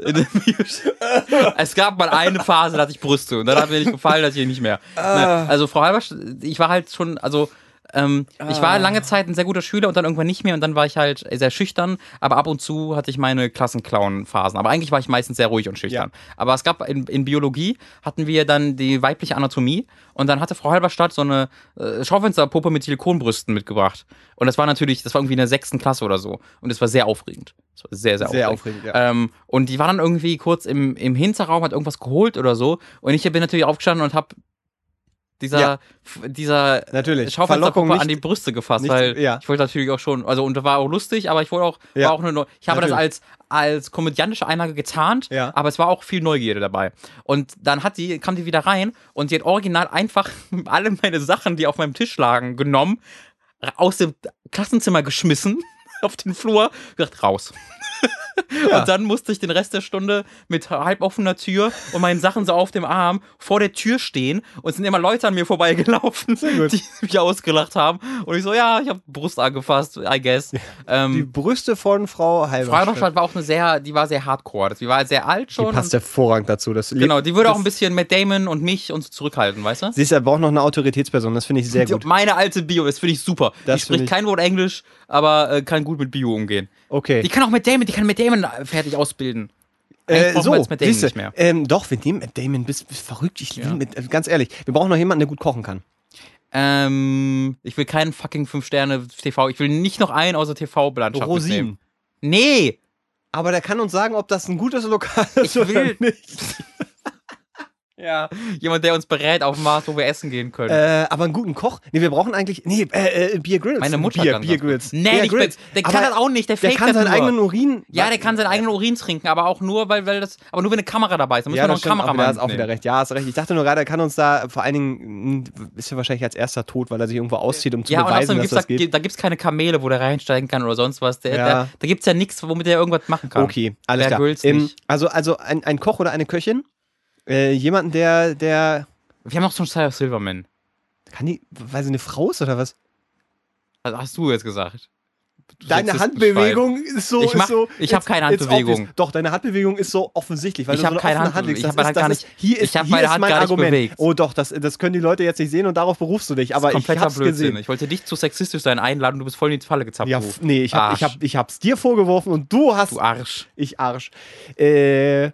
es gab mal eine Phase, da hatte ich Brüste und dann hat mir nicht gefallen, dass ich nicht mehr. Ne, also Frau Halberstadt, ich war halt schon, also ähm, ich war lange Zeit ein sehr guter Schüler und dann irgendwann nicht mehr und dann war ich halt sehr schüchtern, aber ab und zu hatte ich meine Klassenclown-Phasen. Aber eigentlich war ich meistens sehr ruhig und schüchtern. Aber es gab in, in Biologie hatten wir dann die weibliche Anatomie und dann hatte Frau Halberstadt so eine äh, Schaufensterpuppe mit Silikonbrüsten mitgebracht. Und das war natürlich, das war irgendwie in der sechsten Klasse oder so. Und es war sehr aufregend. Das war sehr, sehr, Sehr aufregend. aufregend, ja. Ähm, und die war dann irgendwie kurz im, im Hinterraum, hat irgendwas geholt oder so. Und ich bin natürlich aufgestanden und hab dieser, Ja. dieser Natürlich. Schaufensterpuppe an die Brüste gefasst, nicht- weil ja. ich wollte natürlich auch schon, also und das war auch lustig, aber ich wollte auch, Ja. war auch nur, ich habe das Natürlich. als, als komödiantische Einlage getarnt, Ja. aber es war auch viel Neugierde dabei. Und dann hat die, kam die wieder rein und die hat original einfach alle meine Sachen, die auf meinem Tisch lagen, genommen, aus dem Klassenzimmer geschmissen, auf den Flur, gesagt, raus. Ja. Und dann musste ich den Rest der Stunde mit halb offener Tür und meinen Sachen so auf dem Arm vor der Tür stehen und es sind immer Leute an mir vorbeigelaufen, die mich ausgelacht haben. Und ich so, ja, ich habe Brust angefasst, I guess. Die Ähm, Brüste von Frau Frau Halberstadt. Halberstadt war auch eine sehr, die war sehr hardcore. Die war sehr alt Die schon. passt und, hervorragend dazu. Das genau, die würde auch ein bisschen Matt Damon und mich und so zurückhalten, weißt du? Sie ist aber auch noch eine Autoritätsperson, das finde ich sehr gut. Meine alte Bio, das finde ich super. Das die spricht kein Wort Englisch, aber äh, kann gut mit Bio umgehen. Okay. Die kann auch mit Damon, die kann mit Damon fertig ausbilden. Äh, so, jetzt Matt Damon siehste, nicht mehr. Ähm, doch, wir nehmen Matt Damon, bist, bist verrückt. Ich Ja. mit, äh, ganz ehrlich, wir brauchen noch jemanden, der gut kochen kann. Ähm, ich will keinen fucking 5 Sterne TV. Ich will nicht noch einen außer TV-Landschaft. Rosin. Nee, Aber der kann uns sagen, ob das ein gutes Lokal ist Ich oder will- nicht. Ja, jemand, der uns berät auf dem Markt, wo wir essen gehen können. Äh, aber einen guten Koch? Nee, wir brauchen eigentlich. Nee, äh, äh, Bier Grills. Meine Mutter Bier, kann gut. Grills. Nee, Bier nicht Grills. der kann Aber das auch nicht, der Der kann seinen nur. eigenen Urin. Ja, der kann seinen eigenen Urin trinken, aber auch nur, weil, weil das, aber nur wenn eine Kamera dabei ist. Da müssen Ja, wir noch das einen stimmt auch wieder, Kameramann hast auch wieder recht. Ja, hast recht. Ich dachte nur gerade, er kann uns da vor allen Dingen, mh, ist er wahrscheinlich als erster tot, weil er sich irgendwo auszieht, um zu Ja, und beweisen, außerdem dass gibt's das da, geht. da gibt's keine Kamele, wo der reinsteigen kann oder sonst was. Der, Ja. der, da gibt's ja nichts, womit der irgendwas machen kann. Okay, alles Bear klar. Ähm, nicht. also, also ein, ein Koch oder eine Köchin, äh, jemanden, der, der, Wir haben noch so einen Style Silverman. kann die, weil sie eine Frau ist oder was? Was hast du jetzt gesagt? Du Deine. Handbewegung ist so. Ich mach- ist so ich hab it's- keine Handbewegung. Doch, deine Handbewegung ist so offensichtlich, weil Ich du so eine keine offene Hand- legst. ich Das hab meine ist- Hand gar das ist- Hier ist, ich hier meine ist Hand mein gar nicht Argument. bewegt. Oh doch, das, das können die Leute jetzt nicht sehen und darauf berufst du dich. Aber ich Kompletter hab's Blödsinn. gesehen. Ich wollte dich zu sexistisch sein einladen, du bist voll in die Falle gezappt. Ja, nee, ich, hab, Arsch. ich, hab, ich hab's dir vorgeworfen und du hast. Du Arsch. Ich Arsch. Äh,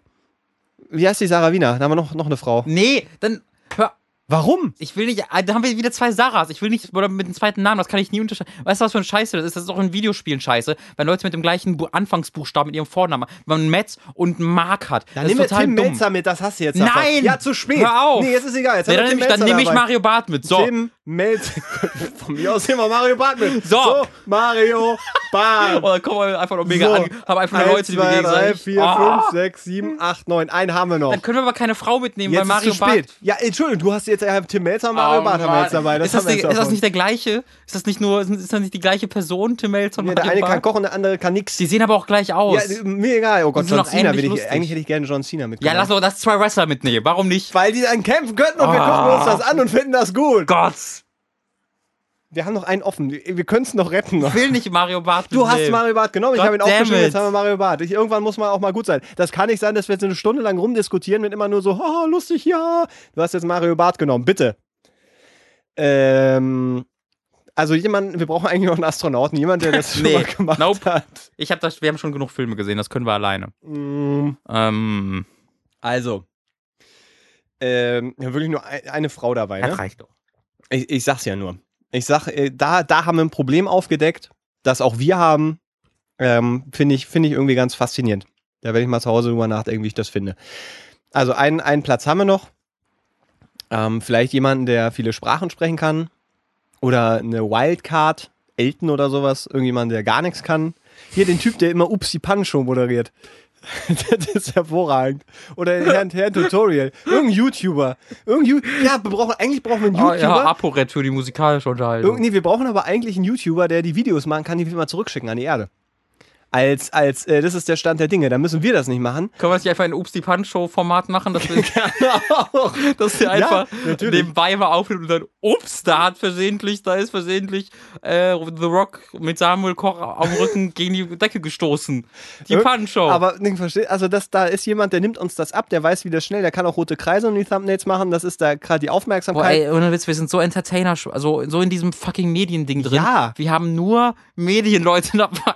wie heißt die Sarah Wiener? Da haben wir noch, noch eine Frau. Nee, dann hör. Warum? Ich will nicht, äh, da haben wir wieder zwei Sarahs. Ich will nicht, oder mit dem zweiten Namen, das kann ich nie unterscheiden. Weißt du, was für ein Scheiße das ist? Das ist auch in Videospielen scheiße, wenn Leute mit dem gleichen Bu Anfangsbuchstaben mit ihrem Vornamen, wenn man Metz und Mark hat. Dann nimm total Tim dumm. Melzer mit, das hast du jetzt Nein! davon. Ja, zu spät. Hör auf! Nee, jetzt ist egal. Jetzt Nee, dann nehme ich, dann nehm ich. Mario Barth mit. So. Tim Melzer. Von mir aus wir Mario Barth mit. So. Mario Barth. Oder kommen wir einfach noch mega So. an, haben einfach nur Eins, Leute, die wir zwei, gegenseitig. vier, Ah! fünf, sechs, sieben, acht, neun. Einen haben wir noch. Dann können wir aber keine Frau mitnehmen, Jetzt weil Mario ist zu spät. Ja, Entschuldigung, du hast jetzt äh, Tim Melzer und Mario Oh, Barth haben wir jetzt dabei. Das ist, das die, ist das nicht der gleiche? Ist das nicht nur, ist das nicht die gleiche Person, Tim Melzer und Nee, der Mario eine kann Barth? kochen, der andere kann nix. Die sehen aber auch gleich aus. Ja, mir egal. Oh Gott, John Cena will ich. Eigentlich hätte ich gerne John Cena Ja, mitgenommen. lass doch das zwei Wrestler mitnehmen. Warum nicht? Weil die dann kämpfen könnten und wir Ah. gucken uns das an und finden das gut. Gott! Wir haben noch einen offen. Wir können es noch retten. Ich will nicht Mario Barth Du hast. Mario Barth genommen, ich habe ihn aufgeschrieben, jetzt haben wir Mario Barth. Ich, irgendwann muss man auch mal gut sein. Das kann nicht sein, dass wir jetzt eine Stunde lang rumdiskutieren mit immer nur so, haha, lustig, ja. Du hast jetzt Mario Barth genommen, bitte. Ähm, also jemand, wir brauchen eigentlich noch einen Astronauten, jemand, der das schon Nee, mal gemacht nope. hat. Ich hab das, wir haben schon genug Filme gesehen, das können wir alleine. Mm, Ähm, Also, ähm, wirklich nur ein, eine Frau dabei, das ne? reicht doch. Ich, ich sag's ja nur. Ich sag, äh, da, da haben wir ein Problem aufgedeckt, das auch wir haben. Ähm, Finde ich, find ich irgendwie ganz faszinierend. Da werde ich mal zu Hause drüber nachdenken, wie ich das finde. Also einen, einen Platz haben wir noch. Ähm, vielleicht jemanden, der viele Sprachen sprechen kann. Oder eine Wildcard, Elton oder sowas. Irgendjemand, der gar nichts kann. Hier den Typ, der immer Upsi Pan Show moderiert. das ist hervorragend. Oder Herrn, Herrn Tutorial. Irgendein YouTuber. Irgendein ja, wir brauchen, eigentlich brauchen wir einen YouTuber. ja, ApoRed für die musikalische Unterhaltung. Irgend- Nee, wir brauchen aber eigentlich einen YouTuber, der die Videos machen kann, die wir mal zurückschicken an die Erde. Als, als, äh, das ist der Stand der Dinge. Da müssen wir das nicht machen. Können wir das nicht einfach in Ups die Punch Show Format machen, dass wir, Genau. dass wir einfach natürlich. nebenbei mal aufnehmen und dann, ups, da hat versehentlich, da ist versehentlich äh, The Rock mit Samuel Koch am Rücken gegen die Decke gestoßen. Die Ir- Punch Show. Aber nicht versteht, also das, da ist jemand, der nimmt uns das ab, der weiß, wie das schnell, der kann auch rote Kreise und die Thumbnails machen. Das ist da gerade die Boah, Aufmerksamkeit. ey, ohne Witz, wir sind so Entertainer, also so in diesem fucking Mediending drin. Ja. Wir haben nur Medienleute dabei.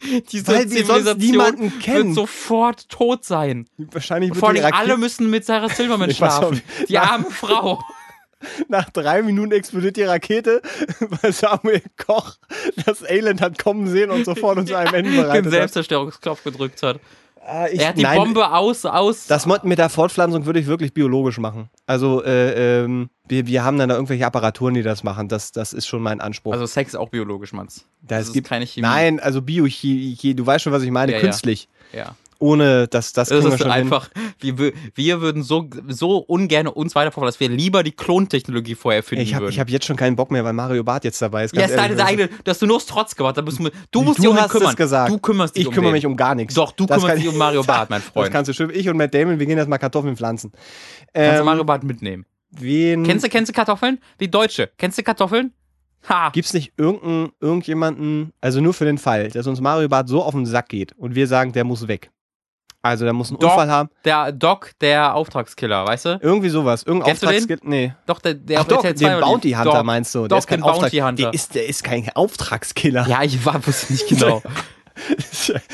Diese Weil wir sonst niemanden wird kennen. sofort tot sein. Wahrscheinlich wird Vor allem alle müssen mit Sarah Silverman schlafen. Die arme Frau. nach drei Minuten explodiert die Rakete, weil Samuel Koch das Elend hat kommen sehen und sofort uns einem Ende den bereitet hat. Selbstzerstörungsknopf gedrückt hat. Ah, ich- Er hat die nein, Bombe aus, aus. Das mit der Fortpflanzung würde ich wirklich biologisch machen. Also, äh, ähm, wir, wir haben dann da irgendwelche Apparaturen, die das machen. Das, das ist schon mein Anspruch. also Sex ist auch biologisch, Manns. da das es ist gibt keine Chemie. Nein, also Biochemie, du weißt schon, was ich meine, Ja, ja. künstlich. Ja. Ohne dass das Das ist einfach, wir, wir würden so, so ungern uns weiterverfolgen, dass wir lieber die Klontechnologie vorher finden Ich habe würden. ich hab jetzt schon keinen Bock mehr, weil Mario Barth jetzt dabei ist. ja, ist deine eigene, dass du nur aus Trotz gemacht hast. Da müssen wir- Du Du musst dich um hast kümmern. es gesagt. Du kümmerst dich Ich um kümmere den. mich um gar nichts. Doch, du Das kümmerst dich um Mario Barth, mein Das Freund. kannst du schön. Ich und Matt Damon, wir gehen jetzt mal Kartoffeln pflanzen. Kannst du Ähm, Mario Barth mitnehmen. wen Kennst du, kennst du Kartoffeln? Die Deutsche. Kennst du Kartoffeln? Ha. Gibt's nicht irgendeinen, irgendjemanden, also nur für den Fall, dass uns Mario Barth so auf den Sack geht und wir sagen, der muss weg. Also der muss einen Doch. Unfall haben. Der Doc, der Auftragskiller, weißt du? Irgendwie sowas. Irgendein? Auftragsskill. Nee. Doch, der, der Ach RTL den 2 Bounty Hunter Doch. meinst du. Doch, der ist kein Bounty Auftrag- Hunter. Der ist, der ist kein Auftragskiller. Ja, ich war, wusste nicht genau.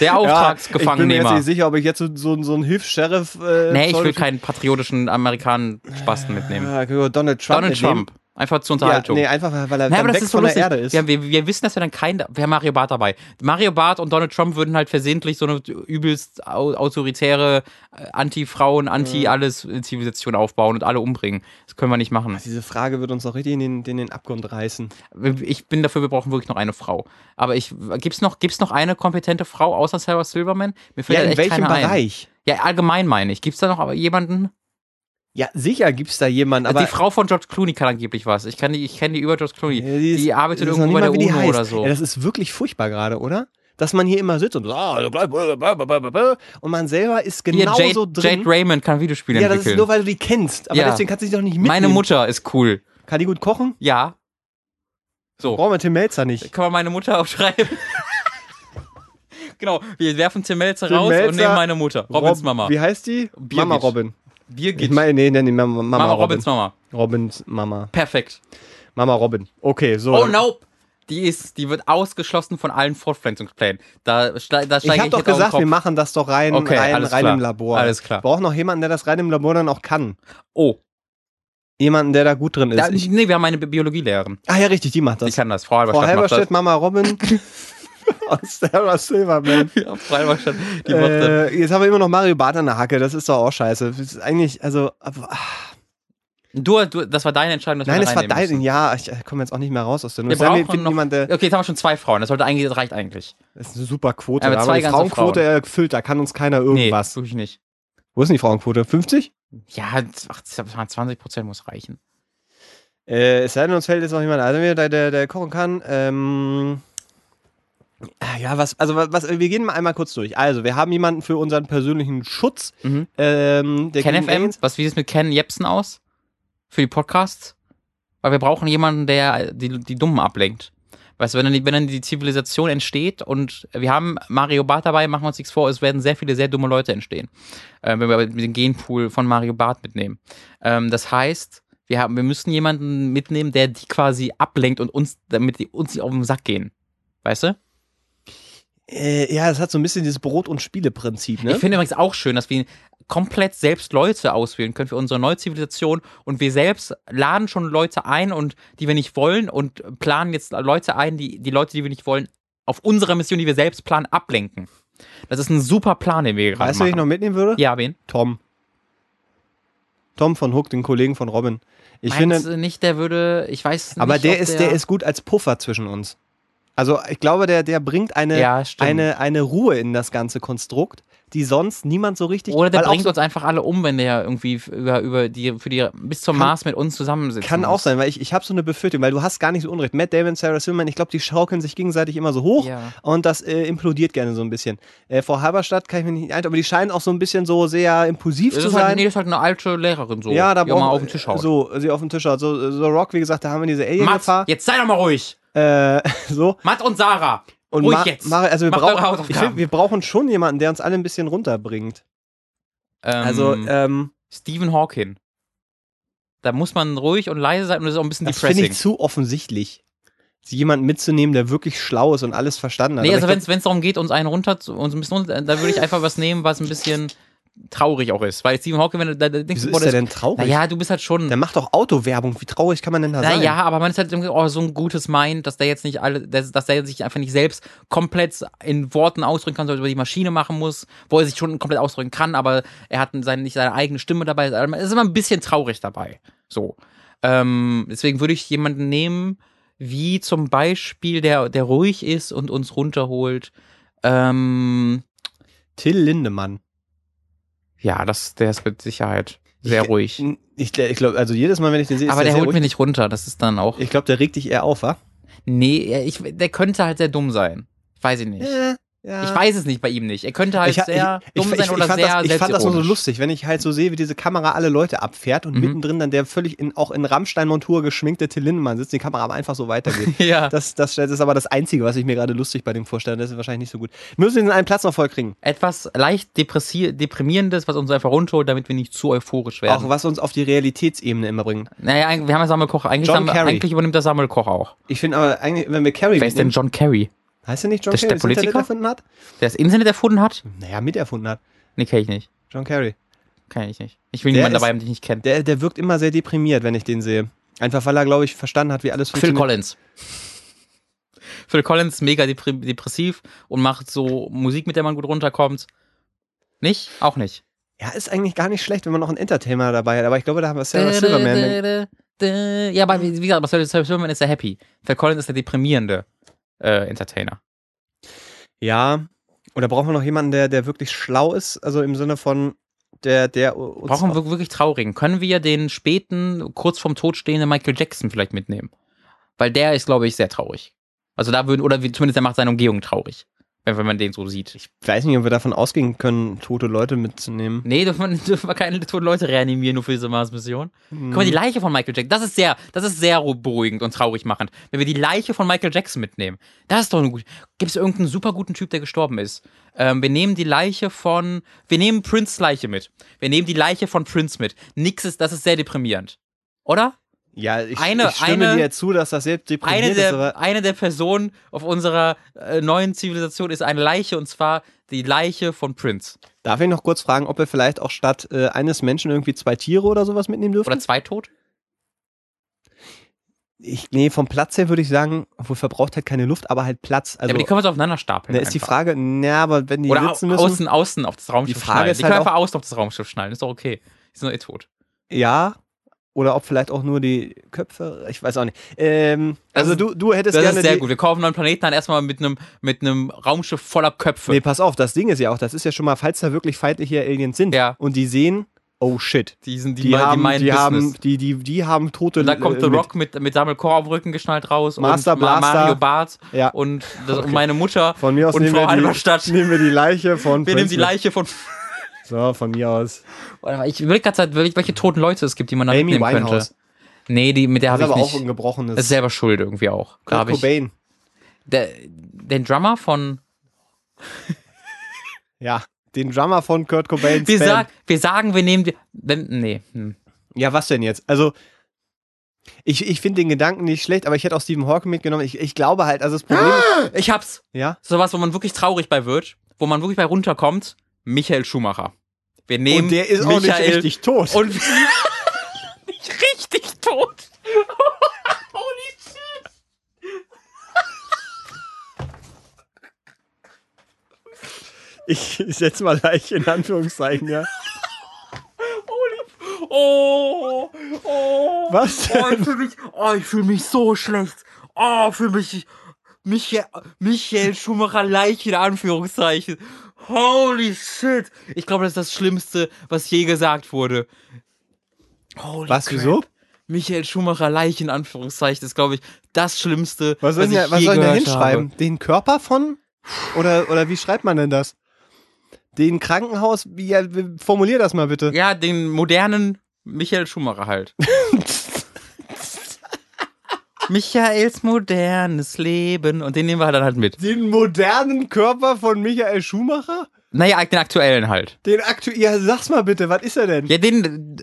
Der Ja, Auftragsgefangennehmer. Ich bin mir jetzt nicht sicher, ob ich jetzt so, so, so einen Hilfs-Sheriff. Äh, nee, ich will keinen patriotischen Amerikanen-Spasten mitnehmen. Ah, Donald Trump. Donald. Trump. Einfach zur Ja, Unterhaltung. nee, einfach weil er Ja, dann weg ist so von der. Erde ist. Wir, wir, wir wissen, dass wir dann kein, wir haben Mario Barth dabei. Mario Barth und Donald Trump würden halt versehentlich so eine übelst au- autoritäre, äh, anti-Frauen, anti-alles-Zivilisation aufbauen und alle umbringen. Das können wir nicht machen. Diese Frage wird uns noch richtig in den, in den Abgrund reißen. Ich bin dafür, wir brauchen wirklich noch eine Frau. Aber ich, gibt's noch, gibt's noch eine kompetente Frau außer Sarah Silverman? Mir fällt Ja, in echt welchem keine Ein. Bereich? Ja, allgemein meine ich. Gibt's da noch jemanden? Ja, sicher gibt's da jemanden, aber. die Frau von George Clooney kann angeblich was. Ich, kann die, ich kenne die über George Clooney. Ja, die, ist- arbeitet weiß noch irgendwo bei der mal, die UNO oder so. Ja, das ist wirklich furchtbar gerade, oder? Dass man hier immer sitzt und so, ah, und man selber ist Hier, genauso Jade, drin. Jade Raymond kann Videospiele ja, das ist entwickeln. nur, weil du die kennst. Aber Ja. deswegen kannst du dich doch nicht mitnehmen. Meine Mutter ist cool. Kann die gut kochen? Ja. So. Brauchen wir Tim Melzer nicht. Kann man meine Mutter aufschreiben? genau. Wir werfen Tim Melzer Tim raus Melzer, und nehmen meine Mutter. Robins Rob- Mama. Wie heißt die? Birgit. Mama Robin. Birgit. Ich meine, nee, nee, nee, Mama, Mama, Robin. Robins Mama. Robins Mama. Perfekt. Mama Robin. Okay, so. Oh dann- no. Die ist, die wird ausgeschlossen von allen Fortpflanzungsplänen. Da, da Ich steige habe ich, doch gesagt, wir machen das doch rein, Okay, rein, rein klar. im Labor. Alles klar. Wir brauchen noch jemanden, der das rein im Labor dann auch kann. Oh. Jemanden, der da gut drin ist. Da, Ich, nee, wir haben eine Bi- Biologielehrerin. ah ja, richtig, die macht Die das. kann das. Frau Frau Halberstadt macht Halberstadt, Mama Robin aus Sarah Silverman. das. Ja, Frau Halberstadt. Die das. Äh, jetzt haben wir immer noch Mario Barth an der Hacke, das ist doch auch scheiße. Das ist eigentlich, also, aber, ach, Du, du, das war deine Entscheidung, dass nein, wir es da war reinnehmen dein, müssen. ja, ich komme jetzt auch nicht mehr raus aus der Nummer. Wir brauchen noch- jemand, Okay, jetzt haben wir schon zwei Frauen. Das sollte eigentlich, das reicht eigentlich. das ist eine super Quote, Ja, aber aber, die Frauenquote erfüllt, da kann uns keiner irgendwas. Nee, wirklich nicht. Wo ist denn die Frauenquote? 50? Ja, ach, 20 Prozent muss reichen. Äh, es sei denn, uns fällt jetzt noch jemand ein, der, der, der, der kochen kann. Ähm, ah, ja, was, also was, wir gehen mal einmal kurz durch. Also, wir haben jemanden für unseren persönlichen Schutz. Mhm. Ähm, der Ken FM, was wie sieht es mit Ken Jepsen aus? Für die Podcasts? Weil wir brauchen jemanden, der die, die Dummen ablenkt. Weißt du, wenn dann, die, wenn dann die Zivilisation entsteht und wir haben Mario Barth dabei, machen wir uns nichts vor, es werden sehr viele sehr dumme Leute entstehen. Äh, wenn wir den Genpool von Mario Barth mitnehmen. Ähm, das heißt, wir, haben, wir müssen jemanden mitnehmen, der die quasi ablenkt und uns, damit die uns nicht auf den Sack gehen. Weißt du? Äh, ja, es hat so ein bisschen dieses Brot- und Spiele-Prinzip, ne? Ich finde übrigens auch schön, dass wir komplett selbst Leute auswählen können für unsere neue Zivilisation und wir selbst laden schon Leute ein und die wir nicht wollen und planen jetzt Leute ein, die die Leute, die wir nicht wollen, auf unserer Mission, die wir selbst planen, ablenken. Das ist ein super Plan, den wir gerade weißt du, wen ich machen. noch mitnehmen würde? ja, wen? Tom. Tom von Hook, den Kollegen von Robin. Ich Meinst finde, nicht, der würde, ich weiß nicht, aber der ist, der ist gut als Puffer zwischen uns. Also ich glaube, der, der bringt eine, Ja, eine, eine Ruhe in das ganze Konstrukt, die sonst niemand so richtig. oder der bringt so- uns einfach alle um, wenn der irgendwie über, über die, für die, bis zum Kann- Mars mit uns zusammensitzt. Kann auch sein, weil ich, ich habe so eine Befürchtung, weil du hast gar nicht so unrecht. Matt Damon, Sarah Silverman, ich glaube, die schaukeln sich gegenseitig immer so hoch Ja. und das äh, implodiert gerne so ein bisschen. Äh, Frau Halberstadt kann ich mir nicht ein, aber die scheinen auch so ein bisschen so sehr impulsiv Das zu halt, sein. nee, das ist halt eine alte Lehrerin so, ja, da die auch mal auf den Tisch haut. So, sie auf den Tisch haut. So, so Rock, wie gesagt, da haben wir diese Alien-Gefahr. jetzt sei doch mal ruhig. Äh, so. Matt und Sarah. Und Ruhig Ma jetzt. Mari- also wir, brauchen, ich find, wir brauchen schon jemanden, der uns alle ein bisschen runterbringt. Ähm, Also, ähm, Stephen Hawking. Da muss man ruhig und leise sein und das ist auch ein bisschen das finde depressing. ich zu offensichtlich. Jemanden mitzunehmen, der wirklich schlau ist und alles verstanden hat. Nee, also wenn es darum geht, uns einen runter, zu- uns ein bisschen runter, da würde ich einfach was nehmen, was ein bisschen traurig auch ist. Weil Stephen Hawking, wenn du da denkst, Wieso boah, ist der denn traurig? Naja, du bist halt schon. Der macht doch Autowerbung. Wie traurig kann man denn da sein? Naja, aber man ist halt irgendwie, oh, so ein gutes Mind, dass der jetzt nicht alle, dass, dass der sich einfach nicht selbst komplett in Worten ausdrücken kann, sondern über die Maschine machen muss, wo er sich schon komplett ausdrücken kann, aber er hat seine, nicht seine eigene Stimme dabei. Es ist immer ein bisschen traurig dabei. So. Ähm, deswegen würde ich jemanden nehmen, wie zum Beispiel, der, der ruhig ist und uns runterholt. Ähm, Till Lindemann. Ja, das, der ist mit Sicherheit sehr ich, ruhig. Ich, ich glaube, also jedes Mal, wenn ich den sehe, ist Aber der sehr holt ruhig. mich nicht runter, das ist dann auch. Ich glaube, der regt dich eher auf, wa? Nee, ich, der könnte halt sehr dumm sein. Weiß ich nicht. ja. Ich weiß es nicht bei ihm nicht. Er könnte halt ich, sehr ich, dumm ich, sein ich, oder sehr das, ich fand das nur so lustig, wenn ich halt so sehe, wie diese Kamera alle Leute abfährt und Mhm. mittendrin dann der völlig in, auch in Rammstein-Montur geschminkte Till Lindemann sitzt, die Kamera aber einfach so weitergeht. Ja. Das, das, das ist aber das Einzige, was ich mir gerade lustig bei dem vorstelle. Das ist wahrscheinlich nicht so gut. Wir müssen den einen Platz noch voll kriegen. Etwas leicht deprimierendes, was uns einfach runterholt, damit wir nicht zu euphorisch werden. Auch was uns auf die Realitätsebene immer bringt. naja, eigentlich- wir haben ja Sammelkoch. Eigentlich, John Sammel, Kerry. eigentlich übernimmt der Sammelkoch auch. Ich finde aber eigentlich, wenn wir Carrie Wer ist denn John Kerry? Heißt der nicht John Das Kerry, der das Politiker? erfunden hat? Der das Internet erfunden hat? Naja, miterfunden hat. Nee, kenn ich nicht. John Kerry. Kenn ich nicht. Ich will Der niemanden ist- dabei haben, den ich nicht kenne. Der, der wirkt immer sehr deprimiert, wenn ich den sehe. Einfach weil er, glaube ich, verstanden hat, wie alles Phil funktioniert. Collins. Phil Collins ist mega depressiv und macht so Musik, mit der man gut runterkommt. Nicht? Auch nicht. Ja, ist eigentlich gar nicht schlecht, wenn man noch einen Entertainer dabei hat. Aber ich glaube, da haben wir Sarah Silverman. Ja, aber wie gesagt, Sarah Silverman ist der Happy. Phil Collins ist der deprimierende äh, Entertainer. Ja. Oder brauchen wir noch jemanden, der, der wirklich schlau ist? Also im Sinne von, der, der. Brauchen auch- wir wirklich traurigen. Können wir den späten, kurz vorm Tod stehenden Michael Jackson vielleicht mitnehmen? Weil der ist, glaube ich, sehr traurig. Also da würden, oder wie, zumindest der macht seine Umgebung traurig. Wenn, wenn man den so sieht. Ich weiß nicht, ob wir davon ausgehen können, tote Leute mitzunehmen. Nee, dürfen wir, dürfen wir keine toten Leute reanimieren, nur für diese Mars-Mission. Guck mal, die Leiche von Michael Jackson, das ist sehr, das ist sehr beruhigend und traurig machend. Wenn wir die Leiche von Michael Jackson mitnehmen, das ist doch eine gute. Gibt es irgendeinen super guten Typ, der gestorben ist? Ähm, wir nehmen die Leiche von, wir nehmen Prince Leiche mit. Wir nehmen die Leiche von Prince mit. Nix ist, das ist sehr deprimierend. Oder? Ja, ich, Eine- ich stimme eine- dir zu, dass das sehr Eine deprimiert ist, der, aber eine der Personen auf unserer äh, neuen Zivilisation ist eine Leiche und zwar die Leiche von Prince. darf ich noch kurz fragen, ob wir vielleicht auch statt äh, eines Menschen irgendwie zwei Tiere oder sowas mitnehmen dürfen? Oder zwei tot? Ich, nee, vom Platz her würde ich sagen, obwohl verbraucht halt keine Luft, aber halt Platz. Also, ja, aber die können wir so aufeinander stapeln. ne, ist die. Frage, na, aber wenn die Oder sitzen müssen, außen, außen auf das Raumschiff Die Frage schnallen. ist Die halt können auch- einfach außen auf das Raumschiff schnallen, ist doch okay. Die sind doch eh tot. ja, oder ob vielleicht auch nur die Köpfe, ich weiß auch nicht. Ähm, Das also ist- du, du hättest Das gerne ist sehr die, gut. Wir kaufen einen Planeten dann erstmal mit einem mit einem Raumschiff voller Köpfe. Nee, pass auf, das Ding ist ja auch, das ist ja schon mal, falls da wirklich feindliche Aliens sind Ja. und die sehen, oh shit, die sind die, die, die, haben, die, Business. haben, die, die, die haben tote und da kommt äh, The. Rock mit, mit Sammelchor am Rücken geschnallt raus Master und Blaster. Mario Barth Ja. und, das, Okay. und meine Mutter Von mir aus und nehmen Frau die, Halberstadt. nehmen wir die Leiche von Wir nehmen Prince die mit. Leiche von. So, von mir aus. Ich überlege gerade, welche toten Leute es gibt, die man da Amy mitnehmen Winehouse. könnte. Nee, die, mit der Das habe ist ich aber auch nicht. ein gebrochenes. Ist selber schuld irgendwie auch. Kurt Cobain. der, den Drummer von. Ja, den Drummer von Kurt Cobains Wir, sag, wir sagen, wir nehmen die. Wenn, nee. Hm. Ja, was denn jetzt? Also, ich, ich finde den Gedanken nicht schlecht, aber ich hätte auch Stephen Hawking mitgenommen. Ich, ich glaube halt, also das Problem ist, Ich hab's. ja, Sowas, wo man wirklich traurig bei wird, wo man wirklich bei runterkommt. Michael Schumacher. Wir nehmen und der ist auch nicht Michael richtig tot. Und nicht richtig tot. Holy shit. ich setze mal leicht in Anführungszeichen, ja. Holy. Oh. Oh. Was Oh, ich denn? fühle mich, oh, ich fühl mich so schlecht. Oh, für mich. Michael, Michael Schumacher Leiche in Anführungszeichen. Holy shit. Ich glaube, das ist das Schlimmste, was je gesagt wurde. Holy Was, crap. wieso? Michael Schumacher Leiche in Anführungszeichen ist, glaube ich, das Schlimmste, Was soll, was ich was je soll denn da hinschreiben? habe. Den Körper von? Oder, oder wie schreibt man denn das? Den Krankenhaus, wie, ja, formulier das mal bitte. Ja, den modernen Michael Schumacher halt. Michaels modernes Leben. Und den nehmen wir dann halt mit. Den modernen Körper von Michael Schumacher? Naja, den aktuellen halt. Den aktuell, ja, sag's mal bitte, was ist er denn? Ja, den,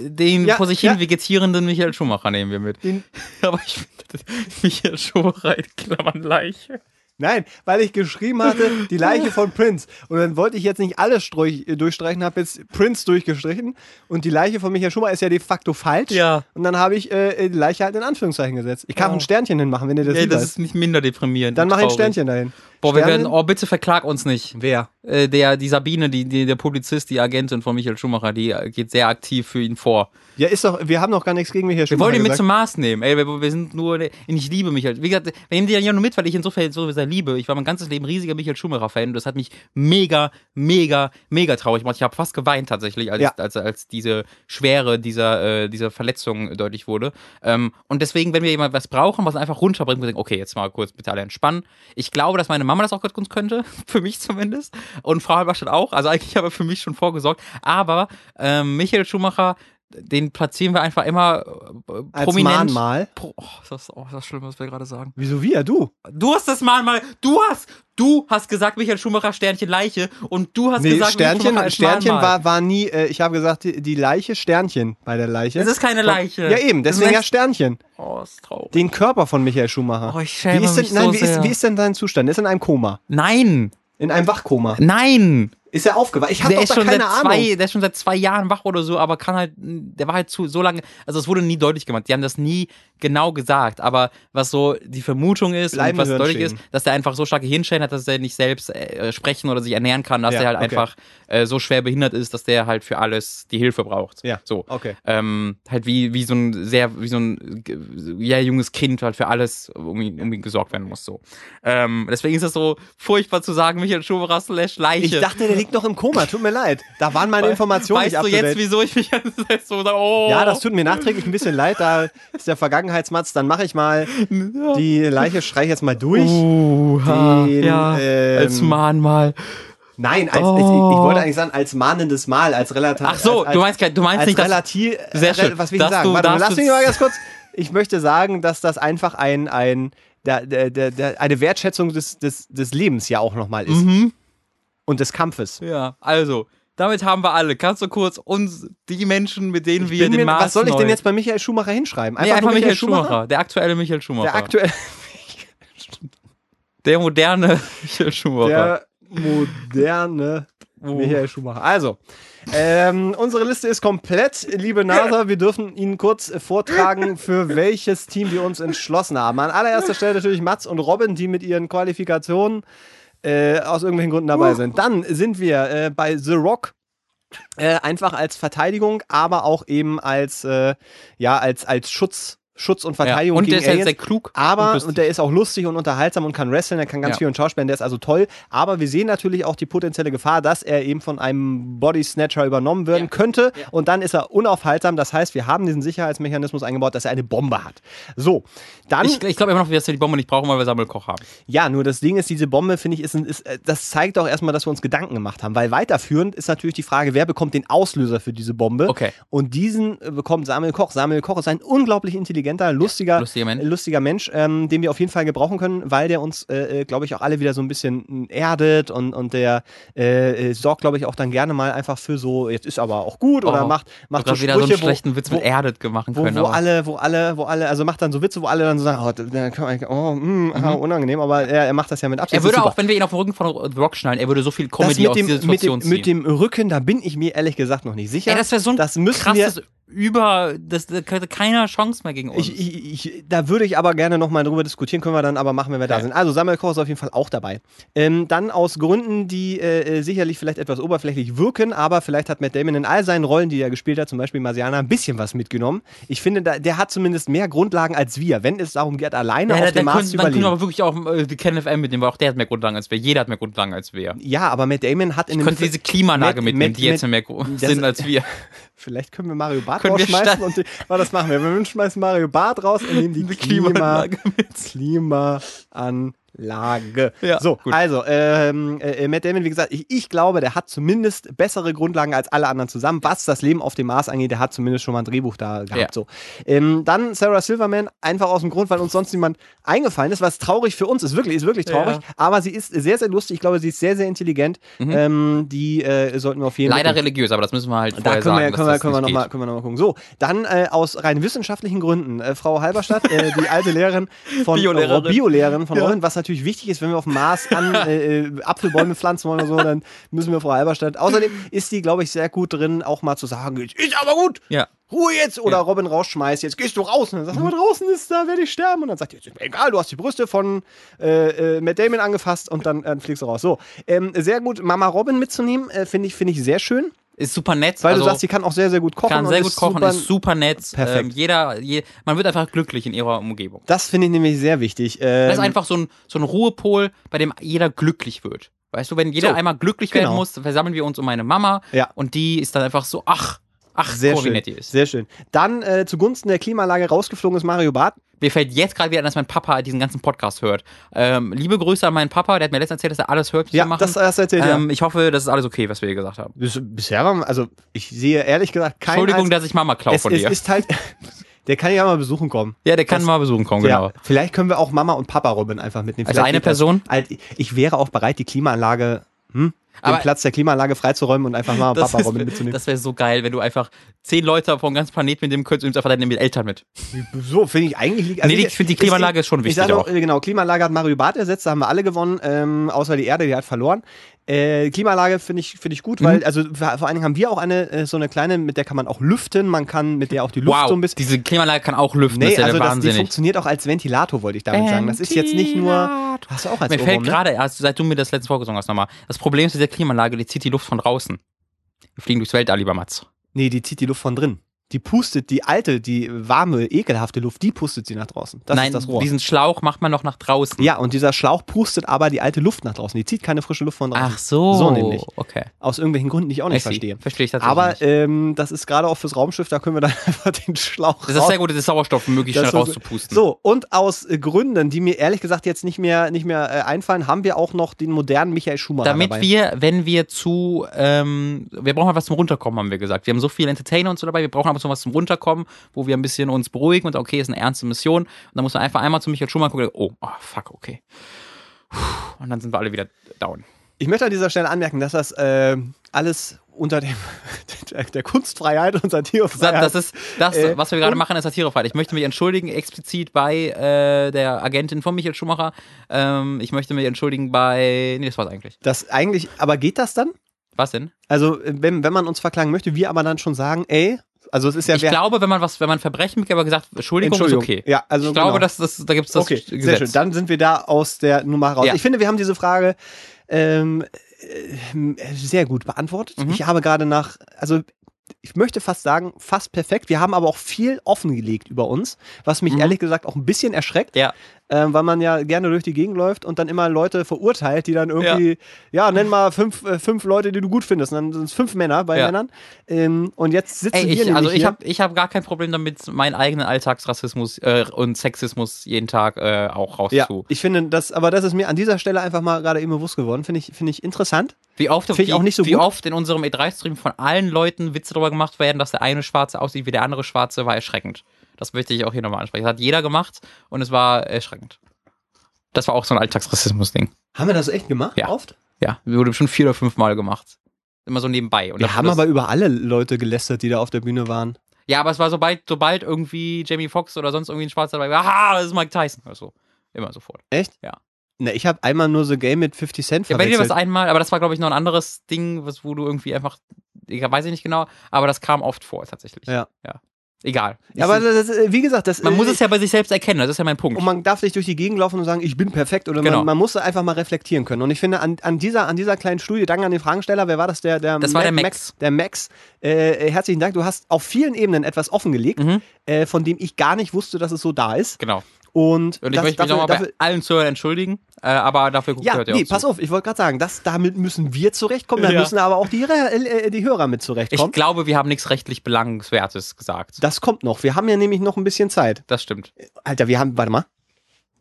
den Ja, vor sich hin ja. vegetierenden Michael Schumacher nehmen wir mit. Den, Aber ich finde, Michael Schumacher in Klammern Leiche. Nein, weil ich geschrieben hatte, die Leiche von Prince. Und dann wollte ich jetzt nicht alles durchstreichen, habe jetzt Prince durchgestrichen. Und die Leiche von Michael Schumacher ist ja de facto falsch. Ja. Und dann habe ich äh, die Leiche halt in Anführungszeichen gesetzt. Ich kann auch ein Sternchen hinmachen, wenn ihr das Ja, lieber das ist. ist nicht minder deprimierend. Dann und mach ich ein. Sternchen dahin. Boah, wir werden, oh, bitte verklag uns nicht. Wer? Äh, der, die Sabine, die, die, der Publizist, die Agentin von Michael Schumacher, die äh, geht sehr aktiv für ihn vor. Ja, ist doch, wir haben doch gar nichts gegen mich hier Wir wollen ihn mit zum Maß nehmen. Ey, wir, wir sind nur, ich liebe Michael. Wie gesagt, wir nehmen den ja nur mit, weil ich insofern so sehr liebe. Ich war mein ganzes Leben riesiger Michael Schumacher-Fan und das hat mich mega, mega, mega traurig gemacht. Ich habe fast geweint tatsächlich, als, Ja. als, als diese Schwere dieser, äh, dieser Verletzung deutlich wurde. Ähm, und deswegen, wenn wir jemand was brauchen, was einfach runterbringt, wir denken, okay, jetzt mal kurz bitte alle entspannen. Ich glaube, dass meine Mama das auch ganz gut könnte, für mich zumindest. Und Frau Halberstadt auch. Also eigentlich habe er für mich schon vorgesorgt. Aber ähm, Michael Schumacher, den platzieren wir einfach immer äh, Als prominent. Mahnmal. Pro oh, ist das, oh, ist das schlimm, was wir gerade sagen. Wieso wir? Du? Du hast das mal mal, du hast, du hast gesagt, Michael Schumacher Sternchen Leiche und du hast Nee, gesagt, Michael Sternchen, als Sternchen Mahnmal. war, war nie, äh, ich habe gesagt, die, die Leiche, Sternchen bei der Leiche. Es ist keine Leiche. Ja, eben, deswegen ja Sternchen. Oh, ist traurig. Den Körper von Michael Schumacher. Oh, ich schäme wie ist denn, mich nein, so wie, ist, sehr. wie ist denn dein Zustand? Er ist in einem Koma. Nein, In einem Wachkoma. nein. Ist er aufgewacht? Ich habe doch ist da schon keine Ahnung. zwei, der ist schon seit zwei Jahren wach oder so, aber kann halt, der war halt zu so lange, also es wurde nie deutlich gemacht. Die haben das nie genau gesagt, aber was so die Vermutung ist Bleiben und was deutlich ist, dass der einfach so starke Hirnschäden hat, dass er nicht selbst äh, sprechen oder sich ernähren kann, dass Ja, der halt okay. einfach äh, so schwer behindert ist, dass der halt für alles die Hilfe braucht. Ja, So. okay. Ähm, halt wie, wie so ein sehr, wie so ein ja, junges Kind halt für alles um ihn, um ihn gesorgt werden muss. So. Ähm, deswegen ist das so furchtbar zu sagen, Michael Schumacher slash Leiche. Ich dachte, der liegt noch im Koma. Tut mir leid. Da waren meine Informationen weißt nicht du up to jetzt, wieso ich mich jetzt so oh. Ja, das tut mir nachträglich ein bisschen leid. Da ist der Vergangenheitsmatz. Dann mache ich mal die Leiche, streiche ich jetzt mal durch. Uh, Den, ja, ähm, als Mahnmal. Nein, als, Oh. ich, ich wollte eigentlich sagen, als mahnendes Mal, als relativ. Ach so, als, du meinst, du meinst als nicht, dass relativ. Sehr äh, schön. Was will ich Dass sagen? du- Warte, dass lass du- mich mal ganz kurz. Ich möchte sagen, dass das einfach ein, ein der, der, der, eine Wertschätzung des, des, des Lebens ja auch nochmal ist. Mhm. Und des Kampfes. Ja, also, damit haben wir alle. Kannst du kurz uns, die Menschen, mit denen wir Bin den mir, Mars was soll ich denn jetzt bei Michael Schumacher hinschreiben? Nee, einfach nur Michael Schumacher. Der aktuelle Michael Schumacher. Der aktuelle. Der moderne Michael Schumacher. Der moderne Oh. Michael Schumacher. Also, ähm, unsere Liste ist komplett, liebe NASA. Wir dürfen Ihnen kurz vortragen, für welches Team wir uns entschlossen haben. An allererster Stelle natürlich Mats und Robin, die mit ihren Qualifikationen äh, aus irgendwelchen Gründen dabei sind. Dann sind wir äh, bei The Rock. Äh, einfach als Verteidigung, aber auch eben als, äh, ja, als, als Schutz, Schutz und ja. Verteidigung Und der ist ja Aliens. sehr klug. Aber, und und, der ist auch lustig und unterhaltsam und kann wresteln, er kann ganz Ja. viel und Schauspielen, der ist also toll. Aber wir sehen natürlich auch die potenzielle Gefahr, dass er eben von einem Body Snatcher übernommen werden Ja. könnte. Ja. Und dann ist er unaufhaltsam. Das heißt, wir haben diesen Sicherheitsmechanismus eingebaut, dass er eine Bombe hat. So, dann. ich ich glaube immer noch, dass wir die Bombe nicht brauchen, weil wir Sammelkoch haben. Ja, nur das Ding ist, diese Bombe, finde ich, ist, ist, äh, das zeigt auch erstmal, dass wir uns Gedanken gemacht haben. Weil weiterführend ist natürlich die Frage, wer bekommt den Auslöser für diese Bombe? Okay. Und diesen äh, bekommt Samuel Koch. Samuel Koch ist ein unglaublich intelligenter, lustiger, lustiger Mensch. lustiger Mensch ähm, den wir auf jeden Fall gebrauchen können, weil der uns, äh, äh, glaube ich, auch alle wieder so ein bisschen äh, erdet und, und der äh, sorgt, glaube ich, auch dann gerne mal einfach für so, jetzt ist aber auch gut oder Oh, macht, Ich macht so wieder so einen Sprüche, wo, schlechten Witz wo, mit Erdet gemacht wo, können. wo aber- alle, wo alle, wo alle, also macht dann so Witze, wo alle dann so sagen, oh, da kann man, oh mm, ah, unangenehm, aber er, er macht das ja mit Absicht. er würde das auch, wenn wir ihn auf den Rücken von The Rock schnallen, er würde so viel das Comedy mit aus dem, dieser mit, Situation dem, mit ziehen. dem Rücken, da bin ich mir ehrlich gesagt noch nicht sicher. Ey, das wäre so ein das müssen krasses wir, Über, das, das hätte keiner Chance mehr gegen uns. ich, ich, ich, da würde ich aber gerne nochmal drüber diskutieren, können wir dann aber machen, wenn wir da Okay. sind. Also Samuel Koch ist auf jeden Fall auch dabei. Ähm, dann aus Gründen, die äh, äh, sicherlich vielleicht etwas oberflächlich wirken, aber vielleicht hat Matt Damon in all seinen Rollen, die er gespielt hat, zum Beispiel Marsiana, ein bisschen was mitgenommen. Ich finde, da, der hat zumindest mehr Grundlagen als wir, wenn es darum geht, alleine ja, auf dem Mars zu dann können wir überleben. wirklich auch äh, die Ken FM mitnehmen, weil auch der hat mehr Grundlagen als wir. Jeder hat mehr Grundlagen als wir. Ja, aber Matt Damon hat in Ich dem könnte Film- diese Klimaanlage Matt- mitnehmen, Matt- die jetzt Matt- mehr das- sind als wir. Vielleicht können wir Mario Können wir rausschmeißen und die, warte, das machen wir. Wir schmeißen Mario Barth raus und nehmen die Klima, Klimaanlage mit. Klimaanlage. Ja, so, gut. also, ähm, äh, Matt Damon, wie gesagt, ich, ich glaube, der hat zumindest bessere Grundlagen als alle anderen zusammen. Was das Leben auf dem Mars angeht, der hat zumindest schon mal ein Drehbuch da gehabt. Ja. So. Ähm, dann Sarah Silverman, einfach aus dem Grund, weil uns sonst niemand eingefallen ist, was traurig für uns ist. Wirklich, ist wirklich traurig. Ja. Aber sie ist sehr, sehr lustig. Ich glaube, sie ist sehr, sehr intelligent. Ähm, die äh, sollten wir auf jeden Fall. Mhm. Leider religiös, aber das müssen wir halt Da vorher können wir, sagen, können, wir, können, wir noch nicht mal, geht. können wir noch mal gucken. So, dann äh, aus rein wissenschaftlichen Gründen, äh, Frau Halberstadt, äh, die alte Lehrerin von Biolehrerin. Biolehrerin von Ja. Robin, was natürlich wichtig ist, wenn wir auf dem Mars an äh, äh, Apfelbäume pflanzen wollen oder so, dann müssen wir Frau Halberstadt. Außerdem ist die, glaube ich, sehr gut drin, auch mal zu sagen, ist aber gut. Ja. Ruhe jetzt oder Ja. Robin rausschmeißt, jetzt gehst du raus. Und dann sagt er, aber draußen ist da, werde ich sterben. Und dann sagt er, ist mir egal, du hast die Brüste von äh, äh, Matt Damon angefasst und dann äh, fliegst du raus. So, ähm, sehr gut, Mama Robin mitzunehmen, äh, finde ich, finde ich sehr schön, Ist super nett. weil also, du sagst, sie kann auch sehr, sehr gut kochen. kann sehr ist gut kochen, super, ist super nett. Perfekt. Ähm, jeder, je, man wird einfach glücklich in ihrer Umgebung. Das finde ich nämlich sehr wichtig. Ähm, Das ist einfach so ein, so ein Ruhepol, bei dem jeder glücklich wird. Weißt du, wenn jeder So, einmal glücklich genau. werden muss, versammeln wir uns um meine Mama Ja. und die ist dann einfach so, ach, ach, sehr wie schön. ist. Sehr schön. Dann äh, zugunsten der Klimaanlage rausgeflogen ist Mario Barth. Mir fällt jetzt gerade wieder an, dass mein Papa diesen ganzen Podcast hört. Ähm, liebe Grüße an meinen Papa, der hat mir letztens erzählt, dass er alles hört, was Ja, wir machen. das hast du erzählt, ja. ähm, Ich hoffe, das ist alles okay, was wir hier gesagt haben. Bis, bisher war, also ich sehe ehrlich gesagt kein Entschuldigung, dass ich Mama klaue von es dir. ist halt, der kann ja mal besuchen kommen. ja, der kann das- mal besuchen kommen, genau. Ja, vielleicht können wir auch Mama und Papa Robin einfach mitnehmen. Also Vielleicht eine das- Person? Halt, ich wäre auch bereit, die Klimaanlage, hm, den Platz der Klimaanlage freizuräumen und einfach Das Papa ist- Robin mitzunehmen. Das wäre so geil, wenn du einfach zehn Leute vom ganzen Planeten mitnehmen könntest und nimmst einfach deine Eltern mit. So, finde ich eigentlich. liegt- Nee, ich finde, die Klimaanlage ist schon Ich wichtig sage auch. äh, genau, Klimaanlage hat Mario Barth ersetzt, da haben wir alle gewonnen, ähm, außer die Erde, die hat verloren. Äh, Klimaanlage finde ich, finde ich gut, Mhm. weil, also vor allen Dingen haben wir auch eine, äh, so eine kleine, mit der kann man auch lüften, man kann mit der auch die Luft Wow, so ein bisschen. diese Klimaanlage kann auch lüften, das Nee, ist ja also das, die wahnsinnig. funktioniert auch als Ventilator, wollte ich damit sagen. Das ist jetzt nicht nur. Hast du auch als Mir Ohrwurm, fällt ne? gerade, erst, seit du mir das letzte vorgesungen hast nochmal, das Problem ist mit dieser Klimaanlage, die zieht die Luft von draußen. Wir fliegen durchs Weltall, lieber Mats. Nee, die zieht die Luft von drin. Die pustet die alte, die warme, ekelhafte Luft, die pustet sie nach draußen. Das Nein, ist das Rohr. diesen Schlauch macht man noch nach draußen. Ja, und dieser Schlauch pustet aber die alte Luft nach draußen. Die zieht keine frische Luft von draußen. Ach so. So nämlich. Okay. Aus irgendwelchen Gründen, die ich auch nicht I see. verstehe. Verstehe ich tatsächlich Aber nicht. ähm, das ist gerade auch fürs Raumschiff, da können wir dann einfach den Schlauch Das ist sehr gut, das Sauerstoff möglichst Das schnell rauszupusten. So, und aus äh, Gründen, die mir ehrlich gesagt jetzt nicht mehr, nicht mehr äh, einfallen, haben wir auch noch den modernen Michael Schumacher Damit dabei. wir, wenn wir zu, ähm, wir brauchen halt was zum Runterkommen, haben wir gesagt. Wir haben so viele Entertainer und so dabei, wir brauchen aber so was zum Runterkommen, wo wir ein bisschen uns beruhigen und okay, ist eine ernste Mission. Und dann muss man einfach einmal zu Michael Schumacher gucken, oh, oh fuck, okay. Und dann sind wir alle wieder down. Ich möchte an dieser Stelle anmerken, dass das äh, alles unter dem, der, der Kunstfreiheit und Satirefreiheit. das ist das, Äh, was wir gerade machen, ist Satirefreiheit. Ich möchte mich entschuldigen, explizit bei äh, der Agentin von Michael Schumacher. Ähm, ich möchte mich entschuldigen bei. Nee, das war's eigentlich. das eigentlich, aber geht das dann? Was denn? Also, wenn, wenn man uns verklagen möchte, wir aber dann schon sagen, ey, also es ist ja ich glaube, wenn man was, wenn man Verbrechen begeht, aber gesagt, Entschuldigung, ist okay. Ja, also ich glaube, genau. dass das, da gibt es das okay, Gesetz. sehr schön. Dann sind wir da aus der Nummer raus. Ja. Ich finde, wir haben diese Frage ähm, äh, sehr gut beantwortet. Mhm. Ich habe gerade nach, also ich möchte fast sagen, fast perfekt. Wir haben aber auch viel offengelegt über uns, was mich Mhm. ehrlich gesagt auch ein bisschen erschreckt, Ja. ähm, weil man ja gerne durch die Gegend läuft und dann immer Leute verurteilt, die dann irgendwie, ja, nenn mal fünf, äh, fünf Leute, die du gut findest. Und dann sind es fünf Männer bei Ja. Männern. Ähm, und jetzt sitzen Ey, wir ich, nämlich also ich habe ich hab gar kein Problem damit, meinen eigenen Alltagsrassismus äh, und Sexismus jeden Tag äh, auch rauszu. ja, ich finde das, aber das ist mir an dieser Stelle einfach mal gerade eben bewusst geworden. Finde ich, finde ich interessant. Wie oft, Finde ich auch nicht so wie gut. oft in unserem E3-Stream von allen Leuten Witze darüber gemacht werden, dass der eine Schwarze aussieht wie der andere Schwarze, war erschreckend. Das möchte ich auch hier nochmal ansprechen. Das hat jeder gemacht und es war erschreckend. Das war auch so ein Alltagsrassismus-Ding. Haben wir das echt gemacht? Ja. Oft? Ja, wurde schon vier oder fünf Mal gemacht. Immer so nebenbei. Und Wir haben aber über alle Leute gelästert, die da auf der Bühne waren. Ja, aber es war sobald, sobald irgendwie Jamie Foxx oder sonst irgendwie ein Schwarzer dabei war, aha, das ist Mike Tyson. Also, immer sofort. Echt? Ja. Ne, ich habe einmal nur The Game mit 50 Cent Ja, bei dir war es verwechselt. einmal, aber das war, glaube ich, noch ein anderes Ding, was, wo du irgendwie einfach, ich weiß ich nicht genau, aber das kam oft vor, tatsächlich. Ja. ja. Egal. ja, aber das, wie gesagt, das man äh, muss es ja bei sich selbst erkennen, das ist ja mein Punkt. und man darf nicht durch die Gegend laufen und sagen, ich bin perfekt oder Genau. man, man muss einfach mal reflektieren können. Und ich finde, an, an, dieser, an dieser kleinen Studie, danke an den Fragensteller, wer war das? Der, der Das war der Max. Der Max. Äh, herzlichen Dank, du hast auf vielen Ebenen etwas offengelegt, Mhm. äh, von dem ich gar nicht wusste, dass es so da ist. Genau. Und, Und ich das, möchte mich nochmal bei allen Zuhörern entschuldigen, äh, aber dafür guckt ja, hört ihr nee, auch pass zu. auf, ich wollte gerade sagen, das, damit müssen wir zurechtkommen, dann Ja. müssen aber auch die, Hörer- äh, die Hörer mit Ich zurechtkommen. glaube, wir haben nichts rechtlich Belangenswertes gesagt. Das kommt noch. Wir haben ja nämlich noch ein bisschen Zeit. Das stimmt. Alter, wir haben, warte mal,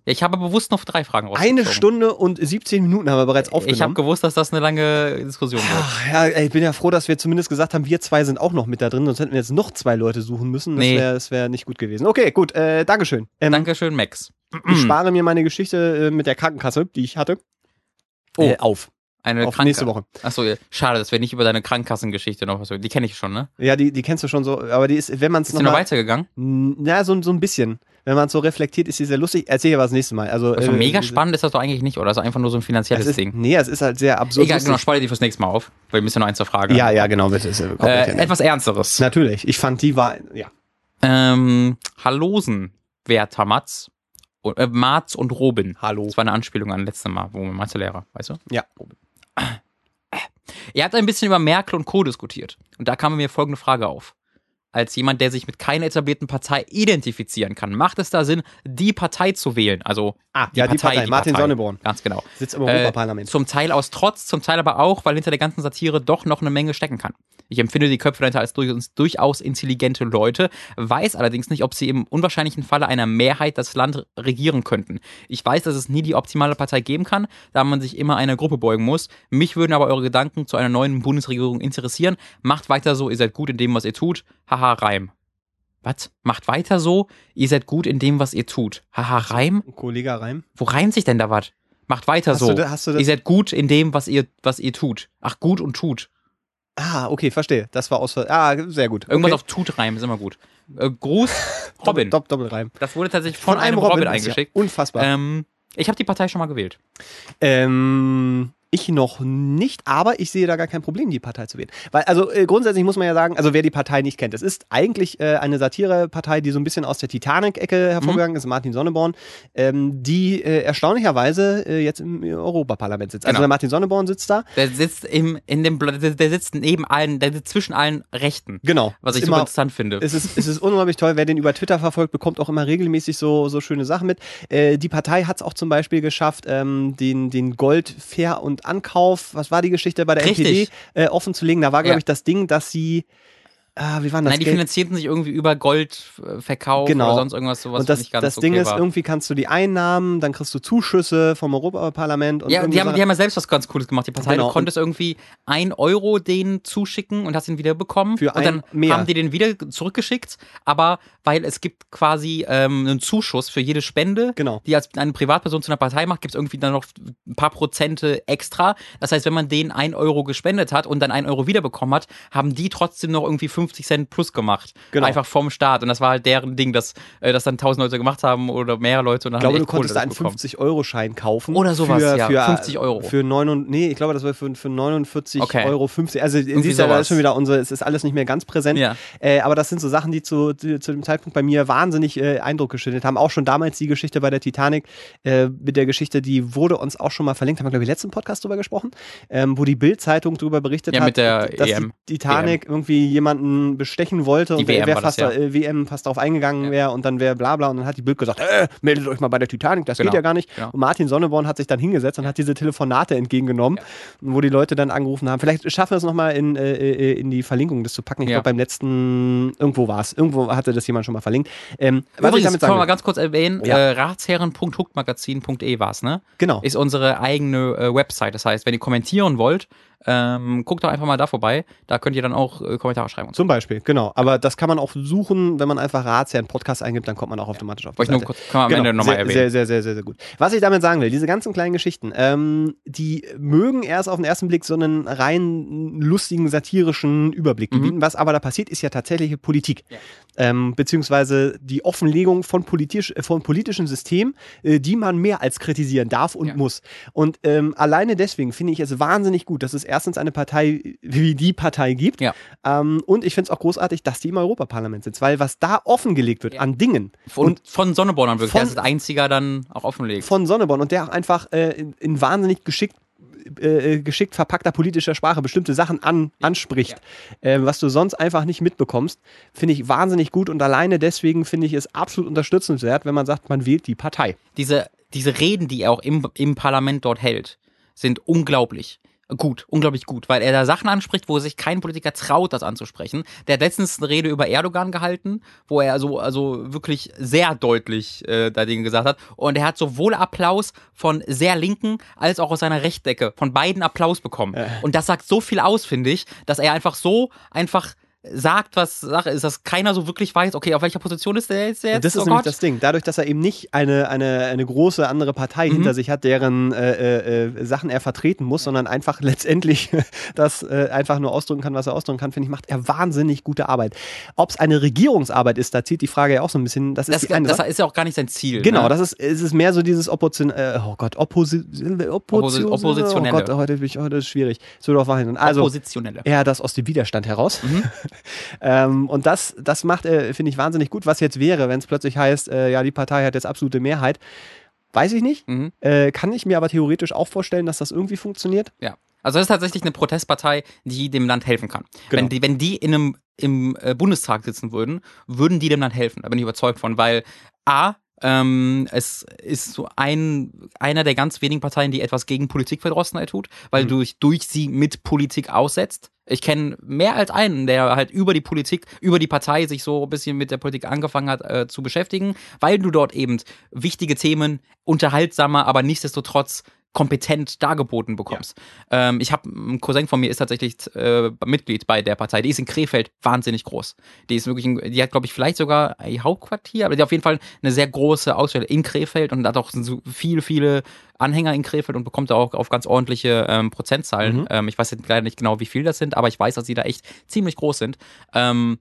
Ja, ich habe bewusst noch drei Fragen rausgezogen. eine Stunde und 17 Minuten haben wir bereits Ich habe aufgenommen. gewusst, dass das eine lange Diskussion wird. Ach, ja, ich bin ja froh, dass wir zumindest gesagt haben, wir zwei sind auch noch mit da drin, sonst hätten wir jetzt noch zwei Leute suchen müssen. Das Nee. wäre wär nicht gut gewesen. Okay, gut, äh, Dankeschön. Ähm, Dankeschön, Max. Ich spare mir meine Geschichte äh, mit der Krankenkasse, die ich hatte, Oh. äh, auf. Eine auf Kranke- nächste Woche. Achso, schade, dass wir nicht über deine Krankenkassengeschichte noch was. Die kenne ich schon, ne? Ja, die, die kennst du schon so, aber die ist, wenn man es Ist die noch weitergegangen? Na, so, so ein bisschen. Wenn man so reflektiert, ist sie sehr lustig. Erzähl ich aber das nächste Mal. Also, Also äh, mega diese- spannend ist das doch eigentlich nicht, oder? Das ist einfach nur so ein Es finanzielles ist, Ding. nee, es ist halt sehr absurd. Egal, genau, spare die fürs nächste Mal auf, weil wir müssen ja noch eins zur Frage. Ja, ja, genau, bitte. Äh, Äh, etwas Ernsteres. Natürlich. Ich fand, die war, ja. Ähm, Hallosen, Werther Matz, äh, Marz und Robin. Hallo. Das war eine Anspielung an letztes Mal, wo wir Mathe-Lehrer, weißt du? Ja. Ihr habt ein bisschen über Merkel und Co. diskutiert. Und da kam mir folgende Frage auf. Als jemand, der sich mit keiner etablierten Partei identifizieren kann, macht es da Sinn, die Partei zu wählen? Also Ah, ja, die Partei, Martin Sonneborn. Ganz genau. Sitzt im Europaparlament. Äh, zum Teil aus Trotz, zum Teil aber auch, weil hinter der ganzen Satire doch noch eine Menge stecken kann. Ich empfinde die Köpfe dahinter als durchaus, durchaus intelligente Leute, weiß allerdings nicht, ob sie im unwahrscheinlichen Falle einer Mehrheit das Land regieren könnten. Ich weiß, dass es nie die optimale Partei geben kann, da man sich immer einer Gruppe beugen muss. Mich würden aber eure Gedanken zu einer neuen Bundesregierung interessieren. Macht weiter so, ihr seid gut in dem, was ihr tut. Haha, Reim. Was? Macht weiter so, ihr seid gut in dem, was ihr tut. Haha, Reim? Kollege Reim. Wo reimt sich denn da was? Macht weiter Hast so. du hast du das- ihr seid gut in dem, was ihr, was ihr tut. Ach, gut und tut. Ah, okay, verstehe. Das war aus. Ah, sehr gut. Irgendwas okay. auf tut reimen ist immer gut. Äh, Gruß, Robin. Dopp, Doppelreim. Das wurde tatsächlich von, einem Robin, das ist ja eingeschickt. unfassbar. Ähm, ich habe die Partei schon mal gewählt. Ähm, ich noch nicht, aber ich sehe da gar kein Problem, die Partei zu wählen. Weil, also äh, grundsätzlich muss man ja sagen, also wer die Partei nicht kennt, es ist eigentlich äh, eine Satirepartei, die so ein bisschen aus der Titanic-Ecke hervorgegangen ist, Martin Sonneborn, ähm, die äh, erstaunlicherweise äh, jetzt im Europaparlament sitzt. Also Genau. der Martin Sonneborn sitzt da. Der sitzt im, in dem, der, sitzt neben allen, der sitzt zwischen allen Rechten. Genau. Was ich super immer, interessant finde. es ist, es ist unglaublich toll. Wer den über Twitter verfolgt, bekommt auch immer regelmäßig so, so schöne Sachen mit. Äh, die Partei hat es auch zum Beispiel geschafft, ähm, den, den Gold Fair und Ankauf, was war die Geschichte bei der Richtig. NPD, äh, offen zu legen. Da war, glaube ich, das Ding, dass sie, ah, wie war das? Nein, die Geld- finanzierten sich irgendwie über Goldverkauf Genau. oder sonst irgendwas, sowas und das, das okay Ding ist, war. irgendwie kannst du die Einnahmen, dann kriegst du Zuschüsse vom Europaparlament. Und Ja, die haben, die haben ja selbst was ganz Cooles gemacht. Die Partei, Genau. du konntest irgendwie ein Euro denen zuschicken und hast ihn wieder bekommen. Für und dann mehr. haben die den wieder zurückgeschickt. Aber weil es gibt quasi ähm, einen Zuschuss für jede Spende, Genau. die als eine Privatperson zu einer Partei macht, gibt es irgendwie dann noch ein paar Prozente extra. Das heißt, wenn man denen ein Euro gespendet hat und dann ein Euro wiederbekommen hat, haben die trotzdem noch irgendwie 50 Cent plus gemacht. Genau. Einfach vom Staat. Und das war halt deren Ding, dass äh, das dann 1000 Leute gemacht haben oder mehrere Leute. Und dann Ich glaube, du konntest einen dafür bekommen. 50-Euro-Schein kaufen. Oder sowas, für, ja, für, 50 Euro. Für 9, nee, ich glaube, das war für, für 49 Okay. Euro 50. Also, du, ja, da ist schon wieder unsere, es ist alles nicht mehr ganz präsent. Ja. Äh, aber das sind so Sachen, die zu, zu, zu dem Zeitpunkt bei mir wahnsinnig äh, Eindruck geschüttet haben. Auch schon damals die Geschichte bei der Titanic, äh, mit der Geschichte, die wurde uns auch schon mal verlinkt, haben wir, glaube ich, letzten Podcast drüber gesprochen, ähm, wo die Bild-Zeitung drüber berichtet Ja, hat, mit der dass EM. die Titanic irgendwie jemanden bestechen wollte Die und WM das, fast ja. äh, WM fast darauf eingegangen Ja. wäre und dann wäre bla bla und dann hat die Bild gesagt, äh, meldet euch mal bei der Titanic, das Genau. geht ja gar nicht. Genau. Und Martin Sonneborn hat sich dann hingesetzt und hat diese Telefonate entgegengenommen, wo die Leute dann angerufen haben. Vielleicht schaffen wir es nochmal in, äh, äh, in die Verlinkung, das zu packen. Ich glaube, beim letzten, irgendwo war es, irgendwo hatte das jemand schon mal verlinkt. Ähm, was ich Übrigens, damit können wir sagen mal ganz kurz erwähnen, Ja. äh, ratsherren.huckmagazin.de war es, ne? genau. Ist unsere eigene Website. Das heißt, wenn ihr kommentieren wollt, ähm, guckt doch einfach mal da vorbei. Da könnt ihr dann auch äh, Kommentare schreiben. Zum Beispiel, genau. Aber das kann man auch suchen, wenn man einfach Ratsherrn Podcast eingibt, dann kommt man auch automatisch auf die Wollte ich nur kurz, können wir am Genau, Ende nochmal sehr, erwähnen. Sehr, sehr, sehr, sehr, sehr gut. Was ich damit sagen will, diese ganzen kleinen Geschichten, ähm, die mögen erst auf den ersten Blick so einen rein lustigen, satirischen Überblick Mhm. bieten. Was aber da passiert, ist ja tatsächliche Politik. Ja. Ähm, beziehungsweise die Offenlegung von, politisch, äh, von politischen Systemen, äh, die man mehr als kritisieren darf und Ja. muss. Und ähm, alleine deswegen finde ich es wahnsinnig gut, dass es erstens eine Partei wie die Partei gibt. Ja. Ähm, und ich finde es auch großartig, dass die im Europaparlament sitzt, weil was da offengelegt wird Ja. an Dingen Und von Sonneborn wirklich, von- der ist einziger dann auch offenlegt. von Sonneborn und der auch einfach äh, in, in wahnsinnig geschickt äh, geschickt verpackter politischer Sprache bestimmte Sachen an, anspricht, äh, was du sonst einfach nicht mitbekommst, finde ich wahnsinnig gut und alleine deswegen finde ich es absolut unterstützenswert, wenn man sagt, man wählt die Partei. Diese, diese Reden, die er auch im, im Parlament dort hält, sind unglaublich. Gut, unglaublich gut, weil er da Sachen anspricht, wo sich kein Politiker traut, das anzusprechen. Der hat letztens eine Rede über Erdogan gehalten, wo er also, also wirklich sehr deutlich äh, da Dinge gesagt hat. Und er hat sowohl Applaus von sehr linken als auch aus seiner Rechtdecke von beiden Applaus bekommen. Und das sagt so viel aus, finde ich, dass er einfach so einfach sagt, was Sache ist, dass keiner so wirklich weiß, okay, auf welcher Position ist der jetzt? Und das ist oh nämlich Gott. das Ding. Dadurch, dass er eben nicht eine, eine, eine große andere Partei mhm. hinter sich hat, deren äh, äh, Sachen er vertreten muss, sondern einfach letztendlich das äh, einfach nur ausdrücken kann, was er ausdrücken kann, finde ich, macht er wahnsinnig gute Arbeit. Ob es eine Regierungsarbeit ist, da zieht die Frage ja auch so ein bisschen. Das, das, ist, das ist ja auch gar nicht sein Ziel. Genau, ne? das ist, es ist mehr so dieses Opposition, äh, oh Gott, Opposi Opposition, Oppositionelle. Oh Gott, heute, bin ich, heute ist schwierig. So doch. Also, Oppositionelle. Er das aus dem Widerstand heraus. Mhm. ähm, und das, das macht er, finde ich, wahnsinnig gut. Was jetzt wäre, wenn es plötzlich heißt, äh, ja, die Partei hat jetzt absolute Mehrheit. Weiß ich nicht. Mhm. Äh, kann ich mir aber theoretisch auch vorstellen, dass das irgendwie funktioniert. Ja. Also das ist tatsächlich eine Protestpartei, die dem Land helfen kann. Genau. Wenn, die, wenn die in einem, im äh, Bundestag sitzen würden, würden die dem Land helfen. Da bin ich überzeugt von, weil A, ähm, es ist so ein, einer der ganz wenigen Parteien, die etwas gegen Politikverdrossenheit tut, weil mhm. durch, durch sie mit Politik aussetzt. Ich kenne mehr als einen, der halt über die Politik, über die Partei sich so ein bisschen mit der Politik angefangen hat äh, zu beschäftigen, weil du dort eben wichtige Themen unterhaltsamer, aber nichtsdestotrotz kompetent dargeboten bekommst. Ja. Ähm, ich habe ein Cousin von mir ist tatsächlich äh, Mitglied bei der Partei. Die ist in Krefeld wahnsinnig groß. Die ist wirklich, ein, die hat glaube ich vielleicht sogar ein Hauptquartier, aber die hat auf jeden Fall eine sehr große Ausstelle in Krefeld und hat auch so viele viele Anhänger in Krefeld und bekommt auch auf ganz ordentliche ähm, Prozentzahlen. Mhm. Ähm, ich weiß jetzt leider nicht genau, wie viel das sind, aber ich weiß, dass sie da echt ziemlich groß sind. Ähm,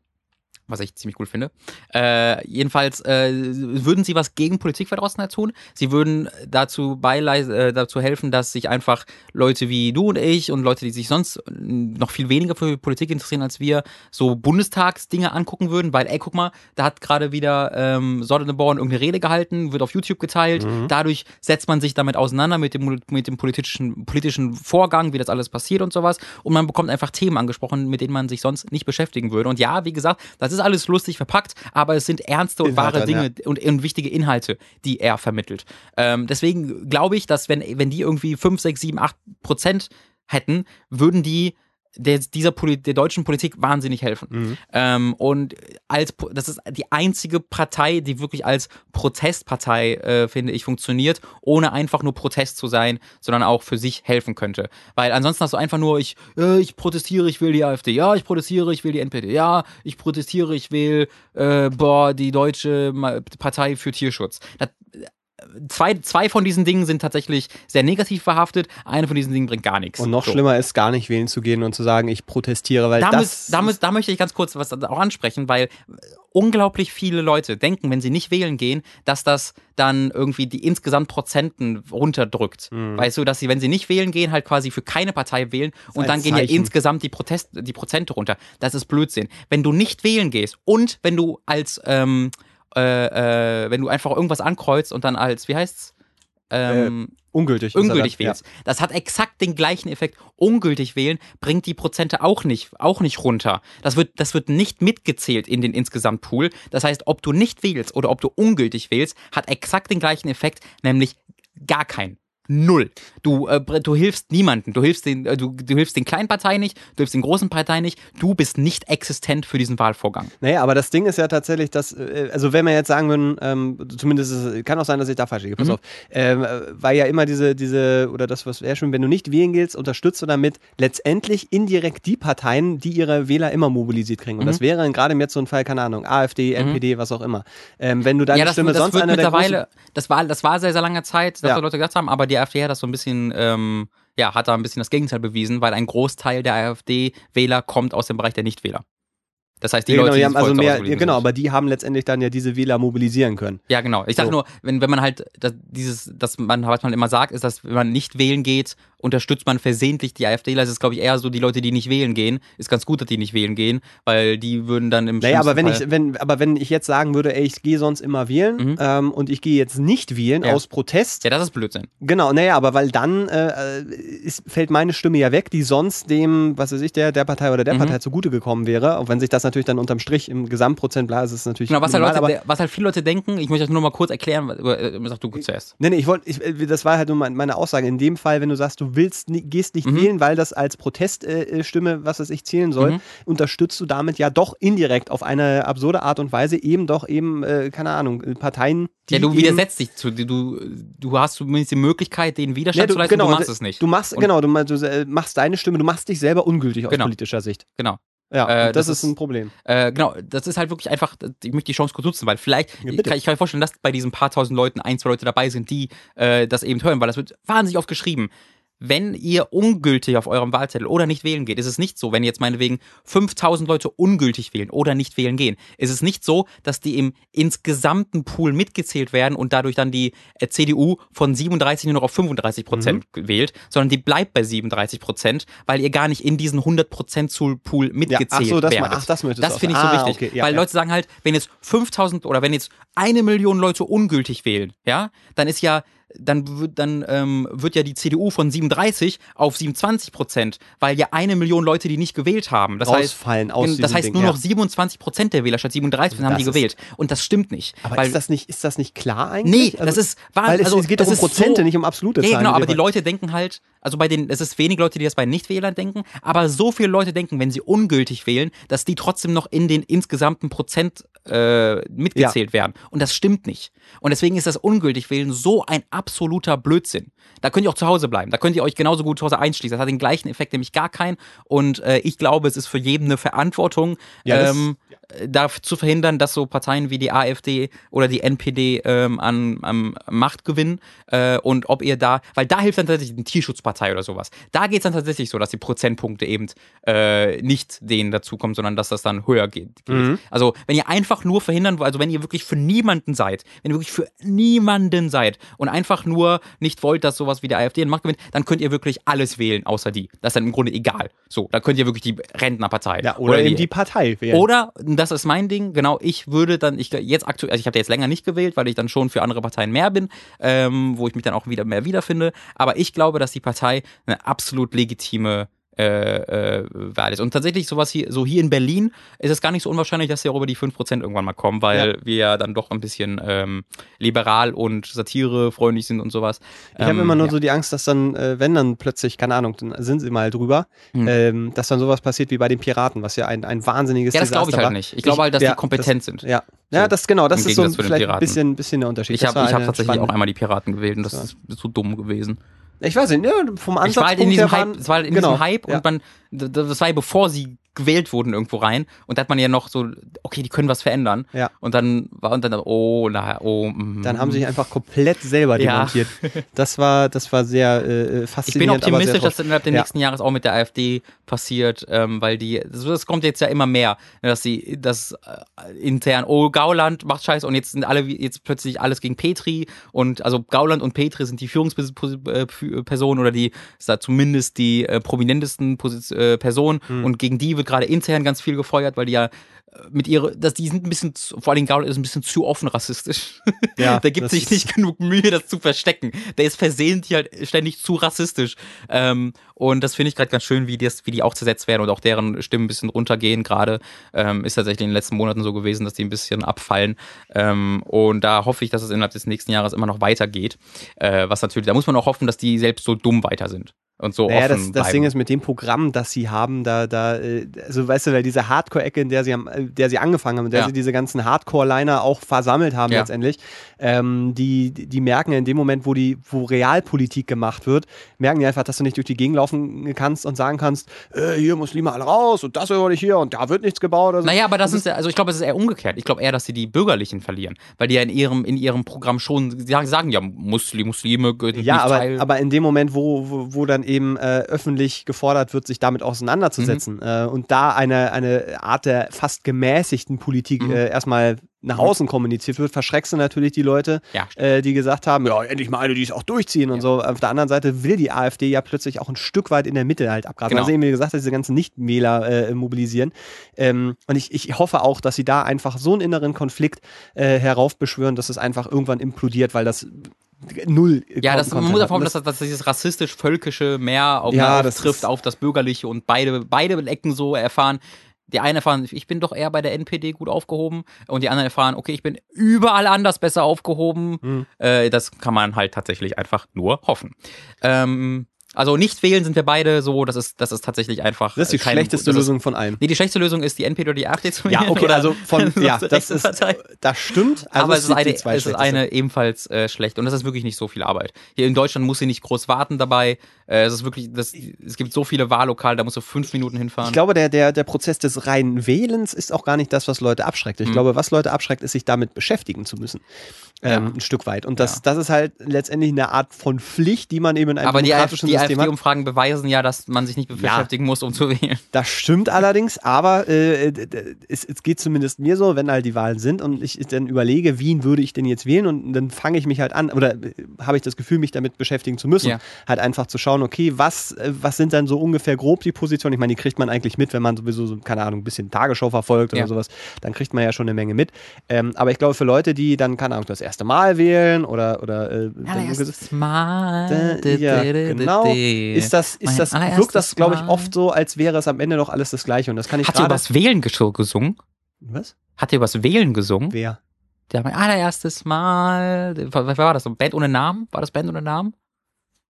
was ich ziemlich cool finde. Äh, jedenfalls äh, würden sie was gegen Politikverdrossenheit tun. Sie würden dazu äh, dazu helfen, dass sich einfach Leute wie du und ich und Leute, die sich sonst noch viel weniger für Politik interessieren als wir, so Bundestagsdinge angucken würden, weil, ey, guck mal, da hat gerade wieder ähm, Sonneborn irgendeine Rede gehalten, wird auf YouTube geteilt. Mhm. Dadurch setzt man sich damit auseinander mit dem, mit dem politischen, politischen Vorgang, wie das alles passiert und sowas. Und man bekommt einfach Themen angesprochen, mit denen man sich sonst nicht beschäftigen würde. Und ja, wie gesagt, das ist alles lustig verpackt, aber es sind ernste und Inhalte, wahre Dinge ja. und, und, wichtige Inhalte, die er vermittelt. Ähm, deswegen glaube ich, dass wenn, wenn die irgendwie 5, 6, 7, 8 Prozent hätten, würden die der, dieser Poli der deutschen Politik wahnsinnig helfen. Mhm. Ähm, und als das ist die einzige Partei, die wirklich als Protestpartei, äh, finde ich, funktioniert, ohne einfach nur Protest zu sein, sondern auch für sich helfen könnte. Weil ansonsten hast du einfach nur, ich, äh, ich protestiere, ich will die AfD, ja, ich protestiere, ich will die NPD, ja, ich protestiere, ich will, äh, boah, die deutsche Partei für Tierschutz. Das, zwei, zwei von diesen Dingen sind tatsächlich sehr negativ verhaftet. Eine von diesen Dingen bringt gar nichts. Und noch so. schlimmer ist, gar nicht wählen zu gehen und zu sagen, ich protestiere, weil damit, das. Damit, da möchte ich ganz kurz was auch ansprechen, weil unglaublich viele Leute denken, wenn sie nicht wählen gehen, dass das dann irgendwie die insgesamt Prozenten runterdrückt. Mhm. Weißt du, dass sie, wenn sie nicht wählen gehen, halt quasi für keine Partei wählen und dann gehen ja insgesamt die, Protest, die Prozente runter. Das ist Blödsinn. Wenn du nicht wählen gehst und wenn du als ähm, äh, äh, wenn du einfach irgendwas ankreuzt und dann als, wie heißt's? Ähm, äh, ungültig. Ungültig wählst. Ja. Das hat exakt den gleichen Effekt. Ungültig wählen bringt die Prozente auch nicht, auch nicht runter. Das wird, das wird nicht mitgezählt in den Insgesamtpool. Das heißt, ob du nicht wählst oder ob du ungültig wählst, hat exakt den gleichen Effekt, nämlich gar keinen. Null. Du, äh, du hilfst niemanden. Du hilfst, den, äh, du, du hilfst den kleinen Parteien nicht, du hilfst den großen Parteien nicht. Du bist nicht existent für diesen Wahlvorgang. Naja, aber das Ding ist ja tatsächlich, dass, äh, also wenn wir jetzt sagen würden, ähm, zumindest ist, kann auch sein, dass ich da falsch liege, pass mhm. auf, ähm, weil ja immer diese, diese, oder das, was wäre schon, wenn du nicht wählen gehst, unterstützt du damit letztendlich indirekt die Parteien, die ihre Wähler immer mobilisiert kriegen. Und mhm. das wäre gerade jetzt so ein Fall, keine Ahnung, AfD, mhm. NPD, was auch immer. Ähm, wenn du deine ja, das, Stimme das sonst wird mittlerweile, der das war, das war sehr, sehr lange Zeit, dass ja. Leute gesagt haben, aber die AfD hat das so ein bisschen, ähm, ja, hat da ein bisschen das Gegenteil bewiesen, weil ein Großteil der AfD-Wähler kommt aus dem Bereich der Nichtwähler. Das heißt, die ja, Leute, genau, die haben also mehr, ja, genau, aber die haben letztendlich dann ja diese Wähler mobilisieren können. Ja, genau. Ich sag so. nur, wenn, wenn man halt das, dieses, das man, was man immer sagt, ist, dass wenn man nicht wählen geht unterstützt man versehentlich die AfD. Das ist, glaube ich, eher so die Leute, die nicht wählen gehen. Ist ganz gut, dass die nicht wählen gehen, weil die würden dann im Naja, aber wenn Fall ich, wenn, aber wenn ich jetzt sagen würde, ey, ich gehe sonst immer wählen mhm. ähm, und ich gehe jetzt nicht wählen ja. aus Protest. Ja, das ist Blödsinn. Genau, naja, aber weil dann äh, ist, fällt meine Stimme ja weg, die sonst dem, was weiß ich, der, der Partei oder der mhm. Partei zugute gekommen wäre. Auch wenn sich das natürlich dann unterm Strich im Gesamtprozent bla, ist es natürlich. Genau, was, minimal, halt Leute, was halt viele Leute denken, ich möchte das nur mal kurz erklären, äh, sag du zuerst. Nee, nee, ich wollte, das war halt nur meine Aussage. In dem Fall, wenn du sagst, du willst, gehst nicht mhm. wählen, weil das als Proteststimme, äh, was weiß ich, zählen soll, mhm. unterstützt du damit ja doch indirekt auf eine absurde Art und Weise eben doch eben, äh, keine Ahnung, Parteien, die. Ja, du widersetzt dich zu, du, du hast zumindest die Möglichkeit, den Widerstand ja, du, zu leisten, genau, du machst es nicht. Du machst, und genau, du, du, äh, machst deine Stimme, du machst dich selber ungültig aus genau. politischer Sicht. Genau. Ja, Äh, das, das ist ein Problem. Äh, genau, das ist halt wirklich einfach, ich möchte die Chance kurz nutzen, weil vielleicht, Ja, kann, ich kann mir vorstellen, dass bei diesen paar tausend Leuten ein, zwei Leute dabei sind, die äh, das eben hören, weil das wird wahnsinnig oft geschrieben. Wenn ihr ungültig auf eurem Wahlzettel oder nicht wählen geht, ist es nicht so, wenn jetzt meinetwegen 5000 Leute ungültig wählen oder nicht wählen gehen, ist es nicht so, dass die im insgesamten Pool mitgezählt werden und dadurch dann die äh, CDU von 37 nur noch auf 35 Prozent Mhm. wählt, sondern die bleibt bei 37 Prozent, weil ihr gar nicht in diesen 100 Prozent Pool mitgezählt ach so, das werdet. ach, das möchtest Das finde ich so Ah, wichtig, okay, ja, weil ja. Leute sagen halt, wenn jetzt 5000 oder wenn jetzt eine Million Leute ungültig wählen, ja, dann ist ja dann wird dann ähm, wird ja die CDU von 37 auf 27 Prozent, weil ja eine Million Leute die nicht gewählt haben. Das Rausfallen heißt, aus das heißt Ding, nur ja. noch 27 Prozent der Wähler statt 37 haben die gewählt. Und das stimmt nicht. Aber weil, ist das nicht, ist das nicht klar eigentlich? Nee, das ist wahr- Weil es, also, es geht doch um Prozente, so- nicht um absolute ja, Zahlen. genau, in aber die. Leute denken halt, also bei den, es ist wenig Leute, die das bei Nichtwählern denken, aber so viele Leute denken, wenn sie ungültig wählen, dass die trotzdem noch in den insgesamten Prozent äh, mitgezählt werden. Und das stimmt nicht. Und deswegen ist das ungültig wählen so ein absoluter Blödsinn. Da könnt ihr auch zu Hause bleiben. Da könnt ihr euch genauso gut zu Hause einschließen. Das hat den gleichen Effekt, nämlich gar keinen. Und äh, ich glaube, es ist für jeden eine Verantwortung, Ja, das- ähm, da zu verhindern, dass so Parteien wie die AfD oder die NPD ähm, an, an Macht gewinnen äh, und ob ihr da, weil da hilft dann tatsächlich eine Tierschutzpartei oder sowas. Da geht es dann tatsächlich so, dass die Prozentpunkte eben äh, nicht denen dazukommen, sondern dass das dann höher geht. Mhm. Also wenn ihr einfach nur verhindern wollt, also wenn ihr wirklich für niemanden seid, wenn ihr wirklich für niemanden seid und einfach nur nicht wollt, dass sowas wie die AfD an Macht gewinnt, dann könnt ihr wirklich alles wählen, außer die. Das ist dann im Grunde egal. So, dann könnt ihr wirklich die Rentnerpartei. Ja, oder, eben die Partei wählen. Oder, das ist mein Ding, genau, ich würde dann, ich jetzt aktuell, also ich habe jetzt länger nicht gewählt, weil ich dann schon für andere Parteien mehr bin, ähm, wo ich mich dann auch wieder mehr wiederfinde. Aber ich glaube, dass die Partei eine absolut legitime äh, äh, ist. Und tatsächlich sowas hier, so hier in Berlin ist es gar nicht so unwahrscheinlich, dass sie auch über die 5% irgendwann mal kommen, weil wir ja dann doch ein bisschen ähm, liberal und satirefreundlich sind und sowas. Ich habe Ähm, immer nur ja. so die Angst, dass dann, äh, wenn dann plötzlich, keine Ahnung, dann sind sie mal drüber, Hm. ähm, dass dann sowas passiert wie bei den Piraten, was ja ein, ein wahnsinniges Ja, das glaube ich Desaster halt war. nicht. Ich glaube halt, dass ja, die kompetent sind. Ja, ja So, das genau, das ist so vielleicht ein bisschen, bisschen der Unterschied. Ich Das habe ich hab tatsächlich auch spannende- einmal die Piraten gewählt und das Das ist so dumm gewesen. Ich weiß nicht, ja, vom Ansatz Ich war halt in diesem Hype, es war halt in genau, diesem Hype ja. und man, das war ja bevor sie gewählt wurden irgendwo rein und da hat man ja noch so, okay, die können was verändern. Ja. Und dann war und dann, oh, na, oh, mm. Dann haben sie sich einfach komplett selber Ja. demontiert. Das war, das war sehr äh, ich bin faszinierend. optimistisch, dass das innerhalb des Ja. nächsten Jahres auch mit der AfD passiert, ähm, weil die, das, das kommt jetzt ja immer mehr, dass sie, das äh, intern, oh, Gauland macht Scheiße und jetzt sind alle, jetzt plötzlich alles gegen Petri und also Gauland und Petri sind die Führungspersonen oder die, ist da zumindest die äh, prominentesten äh, Personen Hm. und gegen die wird gerade intern ganz viel gefeuert, weil die ja mit ihre, dass die sind ein bisschen, zu, vor allem Gauland ist ein bisschen zu offen rassistisch. Ja, der gibt sich nicht genug Mühe, das zu verstecken. Der ist versehentlich halt ständig zu rassistisch. Ähm, und das finde ich gerade ganz schön, wie, das, wie die auch zersetzt werden und auch deren Stimmen ein bisschen runtergehen. Gerade ähm, ist tatsächlich in den letzten Monaten so gewesen, dass die ein bisschen abfallen. Ähm, und da hoffe ich, dass es innerhalb des nächsten Jahres immer noch weitergeht. Äh, was natürlich, da muss man auch hoffen, dass die selbst so dumm weiter sind. Und so Naja, offen das, das bleiben. Ding ist mit dem Programm, das sie haben, da, da, äh, also weißt du, weil diese Hardcore-Ecke, in der sie, am, der sie angefangen haben, in der Ja. sie diese ganzen Hardcore-Liner auch versammelt haben Ja. letztendlich, ähm, die, die merken in dem Moment, wo die, wo Realpolitik gemacht wird, merken die einfach, dass du nicht durch die Gegend laufen kannst und sagen kannst, äh, hier Muslime alle raus und das höre ich hier und da wird nichts gebaut. Also, Naja, aber das ist, also ich glaube, es ist eher umgekehrt. Ich glaube eher, dass sie die Bürgerlichen verlieren. Weil die ja in ihrem, in ihrem Programm schon sagen, ja, Muslim, Muslime gehören Ja, nicht aber, Teil. aber in dem Moment, wo, wo, wo dann eben äh, öffentlich gefordert wird, sich damit auseinanderzusetzen Mhm. äh, und da eine, eine Art der fast gemäßigten Politik Mhm. äh, erstmal nach außen kommuniziert wird, verschreckst du natürlich die Leute, Ja, äh, die gesagt haben, ja, endlich mal eine, die es auch durchziehen und so. Auf der anderen Seite will die AfD ja plötzlich auch ein Stück weit in der Mitte halt abgrasen. Genau. Also eben, wie gesagt, diese ganzen Nichtwähler äh, mobilisieren. Ähm, und ich, ich hoffe auch, dass sie da einfach so einen inneren Konflikt äh, heraufbeschwören, dass es einfach irgendwann implodiert, weil das null Ja, das man muss davon, dass, das- dass dieses rassistisch-völkische mehr auf, Ja, ist- auf das Bürgerliche und beide, beide Ecken so erfahren. Die einen erfahren, ich bin doch eher bei der NPD gut aufgehoben und die anderen erfahren, okay, ich bin überall anders besser aufgehoben. Hm. Äh, das kann man halt tatsächlich einfach nur hoffen. Ähm, Also nicht wählen sind wir beide so, das ist, das ist tatsächlich einfach. Das ist die kein- schlechteste ist- Lösung von allem. Nee, die schlechteste Lösung ist die NPD oder die AfD zu wählen. Ja, okay, oder also von, ja, das ist, das stimmt. Also aber es ist, eine, es ist eine ebenfalls äh, schlecht und das ist wirklich nicht so viel Arbeit. Hier in Deutschland muss sie nicht groß warten dabei. Äh, es ist wirklich, das, es gibt so viele Wahllokale, da musst du fünf Minuten hinfahren. Ich glaube, der, der, der Prozess des reinen Wählens ist auch gar nicht das, was Leute abschreckt. Mhm. Ich glaube, was Leute abschreckt, ist, sich damit beschäftigen zu müssen. Ähm, Ein Stück weit. Und das, Ja. das ist halt letztendlich eine Art von Pflicht, die man eben in einem aber die, AfD, demokratischen die System hat. AfD-Umfragen beweisen ja, dass man sich nicht beschäftigen muss, um zu wählen. Das stimmt allerdings, aber äh, d- es, es geht zumindest mir so, wenn halt die Wahlen sind und ich dann überlege, wen würde ich denn jetzt wählen und dann fange ich mich halt an oder äh, habe ich das Gefühl, mich damit beschäftigen zu müssen. Ja. Halt einfach zu schauen, okay, was, äh, was sind dann so ungefähr grob die Positionen? Ich meine, die kriegt man eigentlich mit, wenn man sowieso, so, keine Ahnung, ein bisschen Tagesschau verfolgt oder Ja. sowas, dann kriegt man ja schon eine Menge mit. Ähm, aber ich glaube, für Leute, die dann, keine Ahnung, das erste Mal wählen oder, oder äh, Allererstes Mal. äh, ja, genau. Ist das, ist das, wirkt das, glaube ich, oft so, als wäre es am Ende doch alles das Gleiche. Und das kann ich Hat ihr übers Wählen gesungen? Was? Hat ihr übers Wählen gesungen? Wer? Der mein allererstes Mal. Was war das? Band ohne Namen? War das Band ohne Namen?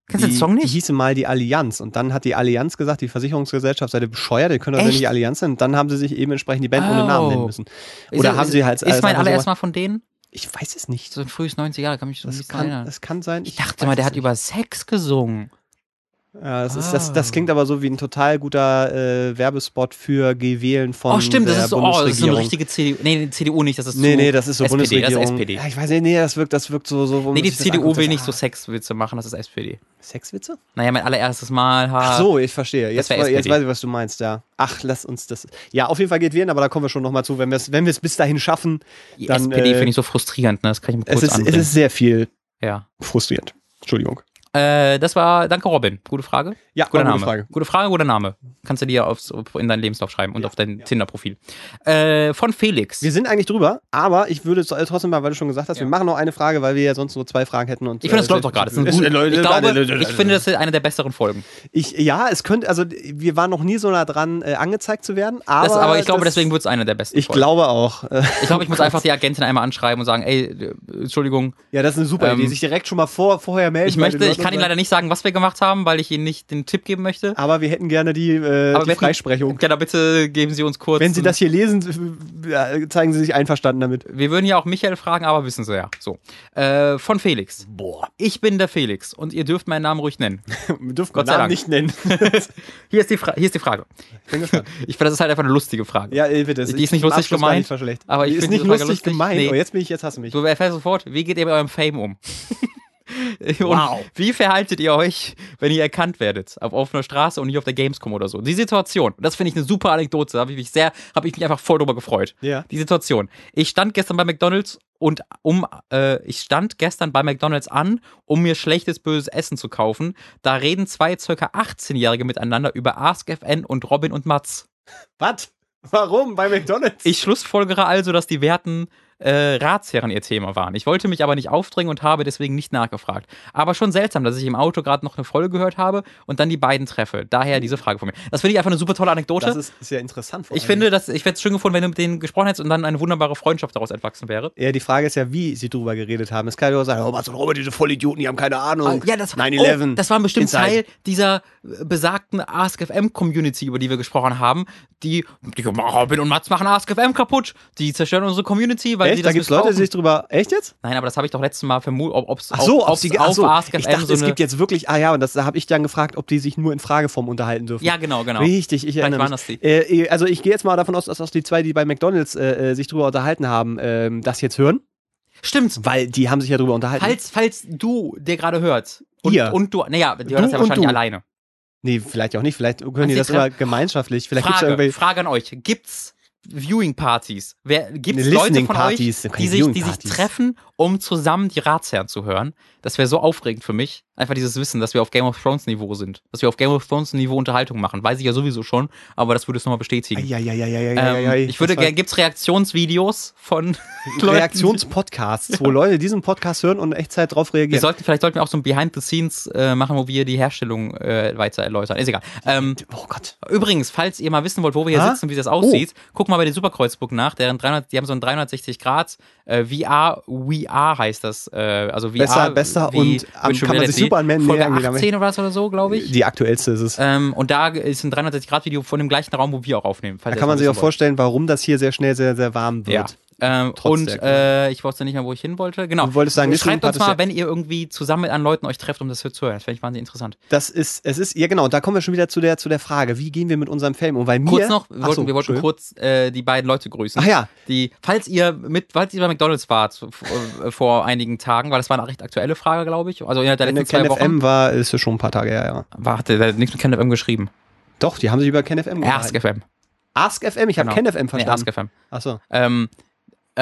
Kennst du den Die- Song Die nicht? hieße mal die Allianz und dann hat die Allianz gesagt, die Versicherungsgesellschaft sei bescheuert, ihr könnt doch nicht die Allianz nennen. Und dann haben sie sich eben entsprechend die Band ohne Namen Oh. nennen müssen. Oder ist, haben sie halt Ist mein einfach allererstes Mal von denen? Ich weiß es nicht. So ein frühes 90er Jahre, kann mich so Das bisschen kann, erinnern. das kann sein. Ich dachte weiß mal, der es hat nicht. über Sex gesungen. Ja, das, ist, das, das Ah. klingt aber so wie ein total guter äh, Werbespot für Gewählen von oh, stimmt, das der ist so, oh, das ist so eine Bundesregierung. richtige CDU. Nee, die CDU nicht, das ist Nee, zu nee, das ist so SPD, das Bundesregierung. ist SPD. Ja, ich weiß nicht, nee, das wirkt, das wirkt so. so Nee, die das CDU anguckt, will das- nicht so ah, Sexwitze machen, das ist SPD. Sexwitze? Naja, mein allererstes Mal. Ha, Ach so, ich verstehe. Jetzt, jetzt weiß ich, was du meinst, ja. Ach, lass uns das. Ja, auf jeden Fall geht wählen, aber da kommen wir schon nochmal zu. Wenn wir es wenn bis dahin schaffen, Die dann, SPD äh, finde ich so frustrierend, ne? Das kann ich mir kurz es ist, es ist sehr viel ja. frustrierend. Entschuldigung. Äh, das war, danke Robin. Gute Frage. Ja, Guter Name. gute Frage. Gute Frage, guter Name. Kannst du dir aufs, in deinen Lebenslauf schreiben und auf dein Tinder-Profil. Äh, von Felix. Wir sind eigentlich drüber, aber ich würde so- trotzdem mal, weil du schon gesagt hast, Ja. wir machen noch eine Frage, weil wir ja sonst nur zwei Fragen hätten. Und, ich finde, das äh, läuft doch gerade. Ich glaube, ich finde, das ist eine der besseren Folgen. Ich, ja, es könnte, also wir waren noch nie so nah dran, äh, angezeigt zu werden, aber. Das, aber ich glaube, deswegen wird es eine der besten Ich Folgen. glaube auch. Äh, Ich glaube, ich muss einfach die Agentin einmal anschreiben und sagen, ey, äh, Entschuldigung, Ja, das ist eine super Ähm, Idee. Sich direkt schon mal vor, vorher melden. ich möchte, ich kann Ihnen leider nicht sagen, was wir gemacht haben, weil ich Ihnen nicht den Tipp geben möchte. Aber wir hätten gerne die, äh, die wir hätten- Freisprechung. Genau, bitte geben Sie uns kurz. Wenn Sie das hier lesen, zeigen Sie sich einverstanden damit. Wir würden ja auch Michael fragen, aber wissen Sie ja. So. Äh, von Felix. Boah. Ich bin der Felix und ihr dürft meinen Namen ruhig nennen. Wir dürfen Gott sei Namen Dank. nicht nennen. Hier ist die, Fra hier ist die Frage. Bin gespannt. Ich finde, das ist halt einfach eine lustige Frage. Ja, bitte. Die ist nicht lustig gemeint, aber ich die ist nicht lustig lustig. gemeint. Nee. Oh, jetzt bin ich, jetzt hast du mich. Du erfährst sofort, wie geht ihr mit eurem Fame um? Und Wow. Wie verhaltet ihr euch, wenn ihr erkannt werdet? Auf offener Straße und nicht auf der Gamescom oder so. Die Situation, und das finde ich eine super Anekdote, da habe ich mich sehr, habe ich mich einfach voll drüber gefreut. Ja. Die Situation. Ich stand gestern bei McDonalds und um, äh, ich stand gestern bei McDonalds an, um mir schlechtes, böses Essen zu kaufen. Da reden zwei circa 18-Jährige miteinander über AskFN und Robin und Mats. Was? Warum? Bei McDonalds? Ich schlussfolgere also, dass die werten äh, Ratsherren ihr Thema waren. Ich wollte mich aber nicht aufdrängen und habe deswegen nicht nachgefragt. Aber schon seltsam, dass ich im Auto gerade noch eine Folge gehört habe und dann die beiden treffe. Daher diese Frage von mir. Das finde ich einfach eine super tolle Anekdote. das ist, ja interessant. ich finde, dass, ich hätte es schön gefunden, wenn du mit denen gesprochen hättest und dann eine wunderbare Freundschaft daraus entwachsen wäre. Ja, die Frage ist ja, wie sie drüber geredet haben. Es kann ja auch sagen, oh, Mats und Robert, diese Vollidioten, die haben keine Ahnung. Ah, Ja, das, 9-11. oh, das war bestimmt Inside. Teil dieser äh, besagten AskFM-Community, über die wir gesprochen haben. Die, die Robin und Mats machen AskFM kaputt. Die zerstören unsere Community, weil sie Echt? das Da gibt es Leute, die sich drüber. Echt jetzt? Nein, aber das habe ich doch letztes Mal vermutet, ob es Ach so, ob auf, sie auf so, AskFM Ich dachte, so es gibt jetzt wirklich. Ah ja, und das, da habe ich dann gefragt, ob die sich nur in Frageform unterhalten dürfen. Ja, genau, genau. Richtig, ich erinnere mich. das die. Äh, also ich gehe jetzt mal davon aus, dass auch die zwei, die bei McDonalds äh, äh, sich drüber unterhalten haben, ähm, das jetzt hören. Stimmt. Weil die haben sich ja drüber unterhalten. Falls, falls du, der gerade hört, und, Ihr. und du, naja, die hören das ja wahrscheinlich alleine. Nee, vielleicht auch nicht. Vielleicht können die das immer gemeinschaftlich. Vielleicht Frage, irgendwelche. Frage an euch. Gibt's Viewing-Partys? Wer, gibt's Ne, Leute von euch, die sich, die sich treffen, um zusammen die Ratsherren zu hören? Das wäre so aufregend für mich. Einfach dieses Wissen, dass wir auf Game of Thrones Niveau sind. Dass wir auf Game of Thrones Niveau Unterhaltung machen. Weiß ich ja sowieso schon, aber das würde es nochmal bestätigen. Ähm, ich würde gerne, gibt's Reaktionsvideos von? Reaktionspodcasts, wo Leute diesen Podcast hören und in Echtzeit drauf Wir reagieren. sollten, vielleicht sollten wir auch so ein Behind the Scenes äh, machen, wo wir die Herstellung äh, weiter erläutern. Ist egal. Ähm, Oh Gott. übrigens, falls ihr mal wissen wollt, wo wir hier Ah? sitzen, wie das aussieht, guck mal bei der Superkreuzburg nach, deren 300, die haben so ein 360 Grad äh, VR, VR heißt das, äh, also VR. Besser, besser und am- kann man sich Reality. super an Menschen Folge damit- 18 oder was oder so, glaube ich. Die aktuellste ist es. Ähm, und da ist ein 360 Grad Video von dem gleichen Raum, wo wir auch aufnehmen. Da kann man sich auch wissen vorstellen, warum das hier sehr schnell sehr, sehr warm wollt. Ja. Ähm, und äh, ich wusste nicht mehr, wo ich hin wollte. Genau. Du wolltest sagen, Listening Schreibt uns mal, ja- wenn ihr irgendwie zusammen mit anderen Leuten euch trefft, um das zu hören. Das fände ich wahnsinnig interessant. Das ist, es ist, ja genau, da kommen wir schon wieder zu der, zu der Frage, wie gehen wir mit unserem Film um? Weil mir, Kurz noch, wir wollten, so, wir wollten kurz äh, die beiden Leute grüßen. Ach ja, Die, falls ihr mit, falls ihr bei McDonalds wart äh, vor einigen Tagen, weil das war eine recht aktuelle Frage, glaube ich. Also innerhalb der letzten zwei Wochen. KenFM war, ist es schon ein paar Tage her, ja. War, hat der, hat nichts mit KenFM geschrieben. Doch, die haben sich über KenFM Ask FM. Ask FM, ich habe Genau. KenFM Nee, verstanden. Ask FM. Achso. Ähm, äh,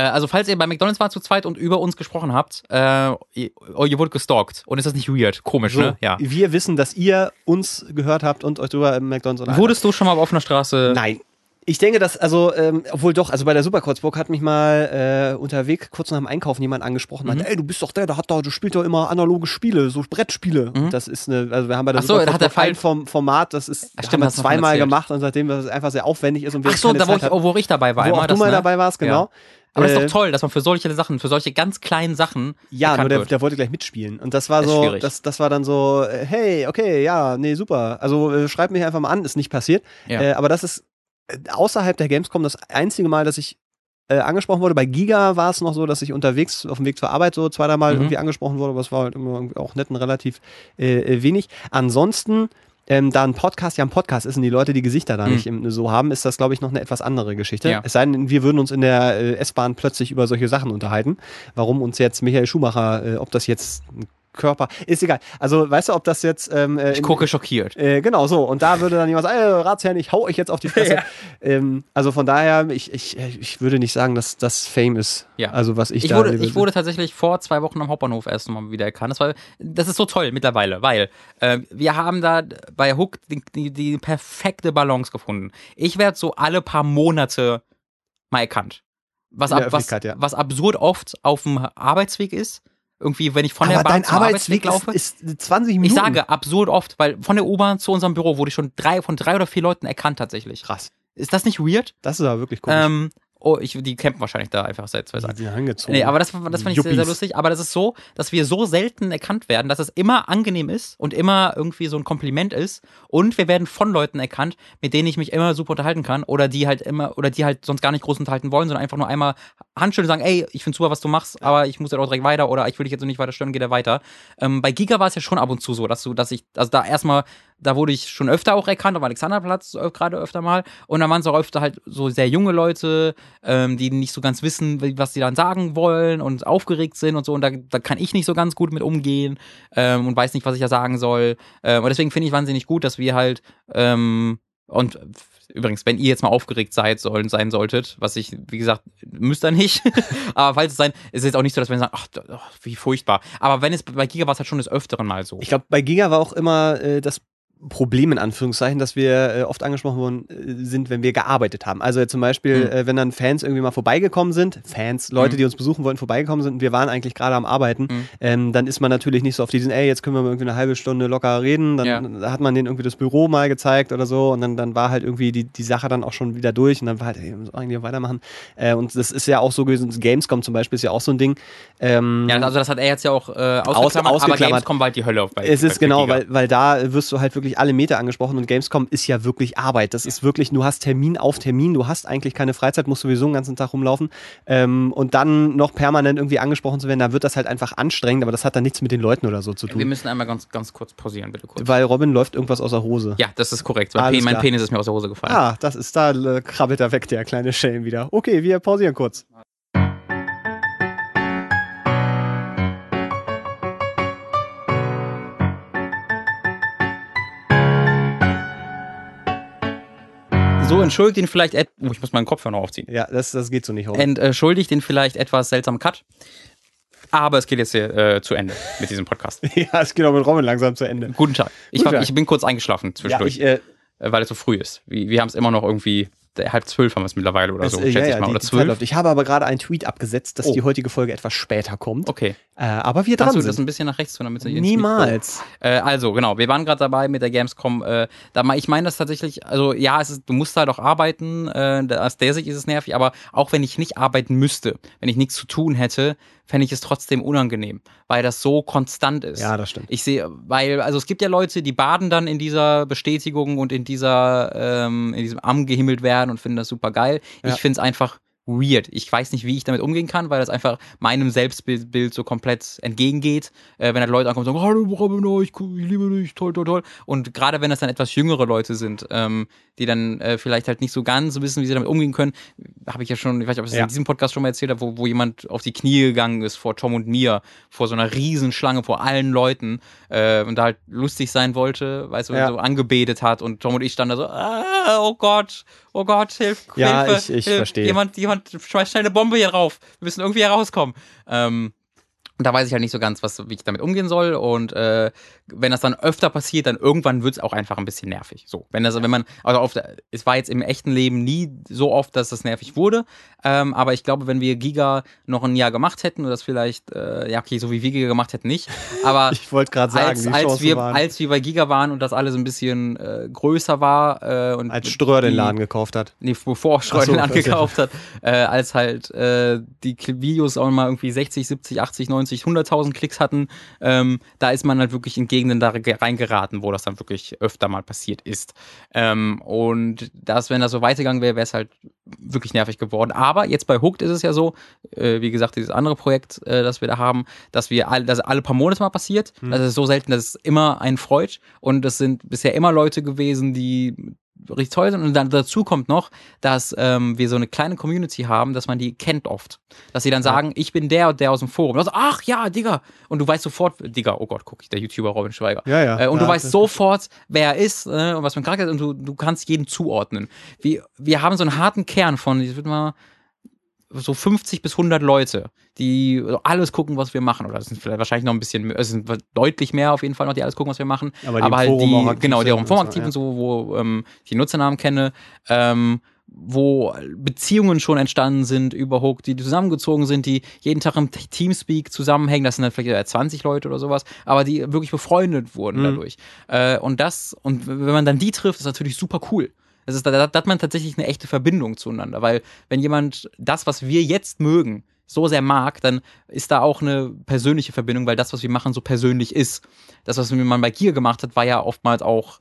also falls ihr bei McDonalds wart zu zweit und über uns gesprochen habt, äh, ihr, oh, ihr wurdet gestalkt. Und ist das nicht weird? Komisch, So, ne? Ja. Wir wissen, dass ihr uns gehört habt und euch drüber im McDonalds oder Wurdest du schon mal auf offener Straße? Nein. Ich denke, dass, also, ähm, obwohl doch, also bei der Superkreuzburg hat mich mal äh, unterwegs kurz nach dem Einkaufen jemand angesprochen Mhm. meinte, ey, du bist doch der, der hat da, du spielst doch immer analoge Spiele, so Brettspiele. Mhm. Das ist eine, also wir haben bei der Ach so, da hat der Superkreuzburg Fall- vom Format, das ist, Ach, stimmt, haben wir du zweimal gemacht und seitdem das einfach sehr aufwendig ist und wir Ach so, da wo ich, hatten, wo ich dabei war. wo auch du das, mal ne? dabei warst, genau. Aber das ist Äh, doch toll, dass man für solche Sachen, für solche ganz kleinen Sachen Ja, nur der, wird. der wollte gleich mitspielen. Und das war Ist so, schwierig. das, das war dann so, äh, hey, okay, ja, nee, super. Also äh, schreib mich einfach mal an, ist nicht passiert. Ja. Äh, aber das ist äh, außerhalb der Gamescom das einzige Mal, dass ich äh, angesprochen wurde. Bei Giga war es noch so, dass ich unterwegs auf dem Weg zur Arbeit so zwei, dreimal Mhm. irgendwie angesprochen wurde, aber es war halt immer auch nett und relativ äh, äh, wenig. Ansonsten, ähm, da ein Podcast ja ein Podcast ist und die Leute die Gesichter da Mhm. nicht so haben, ist das, glaube ich, noch eine etwas andere Geschichte. Ja. Es sei denn, wir würden uns in der äh, S-Bahn plötzlich über solche Sachen unterhalten. Warum uns jetzt Michael Schumacher, äh, ob das jetzt ein Körper, ist egal. Also, weißt du, ob das jetzt. Ähm, äh, ich in- gucke schockiert. äh, genau so. Und da würde dann jemand sagen, ey, Ratsherrn, ich hau euch jetzt auf die Fresse. Ja. ähm, also von daher, ich, ich, ich würde nicht sagen, dass das Fame ist. Ja. Also was ich, Ich da wurde, ich wurde tatsächlich vor zwei Wochen am Hauptbahnhof erst mal wieder erkannt. Das, war, das ist so toll mittlerweile, weil äh, wir haben da bei Hook die, die, die perfekte Balance gefunden. Ich werde so alle paar Monate mal erkannt. Was, ab, was, ja. was absurd oft auf dem Arbeitsweg ist. Irgendwie, wenn ich von Aber der Bahn dein Arbeitsweg Arbeitsweg ist, laufe. ist 20 Minuten. ich sage absurd oft, weil von der U-Bahn zu unserem Büro wurde ich schon drei, von drei oder vier Leuten erkannt tatsächlich. Krass. Ist das nicht weird? Das ist aber wirklich komisch. Ähm, oh, ich, die campen wahrscheinlich da einfach seit zwei Jahren. die sind angezogen. Nee, aber das, das fand ich sehr, sehr lustig. Aber das ist so, dass wir so selten erkannt werden, dass es immer angenehm ist und immer irgendwie so ein Kompliment ist. Und wir werden von Leuten erkannt, mit denen ich mich immer super unterhalten kann oder die halt immer, oder die halt sonst gar nicht groß unterhalten wollen, sondern einfach nur einmal Handschütteln und sagen, ey, ich finde super, was du machst, aber ich muss ja auch direkt weiter oder ich will dich jetzt nicht weiter stören, geh da weiter. Ähm, bei Giga war es ja schon ab und zu so, dass du, dass ich, also da erstmal, da wurde ich schon öfter auch erkannt, am Alexanderplatz äh, gerade öfter mal. Und dann waren es auch öfter halt so sehr junge Leute, ähm, die nicht so ganz wissen, was sie dann sagen wollen und aufgeregt sind und so. Und da, da kann ich nicht so ganz gut mit umgehen ähm, und weiß nicht, was ich da sagen soll. Ähm, und deswegen finde ich wahnsinnig gut, dass wir halt ähm, und übrigens, wenn ihr jetzt mal aufgeregt seid, sollen, sein solltet, was ich, wie gesagt, müsst ihr nicht. aber falls es sein, ist es jetzt auch nicht so, dass wir sagen, da- ach wie furchtbar. Aber wenn es bei Giga war es halt schon des Öfteren mal so. Ich glaube, bei Giga war auch immer äh, das Problem in Anführungszeichen, dass wir äh, oft angesprochen worden äh, sind, wenn wir gearbeitet haben. Also zum Beispiel, Mhm. äh, wenn dann Fans irgendwie mal vorbeigekommen sind, Fans, Leute, Mhm. die uns besuchen wollten, vorbeigekommen sind und wir waren eigentlich gerade am Arbeiten, Mhm. ähm, dann ist man natürlich nicht so auf diesen, ey, jetzt können wir mal irgendwie eine halbe Stunde locker reden. Dann Ja. hat man denen irgendwie das Büro mal gezeigt oder so und dann, dann war halt irgendwie die, die Sache dann auch schon wieder durch und dann war halt, ey, wir müssen eigentlich weitermachen. Äh, und das ist ja auch so gewesen, Gamescom zum Beispiel ist ja auch so ein Ding. Ähm, ja, also das hat er jetzt ja auch äh, ausgeklammert, aber ausgeklammert. Gamescom war halt die Hölle auf bei es ist genau, weil, weil da wirst du halt wirklich alle Meter angesprochen und Gamescom ist ja wirklich Arbeit. Das ist wirklich, du hast Termin auf Termin, du hast eigentlich keine Freizeit, musst sowieso den ganzen Tag rumlaufen. Ähm, und dann noch permanent irgendwie angesprochen zu werden, da wird das halt einfach anstrengend, aber das hat dann nichts mit den Leuten oder so zu Wir tun. müssen einmal ganz, ganz kurz pausieren, bitte kurz. Weil Robin läuft irgendwas aus der Hose. Ja, das ist korrekt. Mein, Alles Pe mein. Penis ist mir aus der Hose gefallen. Ah, das ist da, äh, krabbelt er weg, der kleine Schelm wieder. Okay, wir pausieren kurz. Entschuldigt ihn vielleicht, oh, ich muss meinen Kopfhörer noch aufziehen. Ja, das, das geht so nicht, Robin. Entschuldigt den vielleicht etwas seltsamen Cut. Aber es geht jetzt hier äh, zu Ende mit diesem Podcast. ja, es geht auch mit Robin langsam zu Ende. Guten Tag. Ich, Guten war, Tag. ich bin kurz eingeschlafen Ja, zwischendurch, ich, äh, äh, weil es so früh ist. Wir, wir haben es immer noch irgendwie halb zwölf haben wir es mittlerweile oder Es, so, äh, schätze ja, ich ja, mal. die, Oder die zwölf. Ich habe aber gerade einen Tweet abgesetzt, dass Oh. die heutige Folge etwas später kommt. Okay. Äh, aber wir dran Kannst du das sind. ein bisschen nach rechts tun, damit sie Niemals. Äh, also, genau, wir waren gerade dabei mit der Gamescom. Äh, da, ich meine das tatsächlich, also ja, es ist, du musst halt auch arbeiten, äh, aus der Sicht ist es nervig, aber auch wenn ich nicht arbeiten müsste, wenn ich nichts zu tun hätte, fände ich es trotzdem unangenehm, weil das so konstant ist. Ja, das stimmt. Ich sehe, weil, also es gibt ja Leute, die baden dann in dieser Bestätigung und in dieser, ähm, in diesem Am gehimmelt werden und finden das super geil. Ja. Ich finde es einfach weird. Ich weiß nicht, wie ich damit umgehen kann, weil das einfach meinem Selbstbild Bild so komplett entgegengeht. Äh, wenn halt Leute ankommen und sagen, hallo Robin, oh, ich, ich liebe dich, toll, toll, toll. Und gerade wenn das dann etwas jüngere Leute sind, ähm, die dann äh, vielleicht halt nicht so ganz wissen, wie sie damit umgehen können, habe ich ja schon, ich weiß nicht, ob ich das Ja. in diesem Podcast schon mal erzählt habe, wo, wo jemand auf die Knie gegangen ist vor Tom und mir, vor so einer Riesenschlange, vor allen Leuten äh, und da halt lustig sein wollte, weißt du, Ja. so angebetet hat und Tom und ich standen da so, ah, oh Gott, oh Gott, hilf, Ja, Hilfe, ich- ich Hilfe, verstehe. Jemand, jemand schmeißt schnell eine Bombe hier drauf, wir müssen irgendwie herauskommen. Ähm, da weiß ich halt nicht so ganz, was, wie ich damit umgehen soll. Und äh, wenn das dann öfter passiert, dann irgendwann wird es auch einfach ein bisschen nervig. So, wenn das, wenn man, also auf der, es war jetzt im echten Leben nie so oft, dass das nervig wurde. Ähm, aber ich glaube, wenn wir Giga noch ein Jahr gemacht hätten, oder das vielleicht, äh, ja, okay, so wie wir Giga gemacht hätten, nicht. Aber Ich wollte gerade sagen, als, als, wir, waren, als wir bei Giga waren und das alles ein bisschen äh, größer war äh, und als Ströer den Laden gekauft hat. Nee, bevor Ach so, den ja- gekauft hat, äh, als halt äh, die Videos auch mal irgendwie 60, 70, 80, 90, 100.000 Klicks hatten, ähm, da ist man halt wirklich in Gegenden da ge- reingeraten, wo das dann wirklich öfter mal passiert ist. Ähm, und das, wenn das so weitergegangen wäre, wäre es halt wirklich nervig geworden. Aber jetzt bei Hooked ist es ja so, äh, wie gesagt, dieses andere Projekt, äh, das wir da haben, dass wir all, dass alle paar Monate mal passiert. Hm. Das ist so selten, dass es immer einen freut. Und es sind bisher immer Leute gewesen, die richtig toll sind. Und dann dazu kommt noch, dass ähm, wir so eine kleine Community haben, dass man die kennt oft. Dass sie dann sagen, ich bin der und der aus dem Forum. Sagst, ach ja, Digga. Und du weißt sofort, Digga, oh Gott, guck ich, der YouTuber Robin Schweiger. Ja, ja. Äh, und Ja, du weißt sofort, wer er ist äh, und was für ein Charakter ist und du, du kannst jeden zuordnen. Wir, wir haben so einen harten Kern von, ich würde mal so 50 bis 100 Leute, die alles gucken, was wir machen. Oder es sind vielleicht wahrscheinlich noch ein bisschen, es sind deutlich mehr auf jeden Fall noch, die alles gucken, was wir machen. Aber die Aber halt Forum die, genau, die auch im Forum so, aktiv und so, wo ähm, ich die Nutzernamen kenne, ähm, wo Beziehungen schon entstanden sind über Hook, die zusammengezogen sind, die jeden Tag im Teamspeak zusammenhängen, das sind dann vielleicht eher 20 Leute oder sowas, aber die wirklich befreundet wurden Mhm. dadurch. Äh, und das, und wenn man dann die trifft, ist natürlich super cool. Das ist, da, da hat man tatsächlich eine echte Verbindung zueinander, weil wenn jemand das, was wir jetzt mögen, so sehr mag, dann ist da auch eine persönliche Verbindung, weil das, was wir machen, so persönlich ist. Das, was man bei Gier gemacht hat, war ja oftmals auch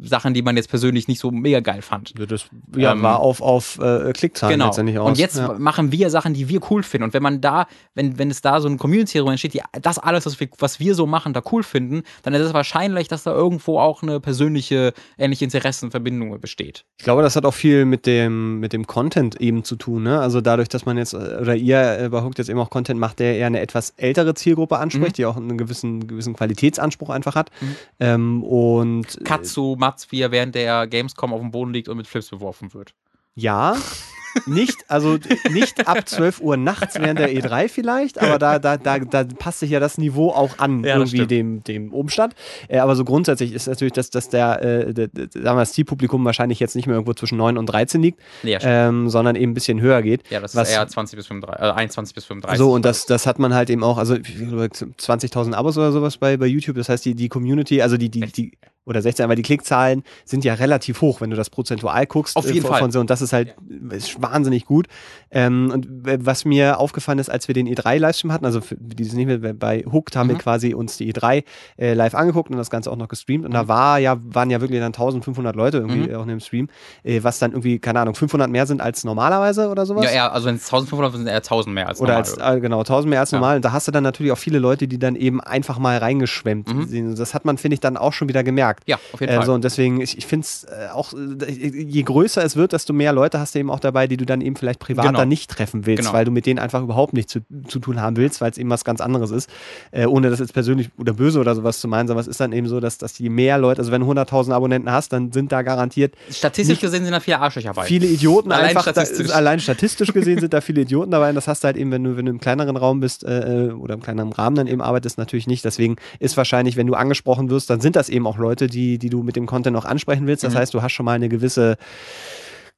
Sachen, die man jetzt persönlich nicht so mega geil fand. Ja, Das ja, Ähm, war auf, auf äh, Klickzahlen Genau. letztendlich aus. Und jetzt ja. machen wir Sachen, die wir cool finden. Und wenn man da, wenn, wenn es da so ein Community herum entsteht, die das alles, was wir, was wir so machen, da cool finden, dann ist es wahrscheinlich, dass da irgendwo auch eine persönliche, ähnliche Interessenverbindung besteht. Ich glaube, das hat auch viel mit dem, mit dem Content eben zu tun. Ne? Also dadurch, dass man jetzt, äh, oder ihr äh, bei Hooked jetzt eben auch Content macht, der eher eine etwas ältere Zielgruppe anspricht, Mhm. die auch einen gewissen, gewissen Qualitätsanspruch einfach hat. Mhm. Ähm, und äh, Katsu, Mats, wie er während der Gamescom auf dem Boden liegt und mit Flips beworfen wird. ja, nicht, also nicht ab 12 Uhr nachts während der E3 vielleicht, aber da, da, da, da passt sich ja das Niveau auch an, Ja, irgendwie dem, dem Umstand. Äh, aber so grundsätzlich ist natürlich, dass, dass der, äh, der, sagen wir, Zielpublikum wahrscheinlich jetzt nicht mehr irgendwo zwischen 9 und 13 liegt, ja, ähm, sondern eben ein bisschen höher geht. ja, das was- ist eher 20 bis 35, äh, 21 bis 35. So, und das, das hat man halt eben auch, also ich glaube, 20.000 Abos oder sowas bei, bei YouTube. Das heißt, die, die Community, also die, die, die, oder 16, aber die Klickzahlen sind ja relativ hoch, wenn du das prozentual guckst. Auf jeden von, Fall. Von so, und das ist halt ist wahnsinnig gut. Ähm, und was mir aufgefallen ist, als wir den E3-Livestream hatten, also für die es nicht mehr bei- Hooked haben wir Mhm. quasi uns die E3 äh, live angeguckt und das Ganze auch noch gestreamt. Und da war ja, waren ja wirklich dann 1500 Leute irgendwie Mhm. auch in dem Stream, äh, was dann irgendwie, keine Ahnung, 500 mehr sind als normalerweise oder sowas. ja, eher, also wenn es 1500 sind, eher 1000 mehr als Oder normal. als, äh, genau, 1000 mehr als Ja. normal. Und da hast du dann natürlich auch viele Leute, die dann eben einfach mal reingeschwemmt Mhm. sind. Das hat man, finde ich, dann auch schon wieder gemerkt. ja, auf jeden Äh, Fall. so, und deswegen, ich, ich finde es äh, auch, äh, je größer es wird, desto mehr Leute hast du eben auch dabei, die du dann eben vielleicht privat Genau. dann nicht treffen willst, Genau. weil du mit denen einfach überhaupt nichts zu, zu tun haben willst, weil es eben was ganz anderes ist. Äh, ohne das jetzt persönlich oder böse oder sowas zu meinen, sondern es ist dann eben so, dass, dass je mehr Leute, also wenn du 100.000 Abonnenten hast, dann sind da garantiert Statistisch gesehen sind da viele Arschlöcher bei. viele Idioten Allein einfach. statistisch. Da, allein statistisch gesehen sind da viele Idioten dabei. Und das hast du halt eben, wenn du, wenn du im kleineren Raum bist äh, oder im kleineren Rahmen dann eben arbeitest, natürlich nicht. Deswegen ist wahrscheinlich, wenn du angesprochen wirst, dann sind das eben auch Leute, die, die du mit dem Content auch ansprechen willst. Das Mhm. heißt, du hast schon mal eine gewisse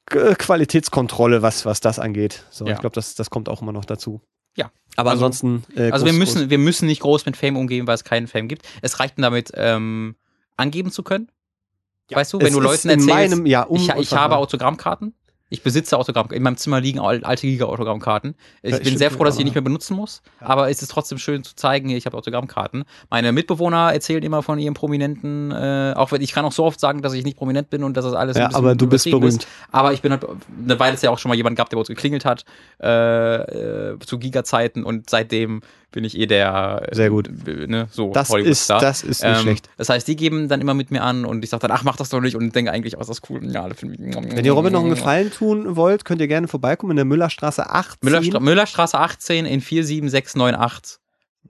Qualitätskontrolle, was, was das angeht. So, Ja. ich glaube, das, das kommt auch immer noch dazu. Ja. Aber Also- ansonsten. Äh, Also wir groß- müssen, wir müssen nicht groß mit Fame umgehen, weil es keinen Fame gibt. Es reicht damit, ähm, angeben zu können. Ja. Weißt du, Es wenn du ist Leuten in erzählst, meinem, ja, um, ich, ich habe Autogrammkarten. Ich besitze Autogrammkarten. In meinem Zimmer liegen al- alte Giga-Autogrammkarten. Ich Ja, bin sehr froh, dass ich die aber- nicht mehr benutzen muss. Ja. Aber es ist trotzdem schön zu zeigen, ich habe Autogrammkarten. Meine Mitbewohner erzählen immer von ihrem Prominenten, äh, auch wenn ich kann auch so oft sagen, dass ich nicht prominent bin und dass das alles ein Ja, bisschen aber du bist berühmt. Ist. Aber ich bin halt, eine Weile ist ja auch schon mal jemand gehabt, der bei uns geklingelt hat, äh, äh, zu Giga-Zeiten und seitdem bin ich eh der, äh, Sehr gut. äh, ne, so Das ist, das ist nicht Ähm, schlecht. Das heißt, die geben dann immer mit mir an und ich sage dann, ach, mach das doch nicht und denke eigentlich, oh, ist das cool. Ja, das. Wenn ihr Robin noch einen Gefallen tun wollt, könnt ihr gerne vorbeikommen in der Müllerstraße 18. Müllerstra Müllerstraße 18 in 47698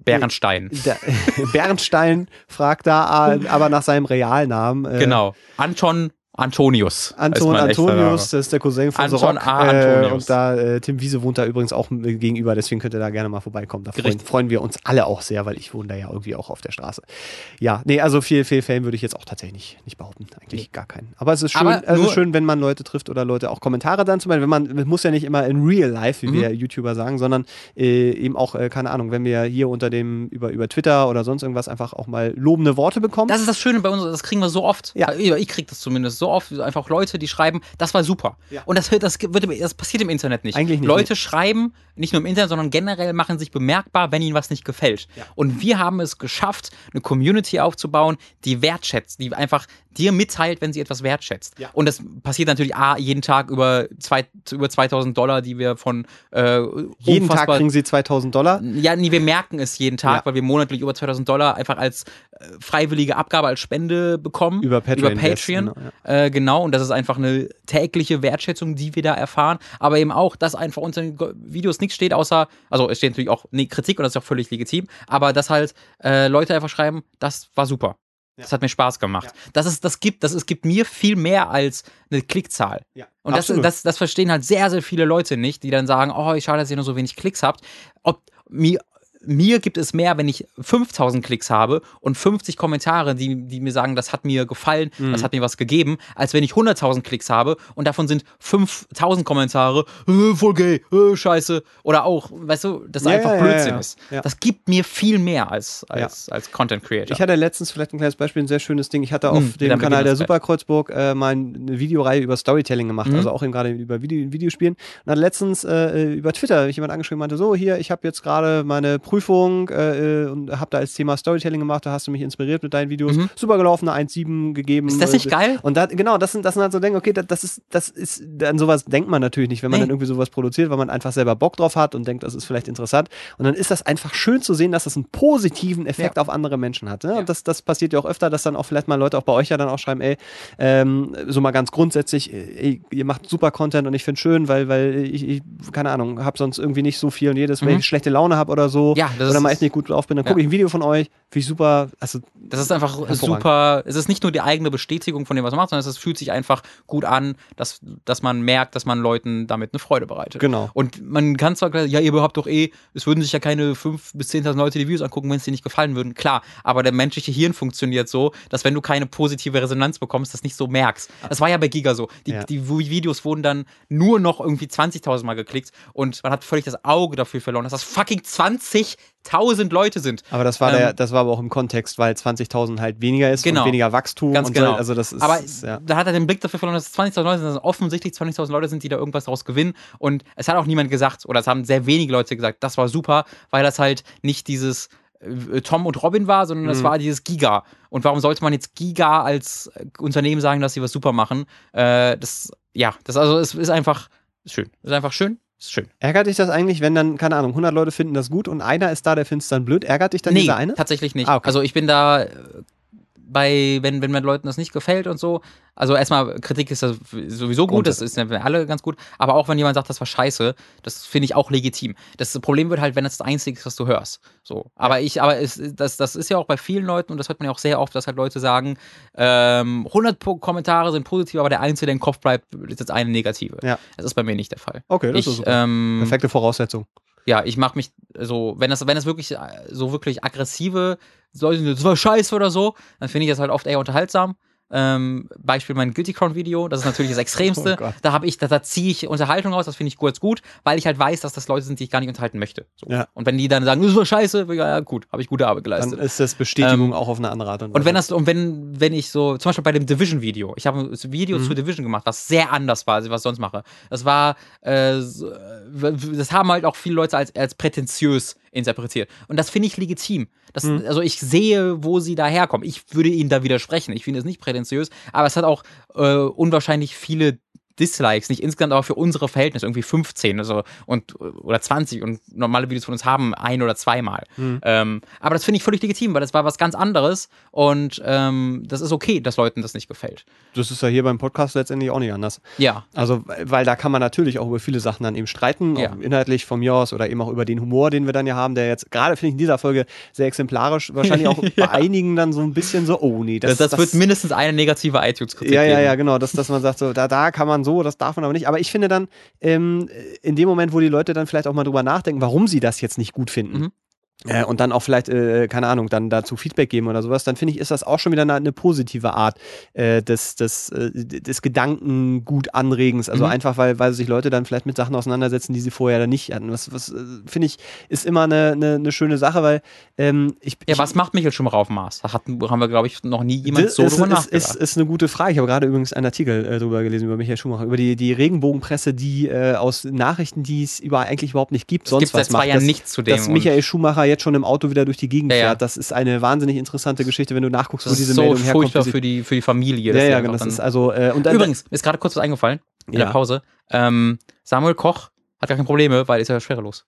Bärenstein. Der, Bernstein fragt da äh, aber nach seinem Realnamen. Äh, Genau. Anton Antonius. Anton Antonius, das ist der Cousin von Anton Rock. A. Äh, Antonius. und da äh, Tim Wiese wohnt da übrigens auch äh, gegenüber, deswegen könnt ihr da gerne mal vorbeikommen. Da freuen, freuen wir uns alle auch sehr, weil ich wohne da ja irgendwie auch auf der Straße. Ja, nee, also viel, viel Fan würde ich jetzt auch tatsächlich nicht, nicht behaupten. Eigentlich gar keinen. Aber es ist schön, also es nur- ist schön, wenn man Leute trifft oder Leute auch Kommentare dann zum Beispiel, wenn man man muss ja nicht immer in real life, wie Mhm. wir YouTuber sagen, sondern äh, eben auch, äh, keine Ahnung, wenn wir hier unter dem, über, über Twitter oder sonst irgendwas einfach auch mal lobende Worte bekommen. Das ist das Schöne bei uns, das kriegen wir so oft. Ja. Ja. Ich krieg das zumindest so oft. Einfach Leute, die schreiben, das war super. Ja. Und das, das, wird, das passiert im Internet nicht. Eigentlich nicht, Leute schreiben, nicht nur im Internet, sondern generell machen sich bemerkbar, wenn ihnen was nicht gefällt. Ja. Und wir haben es geschafft, eine Community aufzubauen, die wertschätzt, die einfach dir mitteilt, wenn sie etwas wertschätzt. Ja. Und das passiert natürlich A, jeden Tag über, zwei, über 2000 Dollar, die wir von äh, Jeden Tag kriegen sie 2000 Dollar. ja, nee, wir merken es jeden Tag, Ja. weil wir monatlich über 2000 Dollar einfach als äh, freiwillige Abgabe, als Spende bekommen. Über Patreon Über Patreon. Genau, äh, genau, und das ist einfach eine tägliche Wertschätzung, die wir da erfahren. Aber eben auch, dass einfach unter den Videos nichts steht, außer, also es steht natürlich auch nee, Kritik und das ist auch völlig legitim, aber dass halt äh, Leute einfach schreiben, das war super. Das hat mir Spaß gemacht. Ja. Das ist, das gibt, das ist, gibt mir viel mehr als eine Klickzahl. Ja, Und das, das, das verstehen halt sehr, sehr viele Leute nicht, die dann sagen, oh, ich schade, dass ihr nur so wenig Klicks habt. Ob mir, mir gibt es mehr, wenn ich 5000 Klicks habe und 50 Kommentare, die, die mir sagen, das hat mir gefallen, Mhm. das hat mir was gegeben, als wenn ich 100.000 Klicks habe und davon sind 5000 Kommentare, äh, voll gay, äh, scheiße. Oder auch, weißt du, das Ja, einfach ja, Blödsinn ja. ist. Das gibt mir viel mehr als, als, als Content Creator. Ich hatte letztens vielleicht ein kleines Beispiel, ein sehr schönes Ding. Ich hatte auf Hm, dem dann Kanal der. Superkreuzburg äh, mal eine Videoreihe über Storytelling gemacht, Mhm. also auch eben gerade über Video, Videospielen. Und hat letztens äh, über Twitter mich jemand angeschrieben und meinte, so, hier, ich habe jetzt gerade meine Prüfung äh, äh, und habe da als Thema Storytelling gemacht, da hast du mich inspiriert mit deinen Videos. Mhm. Super gelaufen, eine 1,7 gegeben. Ist das nicht geil? Und da, genau, das sind, das sind halt so Dinge, okay, das, ist, das ist, an sowas denkt man natürlich nicht, wenn man Nee. dann irgendwie sowas produziert, weil man einfach selber Bock drauf hat und denkt, das ist vielleicht interessant. Und dann ist das einfach schön zu sehen, dass das einen positiven Effekt Ja. auf andere Menschen hat. Ne? Ja. Und das, das passiert ja auch öfter, dass dann auch vielleicht mal Leute auch bei euch ja dann auch schreiben, ey, ähm, so mal ganz grundsätzlich, ey, ihr macht super Content und ich finde schön, weil, weil ich, ich, keine Ahnung, habe sonst irgendwie nicht so viel und jedes, wenn Mhm. ich schlechte Laune habe oder so Ja, das oder mal echt nicht gut drauf bin, dann Ja. gucke ich ein Video von euch, finde ich super. Also, Das ist einfach super. Es ist nicht nur die eigene Bestätigung von dem, was man macht, sondern es fühlt sich einfach gut an, dass, dass man merkt, dass man Leuten damit eine Freude bereitet. Genau. Und man kann zwar, ja, ihr überhaupt doch eh, es würden sich ja keine 5.000 bis 10.000 Leute die Videos angucken, wenn es dir nicht gefallen würden. Klar, aber der menschliche Hirn funktioniert so, dass wenn du keine positive Resonanz bekommst, das nicht so merkst. Das war ja bei Giga so. Die, Ja. die Videos wurden dann nur noch irgendwie 20.000 Mal geklickt und man hat völlig das Auge dafür verloren, dass das fucking 20.000 Leute sind. Aber das war Ähm, der, das war aber auch im Kontext, weil 20.000 halt weniger ist Genau. und weniger Wachstum Ganz genau. so. Also das ist, Aber ja. da hat er den Blick dafür verloren, dass es 20.000 Leute sind, dass es offensichtlich 20.000 Leute sind, die da irgendwas daraus gewinnen. Und es hat auch niemand gesagt, oder es haben sehr wenige Leute gesagt, das war super, weil das halt nicht dieses äh, Tom und Robin war, sondern das Mhm. war dieses Giga. Und warum sollte man jetzt Giga als äh, Unternehmen sagen, dass sie was super machen? Äh, das, ja, das also, es ist einfach schön. Es ist einfach schön. Ist schön. Ärgert dich das eigentlich, wenn dann, keine Ahnung, 100 Leute finden das gut und einer ist da, der findet es dann blöd? Ärgert dich dann nee, dieser eine? tatsächlich nicht. Ah, okay. Also ich bin da äh, bei, wenn, wenn man Leuten das nicht gefällt und so, also erstmal, Kritik ist das sowieso gut, das ist für alle ganz gut, aber auch wenn jemand sagt, das war scheiße, das finde ich auch legitim. Das Problem wird halt, wenn das das Einzige ist, was du hörst. So. Aber ich, aber es, das, das ist ja auch bei vielen Leuten und das hört man ja auch sehr oft, dass halt Leute sagen, ähm, 100 Po- Kommentare sind positiv, aber der Einzige, der im Kopf bleibt, ist jetzt eine negative. Ja. Das ist bei mir nicht der Fall. Okay, das ich, ist super. ähm, Perfekte Voraussetzung. Ja, ich mache mich so, wenn das, wenn das wirklich äh, so wirklich aggressive Leute sind, das war scheiße oder so, dann finde ich das halt oft eher unterhaltsam. Ähm, Beispiel mein Guilty Crown Video, das ist natürlich das Extremste. Oh da habe ich, da, da ziehe ich Unterhaltung raus, das finde ich kurz gut, weil ich halt weiß, dass das Leute sind, die ich gar nicht unterhalten möchte. So. Ja. Und wenn die dann sagen, das ist doch scheiße, ja, ja gut, habe ich gute Arbeit Dann geleistet. ist das Bestätigung auch auf eine andere Art und Weise. Und wenn das, und wenn, wenn ich so, zum Beispiel bei dem Division-Video, ich habe ein Video Mhm. zu Division gemacht, was sehr anders war, als ich was sonst mache. Das war, äh, das haben halt auch viele Leute als, als prätentiös interpretiert. Und das finde ich legitim. Das, Mhm. Also ich sehe, wo sie daherkommen. Ich würde ihnen da widersprechen. Ich finde es nicht prätentiös, aber es hat auch äh, unwahrscheinlich viele Dislikes, nicht insgesamt, aber für unsere Verhältnisse irgendwie 15 also, und, oder 20 und normale Videos von uns haben ein oder zweimal. Mhm. Ähm, aber das finde ich völlig legitim, weil das war was ganz anderes und ähm, das ist okay, dass Leuten das nicht gefällt. das ist ja hier beim Podcast letztendlich auch nicht anders. Ja. Also, weil da kann man natürlich auch über viele Sachen dann eben streiten, Ja. auch inhaltlich von mir aus oder eben auch über den Humor, den wir dann ja haben, der jetzt gerade, finde ich, in dieser Folge sehr exemplarisch, wahrscheinlich auch bei einigen dann so ein bisschen so, oh nee, Das, das, das, wird mindestens eine negative iTunes-Kritik Ja, ja, ja, genau, dass, dass man sagt, so, da, da kann man so, das darf man aber nicht. Aber ich finde dann, ähm, in dem Moment, wo die Leute dann vielleicht auch mal drüber nachdenken, warum sie das jetzt nicht gut finden. Mhm. Äh, und dann auch vielleicht, äh, keine Ahnung, dann dazu Feedback geben oder sowas, dann finde ich, ist das auch schon wieder eine, eine positive Art äh, des, des, äh, des Gedankengut-Anregens. Also Mhm. einfach, weil, weil sich Leute dann vielleicht mit Sachen auseinandersetzen, die sie vorher dann nicht hatten. Was, was äh, finde ich, ist immer eine, eine, eine schöne Sache, weil ähm, ich. Ja, ich, was macht Michael Schumacher auf dem Mars? Da hatten, haben wir, glaube ich, noch nie jemand so ist, drüber ist, nachgedacht. ist, ist eine gute Frage. Ich habe gerade übrigens einen Artikel äh, drüber gelesen, über Michael Schumacher, über die, die Regenbogenpresse, die äh, aus Nachrichten, die es über, eigentlich überhaupt nicht gibt, es sonst gibt seit was zwei macht. Jahren nichts zu dem. dass Michael Schumacher jetzt schon im Auto wieder durch die Gegend Ja, fährt, das ist eine wahnsinnig interessante Geschichte, wenn du nachguckst, wo das diese ist so Meldung herkommt. furchtbar wie sie- für die, für die Familie. ja, ja, genau. Das ist also, äh, und Übrigens, mir ist gerade kurz was eingefallen in der Pause. Ähm, Samuel Koch hat gar keine Probleme, weil ist ja schwerelos.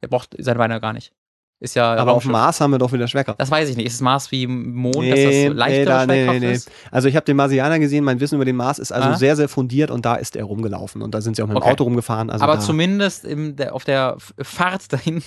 Er braucht seine Beine gar nicht. Ist ja aber auf dem. Mars haben wir doch wieder Schwerkraft. Das weiß ich nicht. Ist es Mars wie Mond, Nee, dass das leichtere da- nee, Schwerkraft nee, nee. ist? Also ich habe den Marsianer gesehen, mein Wissen über den Mars ist also Ah. sehr, sehr fundiert und da ist er rumgelaufen und da sind sie auch mit dem Okay. Auto rumgefahren. Also Aber da, zumindest im, der, auf der Fahrt dahin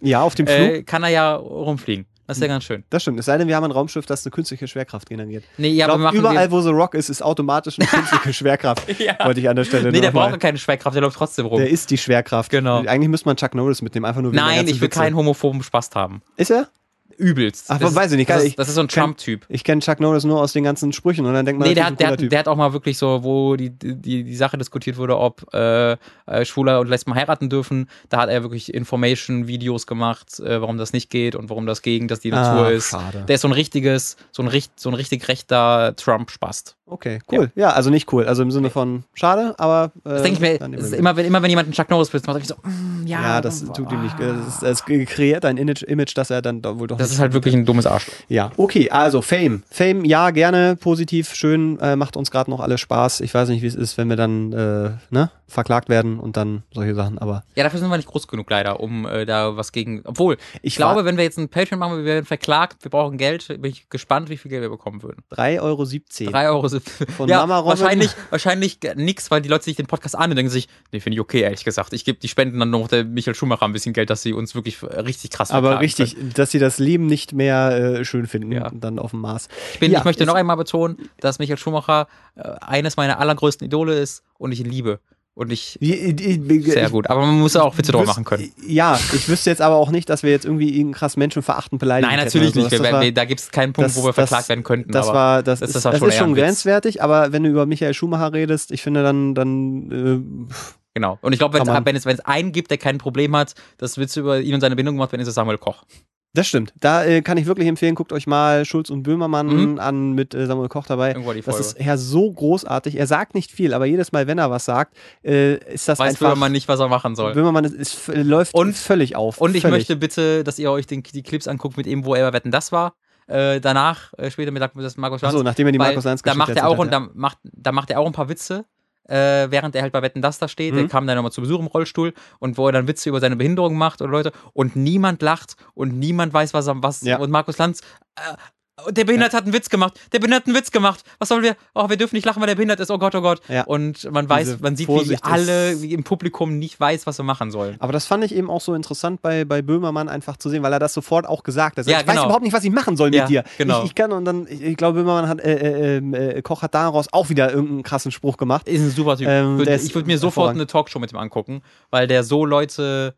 ja, auf dem Flug. äh, kann er ja rumfliegen. Das ist ja ganz schön. Das stimmt. Es sei denn, wir haben ein Raumschiff, das eine künstliche Schwerkraft generiert. Nee, Ich ja, wir machen überall, wo The Rock ist, ist automatisch eine künstliche Schwerkraft. ja. Wollte ich an der Stelle Nee, der mal- braucht ja keine Schwerkraft, der läuft trotzdem rum. Der ist die Schwerkraft. Genau. Eigentlich müsste man Chuck Norris mitnehmen, einfach nur wegen Nein, ich will Witze. keinen homophoben Spaß haben. Ist er? Übelst. Ach, Das weiß ich nicht. Das Ich- ist, das ist so ein Trump-Typ. Ich kenne Chuck Norris nur aus den ganzen Sprüchen und dann denkt man, Nee, der hat, der, hat, der hat auch mal wirklich so, wo die, die, die Sache diskutiert wurde, ob äh, äh, Schwuler und Lesben heiraten dürfen. Da hat er wirklich Information-Videos gemacht, äh, warum das nicht geht und warum das gegen das die Natur Ah, ist. schade. Der ist so ein richtiges, so ein, richt, so ein richtig rechter Trump-Spast. Okay, cool. Ja. also nicht cool. Also im Sinne von schade, aber. Äh, Das denke ich mir, immer, wenn, immer wenn jemand einen Chuck Norris-Witz macht, sag ich so, mm, ja. Ja, das tut ihm nicht. Das kreiert ein Image, Image, das er dann wohl doch Das ist halt wirklich ein dummes Arschloch. Ja, okay, also Fame. Fame, ja, gerne, positiv, schön, äh, macht uns gerade noch alles Spaß. Ich weiß nicht, wie es ist, wenn wir dann äh, ne, verklagt werden und dann solche Sachen, aber Ja, dafür sind wir nicht groß genug leider, um äh, da was gegen. Obwohl, ich Ich glaube, wenn wir jetzt ein Patreon machen, wir werden verklagt, wir brauchen Geld, bin ich gespannt, wie viel Geld wir bekommen würden. 3,17 Euro. 3 Euro. Von ja, Mama Robin. wahrscheinlich, wahrscheinlich nix, weil die Leute sich den Podcast an und denken sich, nee, finde ich okay, ehrlich gesagt. Ich gebe die Spenden dann noch der Michael Schumacher ein bisschen Geld, dass sie uns wirklich äh, richtig krass Aber richtig, können. dass sie das Leben nicht mehr äh, schön finden, Ja. dann auf dem Mars. Ich, bin, Ja, ich möchte noch einmal betonen, dass Michael Schumacher äh, eines meiner allergrößten Idole ist und ich ihn liebe. Und ich Die- die- die- sehr gut. Aber man muss auch Witze drüber machen können. Ja, ich wüsste jetzt aber auch nicht, dass wir jetzt irgendwie irgendeinen krass menschenverachtend beleidigen. Nein, natürlich nicht. Das war- da gibt es keinen Punkt, das- wo wir das- verklagt werden könnten. Das war, das, das ist, das auch schon ist schon grenzwertig, aber wenn du über Michael Schumacher redest, ich finde dann, dann Genau. Und ich glaube, wenn es wenn einen gibt, der kein Problem hat, dass Witze über ihn und seine Bindung gemacht werden, ist es Samuel Koch. Äh, das stimmt. Da äh, kann ich wirklich empfehlen, guckt euch mal Schulz und Böhmermann Mhm. an mit äh, Samuel Koch dabei. Das ist ja so großartig. Er sagt nicht viel, aber jedes Mal, wenn er was sagt, äh, ist das Weiß einfach. man nicht, was er machen soll. Böhmermann ist, ist, läuft Und- völlig auf. Und ich völlig. möchte bitte, dass ihr euch den, die Clips anguckt mit ihm, wo er bei Wetten das war. Äh, danach, äh, später mit das Markus Lanz. Achso, nachdem er die Markus Lanz da macht er auch und hat, da macht, da macht er auch ein paar Witze, äh, während er halt bei Wetten das da steht. Mhm. Der kam dann nochmal zu Besuch im Rollstuhl und wo er dann Witze über seine Behinderung macht und Leute und niemand lacht und niemand weiß, was er was Ja. und Markus Lanz. Äh, der Behinderte hat einen Witz gemacht. Der Behinderte hat einen Witz gemacht. Was sollen wir? Oh, wir dürfen nicht lachen, weil der behindert ist. Oh Gott, oh Gott. Ja. Und man weiß, Diese man sieht, wie Vorsicht alle ist- wie im Publikum nicht weiß, was wir machen sollen. Aber das fand ich eben auch so interessant bei, bei Böhmermann einfach zu sehen, weil er das sofort auch gesagt hat. Ja, ich weiß genau. überhaupt nicht, was ich machen soll Ja, mit dir. genau. Ich, ich kann und dann, ich, ich glaube, Böhmermann hat, äh, äh, äh, Koch hat daraus auch wieder irgendeinen krassen Spruch gemacht. Ist ein super Typ. Ähm, Würd- ich würde mir sofort eine Talkshow mit ihm angucken, weil der so Leute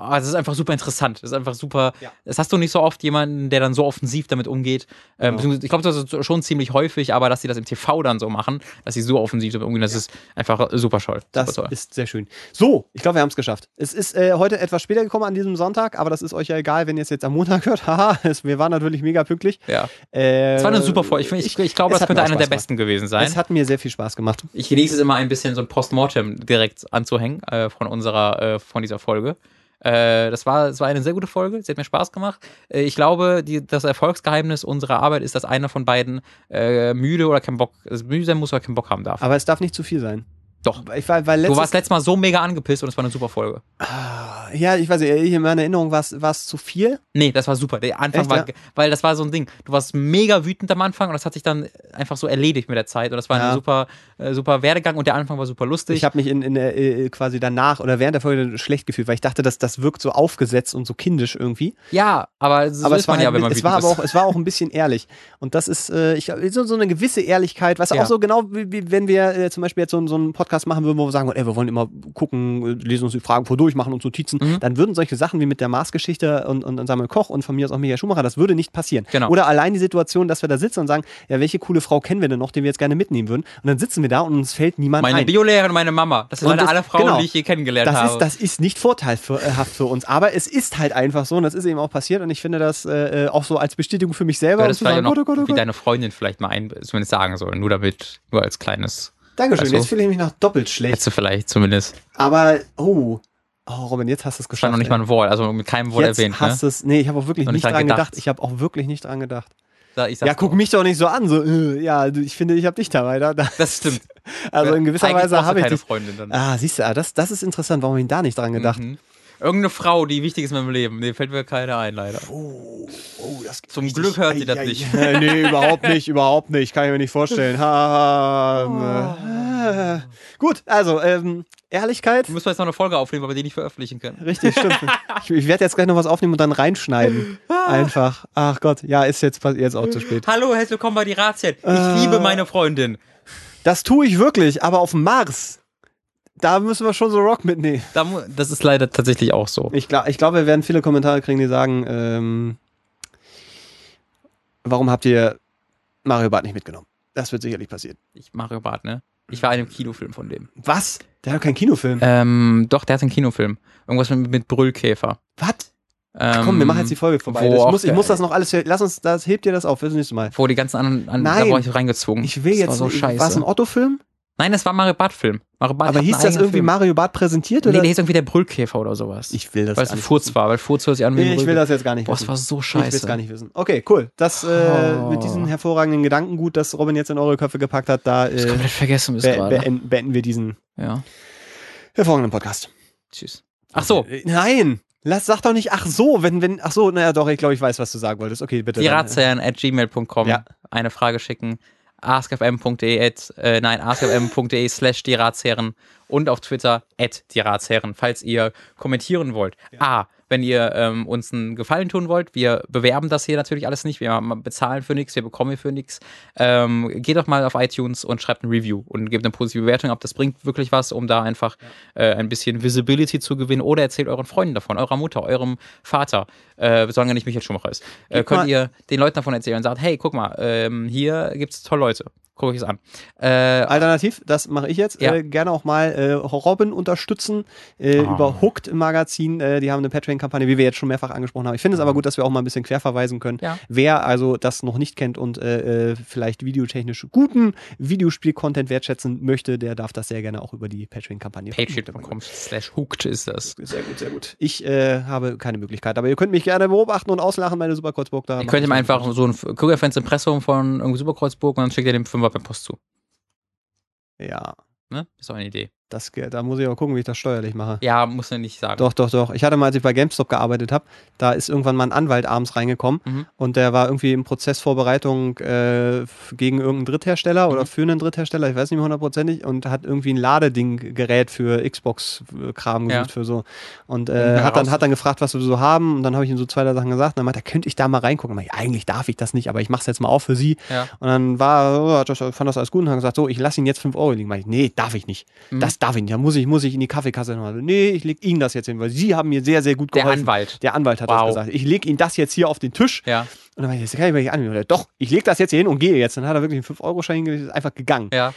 ah, es ist einfach super interessant. Es ist einfach super. Ja. Das hast du nicht so oft jemanden, der dann so offensiv damit umgeht. Ähm, Genau. beziehungsweise, ich glaube, das ist schon ziemlich häufig, aber dass sie das im TV dann so machen, dass sie so offensiv damit umgehen, das ist einfach super toll. Das super toll. ist sehr schön. So, ich glaube, wir haben es geschafft. Es ist äh, heute etwas später gekommen an diesem Sonntag, aber das ist euch ja egal, wenn ihr es jetzt am Montag hört. Haha, wir waren natürlich mega pünktlich. Ja. Äh, Es war eine super Folge. Ich, ich, ich glaube, das könnte einer der besten gewesen sein. Es hat mir sehr viel Spaß gemacht. Ich genieße es immer ein bisschen, so ein Postmortem direkt anzuhängen äh, von unserer, äh, von dieser Folge. Äh, das, war, das war eine sehr gute Folge. Sie hat mir Spaß gemacht. Äh, ich glaube, die, das Erfolgsgeheimnis unserer Arbeit ist, dass einer von beiden äh, müde oder keinen Bock, also müde sein muss oder keinen Bock haben darf. Aber es darf nicht zu viel sein. Doch. Ich war, weil Du warst letztes Mal so mega angepisst und es war eine super Folge. Ah, ja, ich weiß nicht, in meiner Erinnerung war es war zu viel. Nee, das war super. Der Anfang Echt, war, ja? weil das war so ein Ding. Du warst mega wütend am Anfang und das hat sich dann einfach so erledigt mit der Zeit und das war Ja. ein super, äh, super Werdegang und der Anfang war super lustig. Ich habe mich in, in der, äh, quasi danach oder während der Folge schlecht gefühlt, weil ich dachte, dass das wirkt so aufgesetzt und so kindisch irgendwie. ja, aber so aber ist es war, man ja, halt, wenn man es war aber ist. auch, es war auch ein bisschen ehrlich. Und das ist, äh, ich glaube, so, so eine gewisse Ehrlichkeit, was Ja. auch so genau, wie, wie wenn wir äh, zum Beispiel jetzt so, so einen Podcast machen würden, wo wir sagen, ey, wir wollen immer gucken, äh, lesen uns die Fragen vor durch, machen uns Notizen, Mhm. dann würden solche Sachen wie mit der Mars-Geschichte und, und, und Samuel Koch und von mir aus auch Michael Schumacher, das würde nicht passieren. Genau. Oder allein die Situation, dass wir da sitzen und sagen, ja, welche coole Frau kennen wir denn noch, den wir jetzt gerne mitnehmen würden? Und dann sitzen wir da und uns fällt niemand Meine ein. Biolehrerin und meine Mama. Das sind Und leider das- alle Frauen, genau. die ich je kennengelernt Das habe. ist, das ist nicht vorteilhaft für uns, aber es ist halt einfach so und das ist eben auch passiert und ich finde das äh, auch so als Bestätigung für mich selber. ja, das zu vielleicht sagen, noch, oh Gott, oh wie deine Freundin vielleicht mal ein, zumindest sagen soll. Nur damit, nur als kleines. Dankeschön, Also- jetzt fühle ich mich noch doppelt schlecht. Hättest du vielleicht zumindest. Aber, oh, oh Robin, jetzt hast du es geschafft. noch nicht mal ein Wort, also mit keinem Wort jetzt erwähnt. Ne? hast du es, nee, ich habe auch wirklich nicht dran gedacht. gedacht. Ich habe auch wirklich nicht dran gedacht. Da, Ja, guck mich doch nicht so an, so, äh, ja, ich finde, ich habe dich dabei. Da, da. Das stimmt. Also in gewisser Eigentlich Weise habe ich keine dich. Freundin dann. Ah, siehst du, ah, das, das ist interessant, warum ich da nicht dran gedacht. Mhm. Irgendeine Frau, die wichtig ist in meinem Leben. Nee, fällt mir keine ein, leider. Oh, oh, das Zum Glück hört sie das Ei, nicht. ei. nee, überhaupt nicht, überhaupt nicht. Kann ich mir nicht vorstellen. Ha, ähm, äh. Gut, also, ähm, Ehrlichkeit. Müssen jetzt noch eine Folge aufnehmen, weil wir die nicht veröffentlichen können. Richtig, stimmt. ich ich werde jetzt gleich noch was aufnehmen und dann reinschneiden. Einfach. Ach Gott, ja, ist jetzt, jetzt auch zu spät. Hallo, herzlich willkommen bei die Razzien. Ich Äh. liebe meine Freundin. Das tue ich wirklich, aber auf dem Mars. Da müssen wir schon so Rock mitnehmen. Da Das ist leider tatsächlich auch so. Ich glaube, ich glaub, wir werden viele Kommentare kriegen, die sagen, ähm, warum habt ihr Mario Bart nicht mitgenommen? Das wird sicherlich passieren. Ich Mario Barth, ne? Ich war in einem Kinofilm von dem. Was? Der hat keinen Kinofilm. Ähm, doch, der hat einen Kinofilm. Irgendwas mit, mit Brüllkäfer. Was? Ähm, Komm, wir machen jetzt die Folge vorbei. Ich muss, ich muss das noch alles. Lass uns, das hebt dir das auf fürs nächste Mal. Wo die ganzen anderen, an, Nein. da war ich so reingezwungen. Ich will das jetzt. War so War scheiße. es ein Otto-Film? Nein, das war Mario Barth Film. Mario Barth Aber hieß das irgendwie Film. Mario Bart präsentiert? Nee, Oder? der hieß irgendwie der Brüllkäfer oder sowas. ich will das weil es ein Furz war, weil Furz hört sich an wie Nee, ich will das jetzt gar nicht Boah, das wissen. war so Ich will es scheiße. gar nicht wissen. Okay, cool. Das äh, Oh. mit diesen hervorragenden Gedankengut, das Robin jetzt in eure Köpfe gepackt hat, da Das äh, komplett vergessen bis be gerade. beenden, beenden wir diesen Ja, hervorragenden Podcast. tschüss. Ach so, Äh, Nein! Lass, sag doch nicht, ach so, wenn, wenn, ach so, naja, doch, ich glaube, ich weiß, was du sagen wolltest. Okay, bitte. die dann. Razzien at gmail.com. Ja. Eine Frage schicken. askfm.de äh, nein, askfm.de slash die Ratsherren und auf Twitter at die Ratsherren, falls ihr kommentieren wollt. A, wenn ihr ähm, uns einen Gefallen tun wollt, wir bewerben das hier natürlich alles nicht, wir bezahlen für nichts, wir bekommen hier für nichts. Ähm, geht doch mal auf iTunes und schreibt ein Review und gebt eine positive Bewertung ab. Das bringt wirklich was, um da einfach äh, ein bisschen Visibility zu gewinnen oder erzählt euren Freunden davon, eurer Mutter, eurem Vater, äh, solange nicht Michael Schumacher ist. Äh, könnt ihr den Leuten davon erzählen und sagt, hey, guck mal, ähm, hier gibt's tolle Leute. Guckt ich es an. Äh, Alternativ, das mache ich jetzt, ja. äh, gerne auch mal äh, Robin unterstützen äh, ah. über Hooked im Magazin. Äh, die haben eine Patreon-Kampagne, wie wir jetzt schon mehrfach angesprochen haben. Ich finde es aber mhm. gut, dass wir auch mal ein bisschen quer verweisen können. Ja. Wer also das noch nicht kennt und äh, äh, vielleicht videotechnisch guten Videospiel-Content wertschätzen möchte, der darf das sehr gerne auch über die Patreon-Kampagne. Patreon.com slash Hooked ist das. Sehr gut, sehr gut. Ich habe keine Möglichkeit, aber ihr könnt mich gerne beobachten und auslachen, meine Superkreuzburg da. Ihr könnt ihm einfach so ein Krügerfans Impressum von Superkreuzburg und dann schickt ihr dem 5 Körperpost zu. Ja. Ne? Ist auch eine Idee das, da muss ich aber gucken, wie ich das steuerlich mache. Ja, muss man nicht sagen. Doch, doch, doch. Ich hatte mal, als ich bei GameStop gearbeitet habe, da ist irgendwann mal ein Anwalt abends reingekommen Mhm. und der war irgendwie in Prozessvorbereitung äh, gegen irgendeinen Dritthersteller oder Mhm. für einen Dritthersteller, ich weiß nicht mehr hundertprozentig, und hat irgendwie ein Ladeding-Gerät für Xbox-Kram Ja. gesucht für so. Und äh, hat, dann, hat dann gefragt, was wir so haben und dann habe ich ihm so zwei drei Sachen gesagt und dann meinte er, könnte ich da mal reingucken? Ich, eigentlich darf ich das nicht, aber ich mache es jetzt mal auf für Sie. Ja. Und dann war, das, fand das alles gut und hat gesagt, so, ich lasse ihn jetzt 5 Euro liegen. Meinte ich, nee, darf ich nicht. Mhm. Das darf ich nicht, da muss ich, muss ich in die Kaffeekasse nochmal. Nee, ich leg Ihnen das jetzt hin, weil Sie haben mir sehr, sehr gut Der geholfen. Anwalt. Der Anwalt hat Wow. das gesagt. Ich leg Ihnen das jetzt hier auf den Tisch. Ja, Und dann war ich, das kann ich mir nicht annehmen. Und Doch, ich leg das jetzt hier hin und gehe jetzt. Dann hat er wirklich einen 5-Euro-Schein hingelegt, ist einfach gegangen. ja.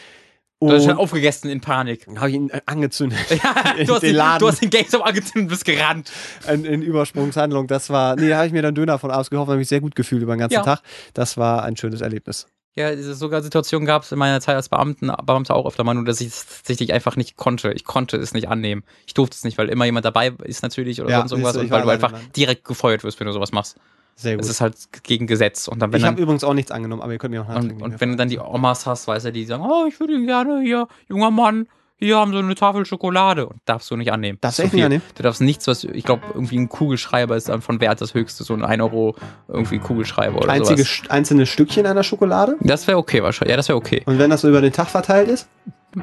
Du hast Und schon aufgegessen in Panik. dann habe ich ihn äh, angezündet. Ja, du, hast den den, Laden. du hast den GameStop angezündet und bist gerannt. in, in Übersprungshandlung. Das war, nee, da habe ich mir dann Döner von ausgehofft, habe mich sehr gut gefühlt über den ganzen Ja. Tag. Das war ein schönes Erlebnis. Ja, diese sogar Situation gab es in meiner Zeit als Beamten, Beamter auch öfter mal, nur dass ich es tatsächlich einfach nicht konnte. Ich konnte es nicht annehmen. Ich durfte es nicht, weil immer jemand dabei ist natürlich oder Ja, sonst irgendwas und weil du einfach dann. direkt gefeuert wirst, wenn du sowas machst. Sehr gut. Es ist halt gegen Gesetz. Und dann, wenn ich habe übrigens auch nichts angenommen, aber ihr könnt mir auch und, und wenn du dann die Omas hast, weißt du, die sagen, oh, ich würde gerne hier, junger Mann, hier haben so eine Tafel Schokolade. Und darfst du nicht annehmen. Darfst du echt nicht annehmen? Du darfst nichts, was, ich glaube, irgendwie ein Kugelschreiber ist dann von Wert das höchste, so ein 1 Euro irgendwie Kugelschreiber oder Einzige, sowas. Einzelne Stückchen einer Schokolade. Das wäre okay wahrscheinlich. Ja, das wäre okay. Und wenn das so über den Tag verteilt ist,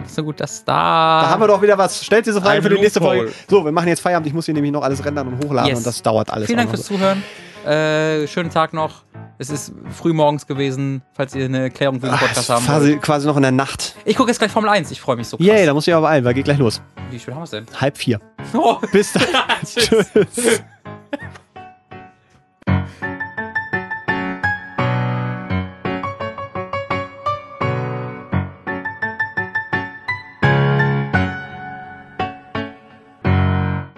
So gut, dass da. da haben wir doch wieder was. Stellt diese Frage Ein für die nächste. Folge. So, wir machen jetzt Feierabend. Ich muss hier nämlich noch alles rendern und hochladen Yes. und das dauert alles. Vielen Dank fürs Zuhören. Äh, schönen Tag noch. Es ist früh morgens gewesen, falls ihr eine Erklärung für den Ach, Podcast ist haben quasi, wollt. quasi noch in der Nacht. Ich gucke jetzt gleich Formel 1. Ich freue mich so krass. Yay, da muss ich aber beeilen, weil geht gleich los. Wie spät haben wir es denn? Halb vier. Oh, Bis dann. Tschüss. Tschüss.